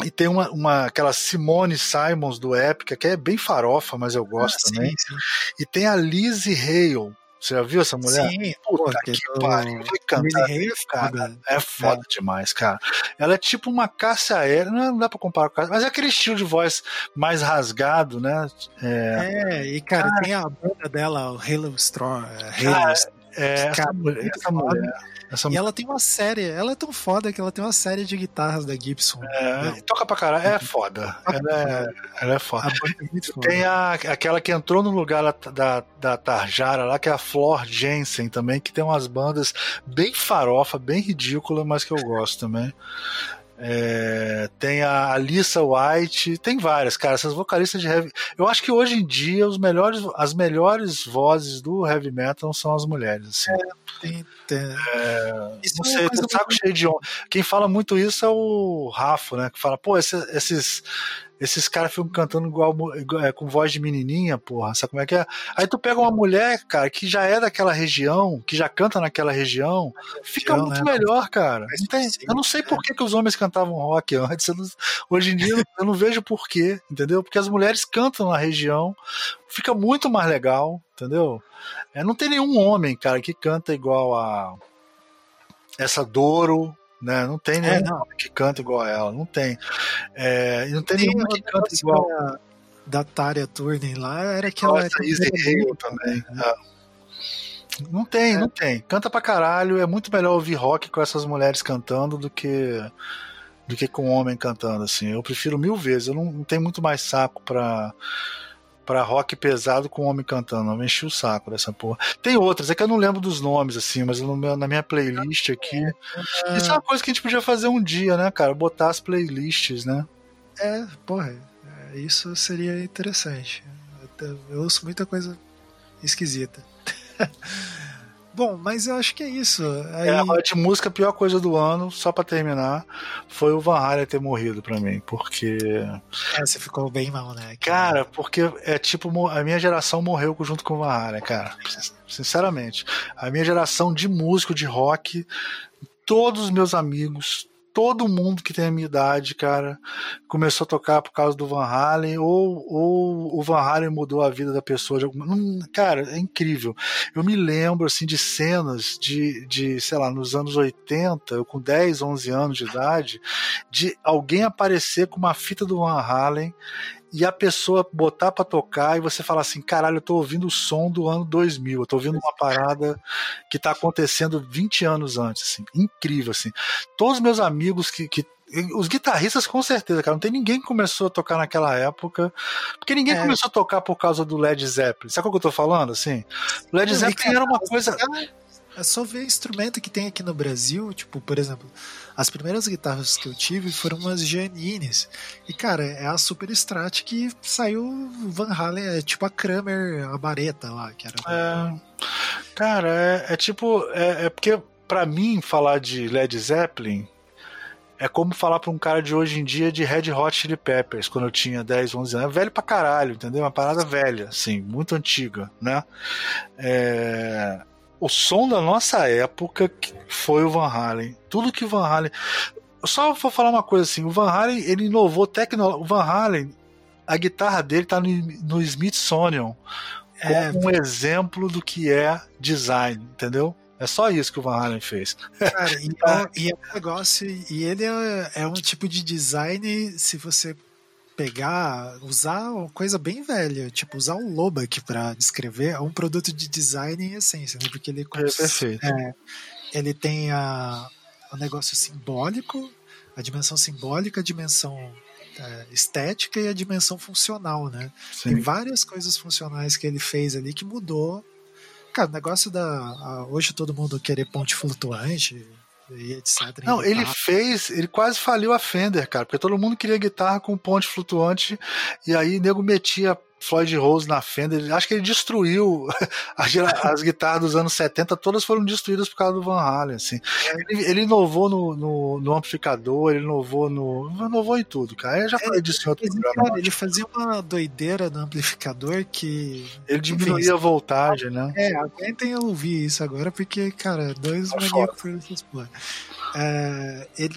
E tem uma, uma aquela Simone Simons do Epica, que é bem farofa, mas eu gosto ah, também. Sim, sim. E tem a Lizzie Hale, você já viu essa mulher? Sim, Puta que, que pariu. Cantar, é foda. É foda é. demais, cara. Ela é tipo uma Cássia aérea, não dá pra comparar com a mas é aquele estilo de voz mais rasgado, né? É, é e cara, cara, tem a banda dela, o Halo Strong. É, Halo, é, essa, mulher, essa mulher essa... E ela tem uma série, ela é tão foda que ela tem uma série de guitarras da Gibson. É, toca pra caralho, é foda. Ela é, ela é foda. É tem a, aquela que entrou no lugar da, da, da Tarjara lá, que é a Flor Jensen também, que tem umas bandas bem farofa, bem ridícula, mas que eu gosto também. É, tem a Alissa White, tem várias, cara. Essas vocalistas de heavy. Eu acho que hoje em dia os melhores, as melhores vozes do heavy metal são as mulheres. Assim. É, tem, tem. É, não sei, é saco cheio de homem. Quem fala muito isso é o Rafa, né? Que fala, pô, esses esses caras ficam cantando igual, igual é, com voz de menininha, porra, sabe como é que é? Aí tu pega uma mulher, cara, que já é daquela região, que já canta naquela região, fica muito né? melhor, cara. Não tem, eu não sei por que, que os homens cantavam rock antes, não, hoje em dia eu não vejo por quê, entendeu? Porque as mulheres cantam na região, fica muito mais legal, entendeu? É, não tem nenhum homem, cara, que canta igual a essa Doro, né? Não tem nenhum é, que canta igual a ela, não tem. É, não tem, tem nenhuma que canta igual. Da, da Tária Turner lá era que ela. Nossa, Easy Hale também. Né? É. Não tem, é. não tem. Canta pra caralho. É muito melhor ouvir rock com essas mulheres cantando do que do que com um homem cantando assim. Eu prefiro mil vezes. Eu não, não tenho muito mais saco pra pra rock pesado com homem cantando. Eu enchi o saco dessa porra. Tem outras, é que eu não lembro dos nomes, assim, mas no meu, na minha playlist aqui. É... Isso é uma coisa que a gente podia fazer um dia, né, cara? Botar as playlists, né? É, porra, é, isso seria interessante. Eu ouço muita coisa esquisita. Bom, mas eu acho que é isso. Aí... É, a de música, a pior coisa do ano, só para terminar, foi o Van Halen ter morrido para mim, porque. É, você ficou bem mal, né? Cara, porque é tipo, a minha geração morreu junto com o Van Halen, cara. Sinceramente. A minha geração de músico, de rock, todos os meus amigos, todo mundo que tem a minha idade, cara, começou a tocar por causa do Van Halen, ou, ou o Van Halen mudou a vida da pessoa de alguma. Hum, cara, é incrível. Eu me lembro, assim, de cenas de, de, sei lá, nos anos 80, eu com 10, 11 anos de idade, de alguém aparecer com uma fita do Van Halen e a pessoa botar para tocar e você falar assim, caralho, eu tô ouvindo o som do ano 2000, eu tô ouvindo uma parada que tá acontecendo 20 anos antes, assim, incrível, assim. Todos os meus amigos que, que os guitarristas com certeza, cara, não tem ninguém que começou a tocar naquela época, porque ninguém é. começou a tocar por causa do Led Zeppelin. Sabe o que eu tô falando, assim? Led Zeppelin era uma coisa... É só ver instrumento que tem aqui no Brasil, tipo, por exemplo, as primeiras guitarras que eu tive foram umas Janines. E, cara, é a Super Strat que saiu Van Halen, é tipo a Kramer, a Bareta lá, que era. É, cara, é, é tipo. É, é porque, para mim, falar de Led Zeppelin é como falar pra um cara de hoje em dia de Red Hot Chili Peppers, quando eu tinha 10, 11 anos. É velho pra caralho, entendeu? Uma parada velha, assim, muito antiga, né? É o som da nossa época foi o Van Halen. Tudo que o Van Halen. Só vou falar uma coisa assim: o Van Halen ele inovou tecnologia. O Van Halen, a guitarra dele tá no, no Smithsonian é, como um exemplo do que é design, entendeu? É só isso que o Van Halen fez. Cara, e, é, e é um negócio. E ele é, é um tipo de design, se você pegar, usar uma coisa bem velha, tipo usar o Lobac para descrever é um produto de design em essência, né? Porque ele é perfeito. É, ele tem a, o negócio simbólico, a dimensão simbólica, a dimensão é, estética e a dimensão funcional, né? Sim. Tem várias coisas funcionais que ele fez ali que mudou. Cara, o negócio da. A, hoje todo mundo querer ponte flutuante e etc. Não, ele fez, ele quase faliu a Fender, cara, porque todo mundo queria guitarra com ponte flutuante e aí nego metia Floyd Rose na Fender. Acho que ele destruiu as guitarras dos anos 70, todas foram destruídas por causa do Van Halen. Assim. Ele, ele inovou no, no, no, amplificador, ele inovou no. inovou em tudo, cara. Eu já falei disso em outro programa. Cara, ele fazia uma doideira no amplificador que. Ele diminuía a voltagem, né? É, aguentem ouvir isso agora, porque, cara, dois tá maníacos por essas É, ele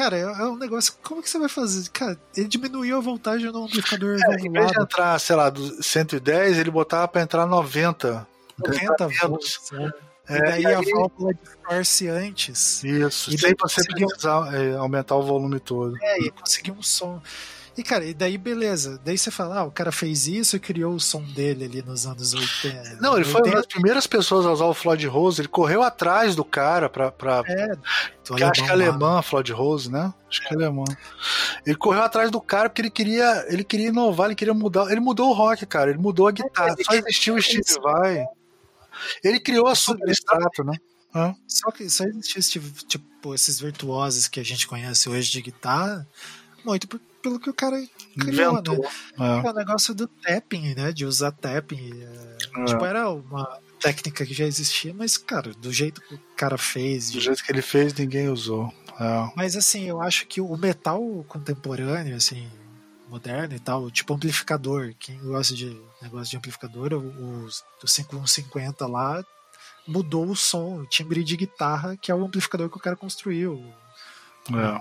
Cara, é, é, um negócio. Como que você vai fazer? Cara, ele diminuiu a voltagem no amplificador é, Em vez de entrar, sei lá, do 110, ele botava pra entrar 90. 90 volts. Né? É, e daí e aí... a válvula distorce antes. Isso, e sem você precisar é, aumentar o volume todo. É, e conseguir um som. E, cara, e daí beleza. Daí você fala, ah, o cara fez isso e criou o som dele ali nos anos 80. Não, ele 80. foi uma das primeiras pessoas a usar o Floyd Rose. Ele correu atrás do cara pra. pra... É, que acho que é alemã, Floyd Rose, né? Acho que é alemã. Ele correu atrás do cara porque ele queria, ele queria inovar, ele queria mudar. Ele mudou o rock, cara. Ele mudou a guitarra. Só existiu o Steve Vai. Ele criou a substrato, né? Só que só existiu tipo, esses virtuosos que a gente conhece hoje de guitarra, muito por pelo que o cara criou, Inventou. né? É. é. o negócio do tapping, né? De usar tapping. É, é. Tipo, era uma técnica que já existia, mas, cara, do jeito que o cara fez. Do jeito que ele fez, ninguém usou. É. Mas, assim, eu acho que o metal contemporâneo, assim, moderno e tal, tipo amplificador, quem gosta de negócio de amplificador, o, o 5150 lá mudou o som, o timbre de guitarra, que é o amplificador que o cara construiu. É.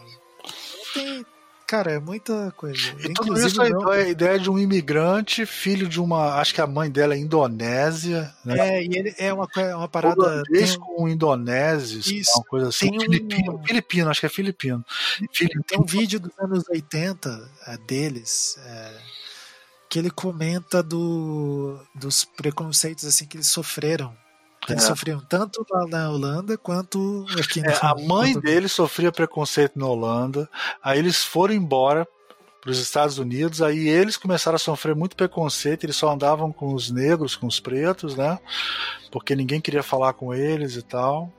Tem, Cara, é muita coisa. E tudo isso é a ideia de um imigrante, filho de uma. Acho que a mãe dela é indonésia. Né? É, e ele é uma, é uma parada. Holandês tem... com indonésios, isso, uma coisa assim. Filipino, filipino, acho que é filipino. filipino. Tem um vídeo dos anos 80 é, deles. É, que ele comenta do, dos preconceitos assim que eles sofreram eles é. sofriam tanto lá na Holanda quanto aqui é, A mãe dele sofria preconceito na Holanda, aí eles foram embora para os Estados Unidos, aí eles começaram a sofrer muito preconceito, eles só andavam com os negros, com os pretos, né? Porque ninguém queria falar com eles e tal.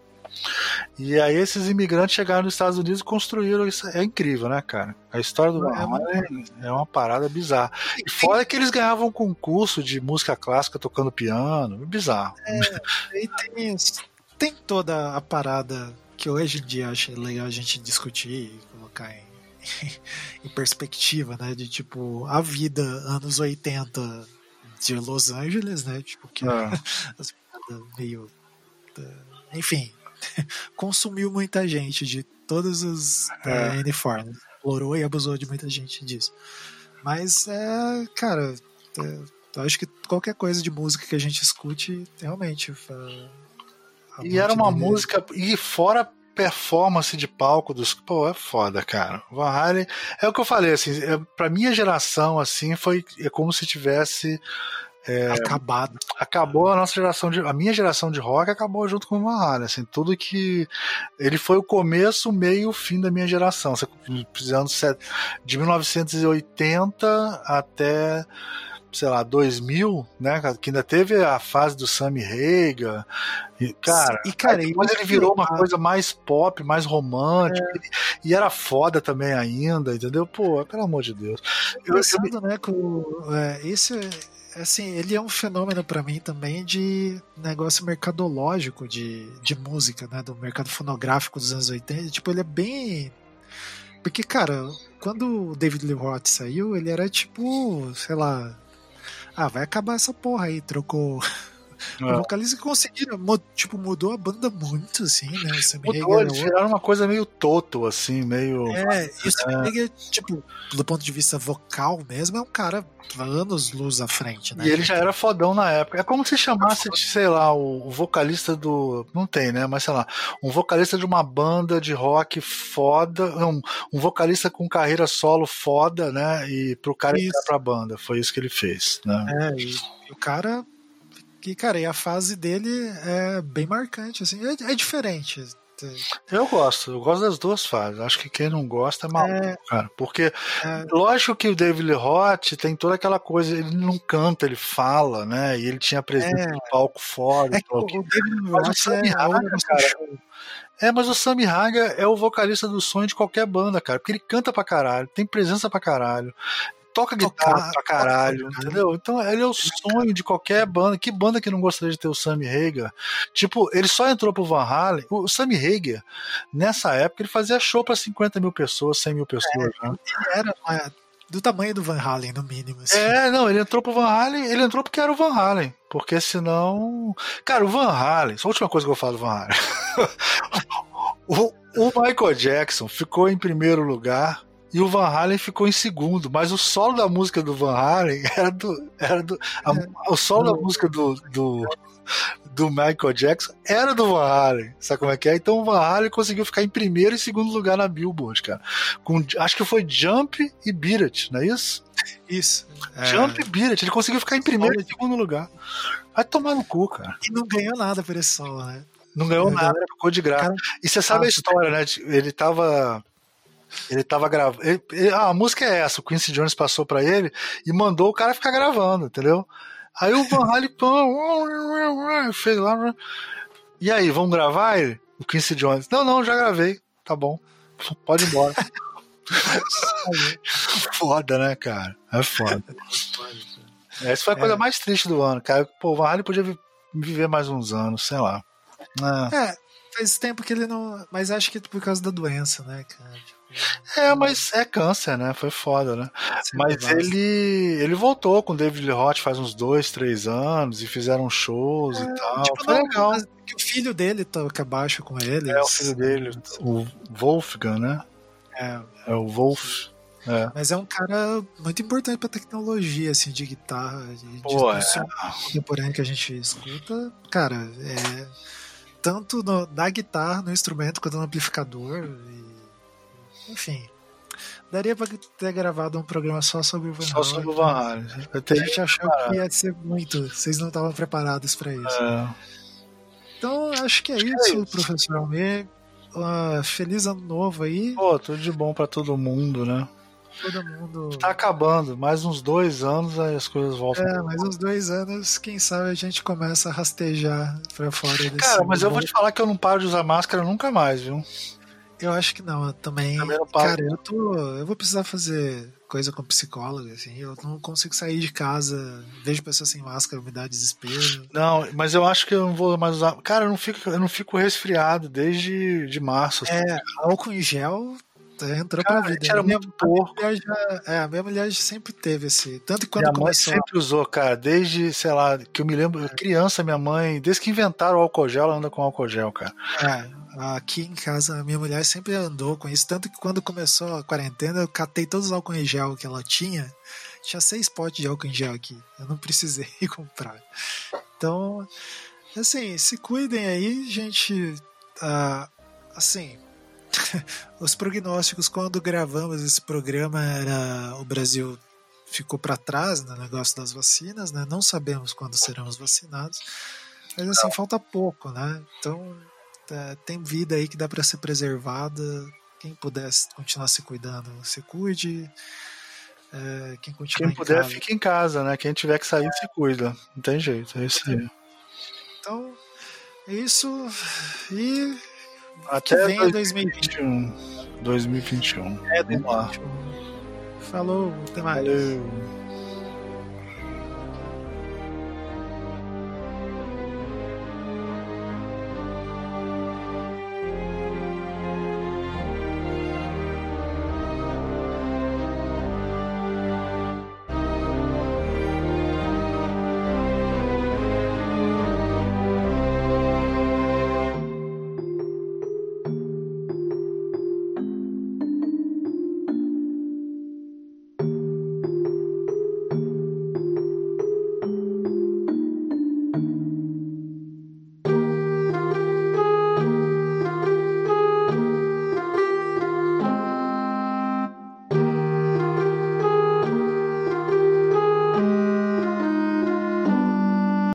E aí esses imigrantes chegaram nos Estados Unidos e construíram isso. É incrível, né, cara? A história do Van é, é uma parada bizarra. E fora que eles ganhavam concurso de música clássica tocando piano. Bizarro. É, e tem, tem toda a parada que hoje em dia acho legal a gente discutir e colocar em, em perspectiva, né? De tipo, a vida anos 80 de Los Angeles, né? Tipo, que é. as meio. Enfim, consumiu muita gente de todos os é. uh, uniformes. Explorou e abusou de muita gente disso. Mas, é, cara, é, eu acho que qualquer coisa de música que a gente escute, realmente. e era uma música. E fora performance de palco dos. Pô, é foda, cara. Van Halen. É o que eu falei, assim, é, pra minha geração, assim, foi. É como se tivesse é, Acabado. Acabou a nossa geração de. A minha geração de rock acabou junto com o Van assim, tudo que. Ele foi o começo, o meio o fim da minha geração. Precisando de 1980 até sei lá, 2000, né, que ainda teve a fase do Sammy Hagar, e, cara, e, cara depois ele virou uma coisa mais pop, mais romântica, é. e, e, era foda também ainda, entendeu? Pô, pelo amor de Deus. Eu, Pensando, eu, né, com, é, esse assim, ele é um fenômeno para mim também de negócio mercadológico de, de música, né? Do mercado fonográfico dos anos 80. Tipo, ele é bem. Porque, cara, quando o David Lee Roth saiu, ele era tipo, sei lá. Ah, vai acabar essa porra aí, trocou. O vocalista conseguiram, tipo, mudou a banda muito, assim, né? O mudou, eles tiraram uma coisa meio toto, assim, meio. É, e o Sam é. tipo, do ponto de vista vocal mesmo, é um cara anos luz à frente, né? E ele já era fodão na época. É como se chamasse, sei lá, o, o, vocalista do. Não tem, né? Mas sei lá, um vocalista de uma banda de rock foda, um, um vocalista com carreira solo foda, né? E pro cara isso. entrar pra banda. Foi isso que ele fez, né? É, e o cara que, cara, e a fase dele é bem marcante, assim, é, é diferente. Eu gosto, eu gosto das duas fases. Acho que quem não gosta é maluco, é, cara. Porque, é, lógico que o David Lee Roth tem toda aquela coisa, ele não canta, ele fala, né? E ele tinha presença é, no palco fora. É que o, o David Lee Roth é, Haga, cara, é, mas o Sammy Haga é o vocalista do sonho de qualquer banda, cara. Porque ele canta pra caralho, tem presença pra caralho toca guitarra pra caralho, entendeu? Então ele é o sonho de qualquer banda. Que banda que não gostaria de ter o Sammy Hagar? Tipo, ele só entrou pro Van Halen. O Sammy Hagar, nessa época, ele fazia show pra 50 mil pessoas, 100 mil pessoas. É, né? Era do tamanho do Van Halen, no mínimo. Assim. É, não, ele entrou pro Van Halen, ele entrou porque era o Van Halen. Porque senão. Cara, o Van Halen, a última coisa que eu falo do Van Halen. o, o Michael Jackson ficou em primeiro lugar e o Van Halen ficou em segundo, mas o solo da música do Van Halen era do. Era do a, é. o solo da música do, do, do, Michael Jackson era do Van Halen. Sabe como é que é? Então o Van Halen conseguiu ficar em primeiro e segundo lugar na Billboard, cara. Com, acho que foi Jump e Beat It, não é isso? Isso. Jump é... e Beat It. Ele conseguiu ficar em primeiro e segundo lugar. Vai tomar no cu, cara. E não ganhou nada por esse solo, né? Não ganhou nada, ficou de graça. Cara, e você sabe a história, né? Ele tava ele tava gravando. Ah, a música é essa, o Quincy Jones passou para ele e mandou o cara ficar gravando, entendeu? Aí o Van Halen fez lá. E aí, vamos gravar ele? O Quincy Jones. Não, não, já gravei. Tá bom. Pode ir embora. foda, né, cara? É foda. Essa foi a coisa é. mais triste do ano, cara. Pô, o Van Halen podia viver mais uns anos, sei lá. É. é, faz tempo que ele não. Mas acho que por causa da doença, né, cara? É, mas é câncer, né? Foi foda, né? Sim, mas ele ele voltou com o David Lee Roth faz uns dois, três anos e fizeram shows é, e tal. Tipo, Foi não, legal. Que o filho dele toca baixo com ele. É, o filho dele, o Wolfgang, né? É, é o Wolf. É. Mas é um cara muito importante pra tecnologia, assim, de guitarra, de, Pô, de é. contemporâneo que a gente escuta. Cara, é tanto no, na guitarra, no instrumento, quanto no amplificador. E enfim. Daria pra ter gravado um programa só sobre o Van Halen. Só sobre o Van Halen. A gente achou que ia ser muito. Vocês não estavam preparados para isso. É. Então, acho que é acho isso, que é isso. professor Almir. Uh, feliz ano novo aí. Pô, tudo de bom para todo mundo, né? Todo mundo. Tá acabando. Mais uns dois anos aí as coisas voltam. É, mais uns dois anos, quem sabe a gente começa a rastejar pra fora desse. Cara, mas eu vou te falar que eu não paro de usar máscara nunca mais, viu? Eu acho que não. Eu também. também cara, eu tô. Eu vou precisar fazer coisa com psicólogo, assim. Eu não consigo sair de casa. Vejo pessoas sem máscara, me dá desespero. Não, mas eu acho que eu não vou mais usar. Cara, eu não fico, eu não fico resfriado desde de março. Assim. É, álcool em gel entrou Cara, pra vida. Era minha, muito porco. Já, é, a minha mulher sempre teve esse. Tanto que quando minha começou. Mãe sempre usou, cara, desde, sei lá, que eu me lembro, criança, minha mãe, desde que inventaram o álcool gel, ela anda com álcool gel, cara. É, Aqui em casa, a minha mulher sempre andou com isso. Tanto que quando começou a quarentena, eu catei todos os álcool em gel que ela tinha. Tinha seis potes de álcool em gel aqui. Eu não precisei comprar. Então, assim, se cuidem aí, gente. Uh, assim, os prognósticos, quando gravamos esse programa, era o Brasil ficou para trás no negócio das vacinas, né? Não sabemos quando seremos vacinados. Mas assim, falta pouco, né? Então é, tem vida aí que dá para ser preservada. Quem puder continuar se cuidando, se cuide. É, quem, quem puder, casa, fique em casa, né? Quem tiver que sair, é. se cuida. Não tem jeito, é isso aí. Então, é isso. E. Até que vem 2021. 2021. É, 2021. Falou, até mais. Valeu.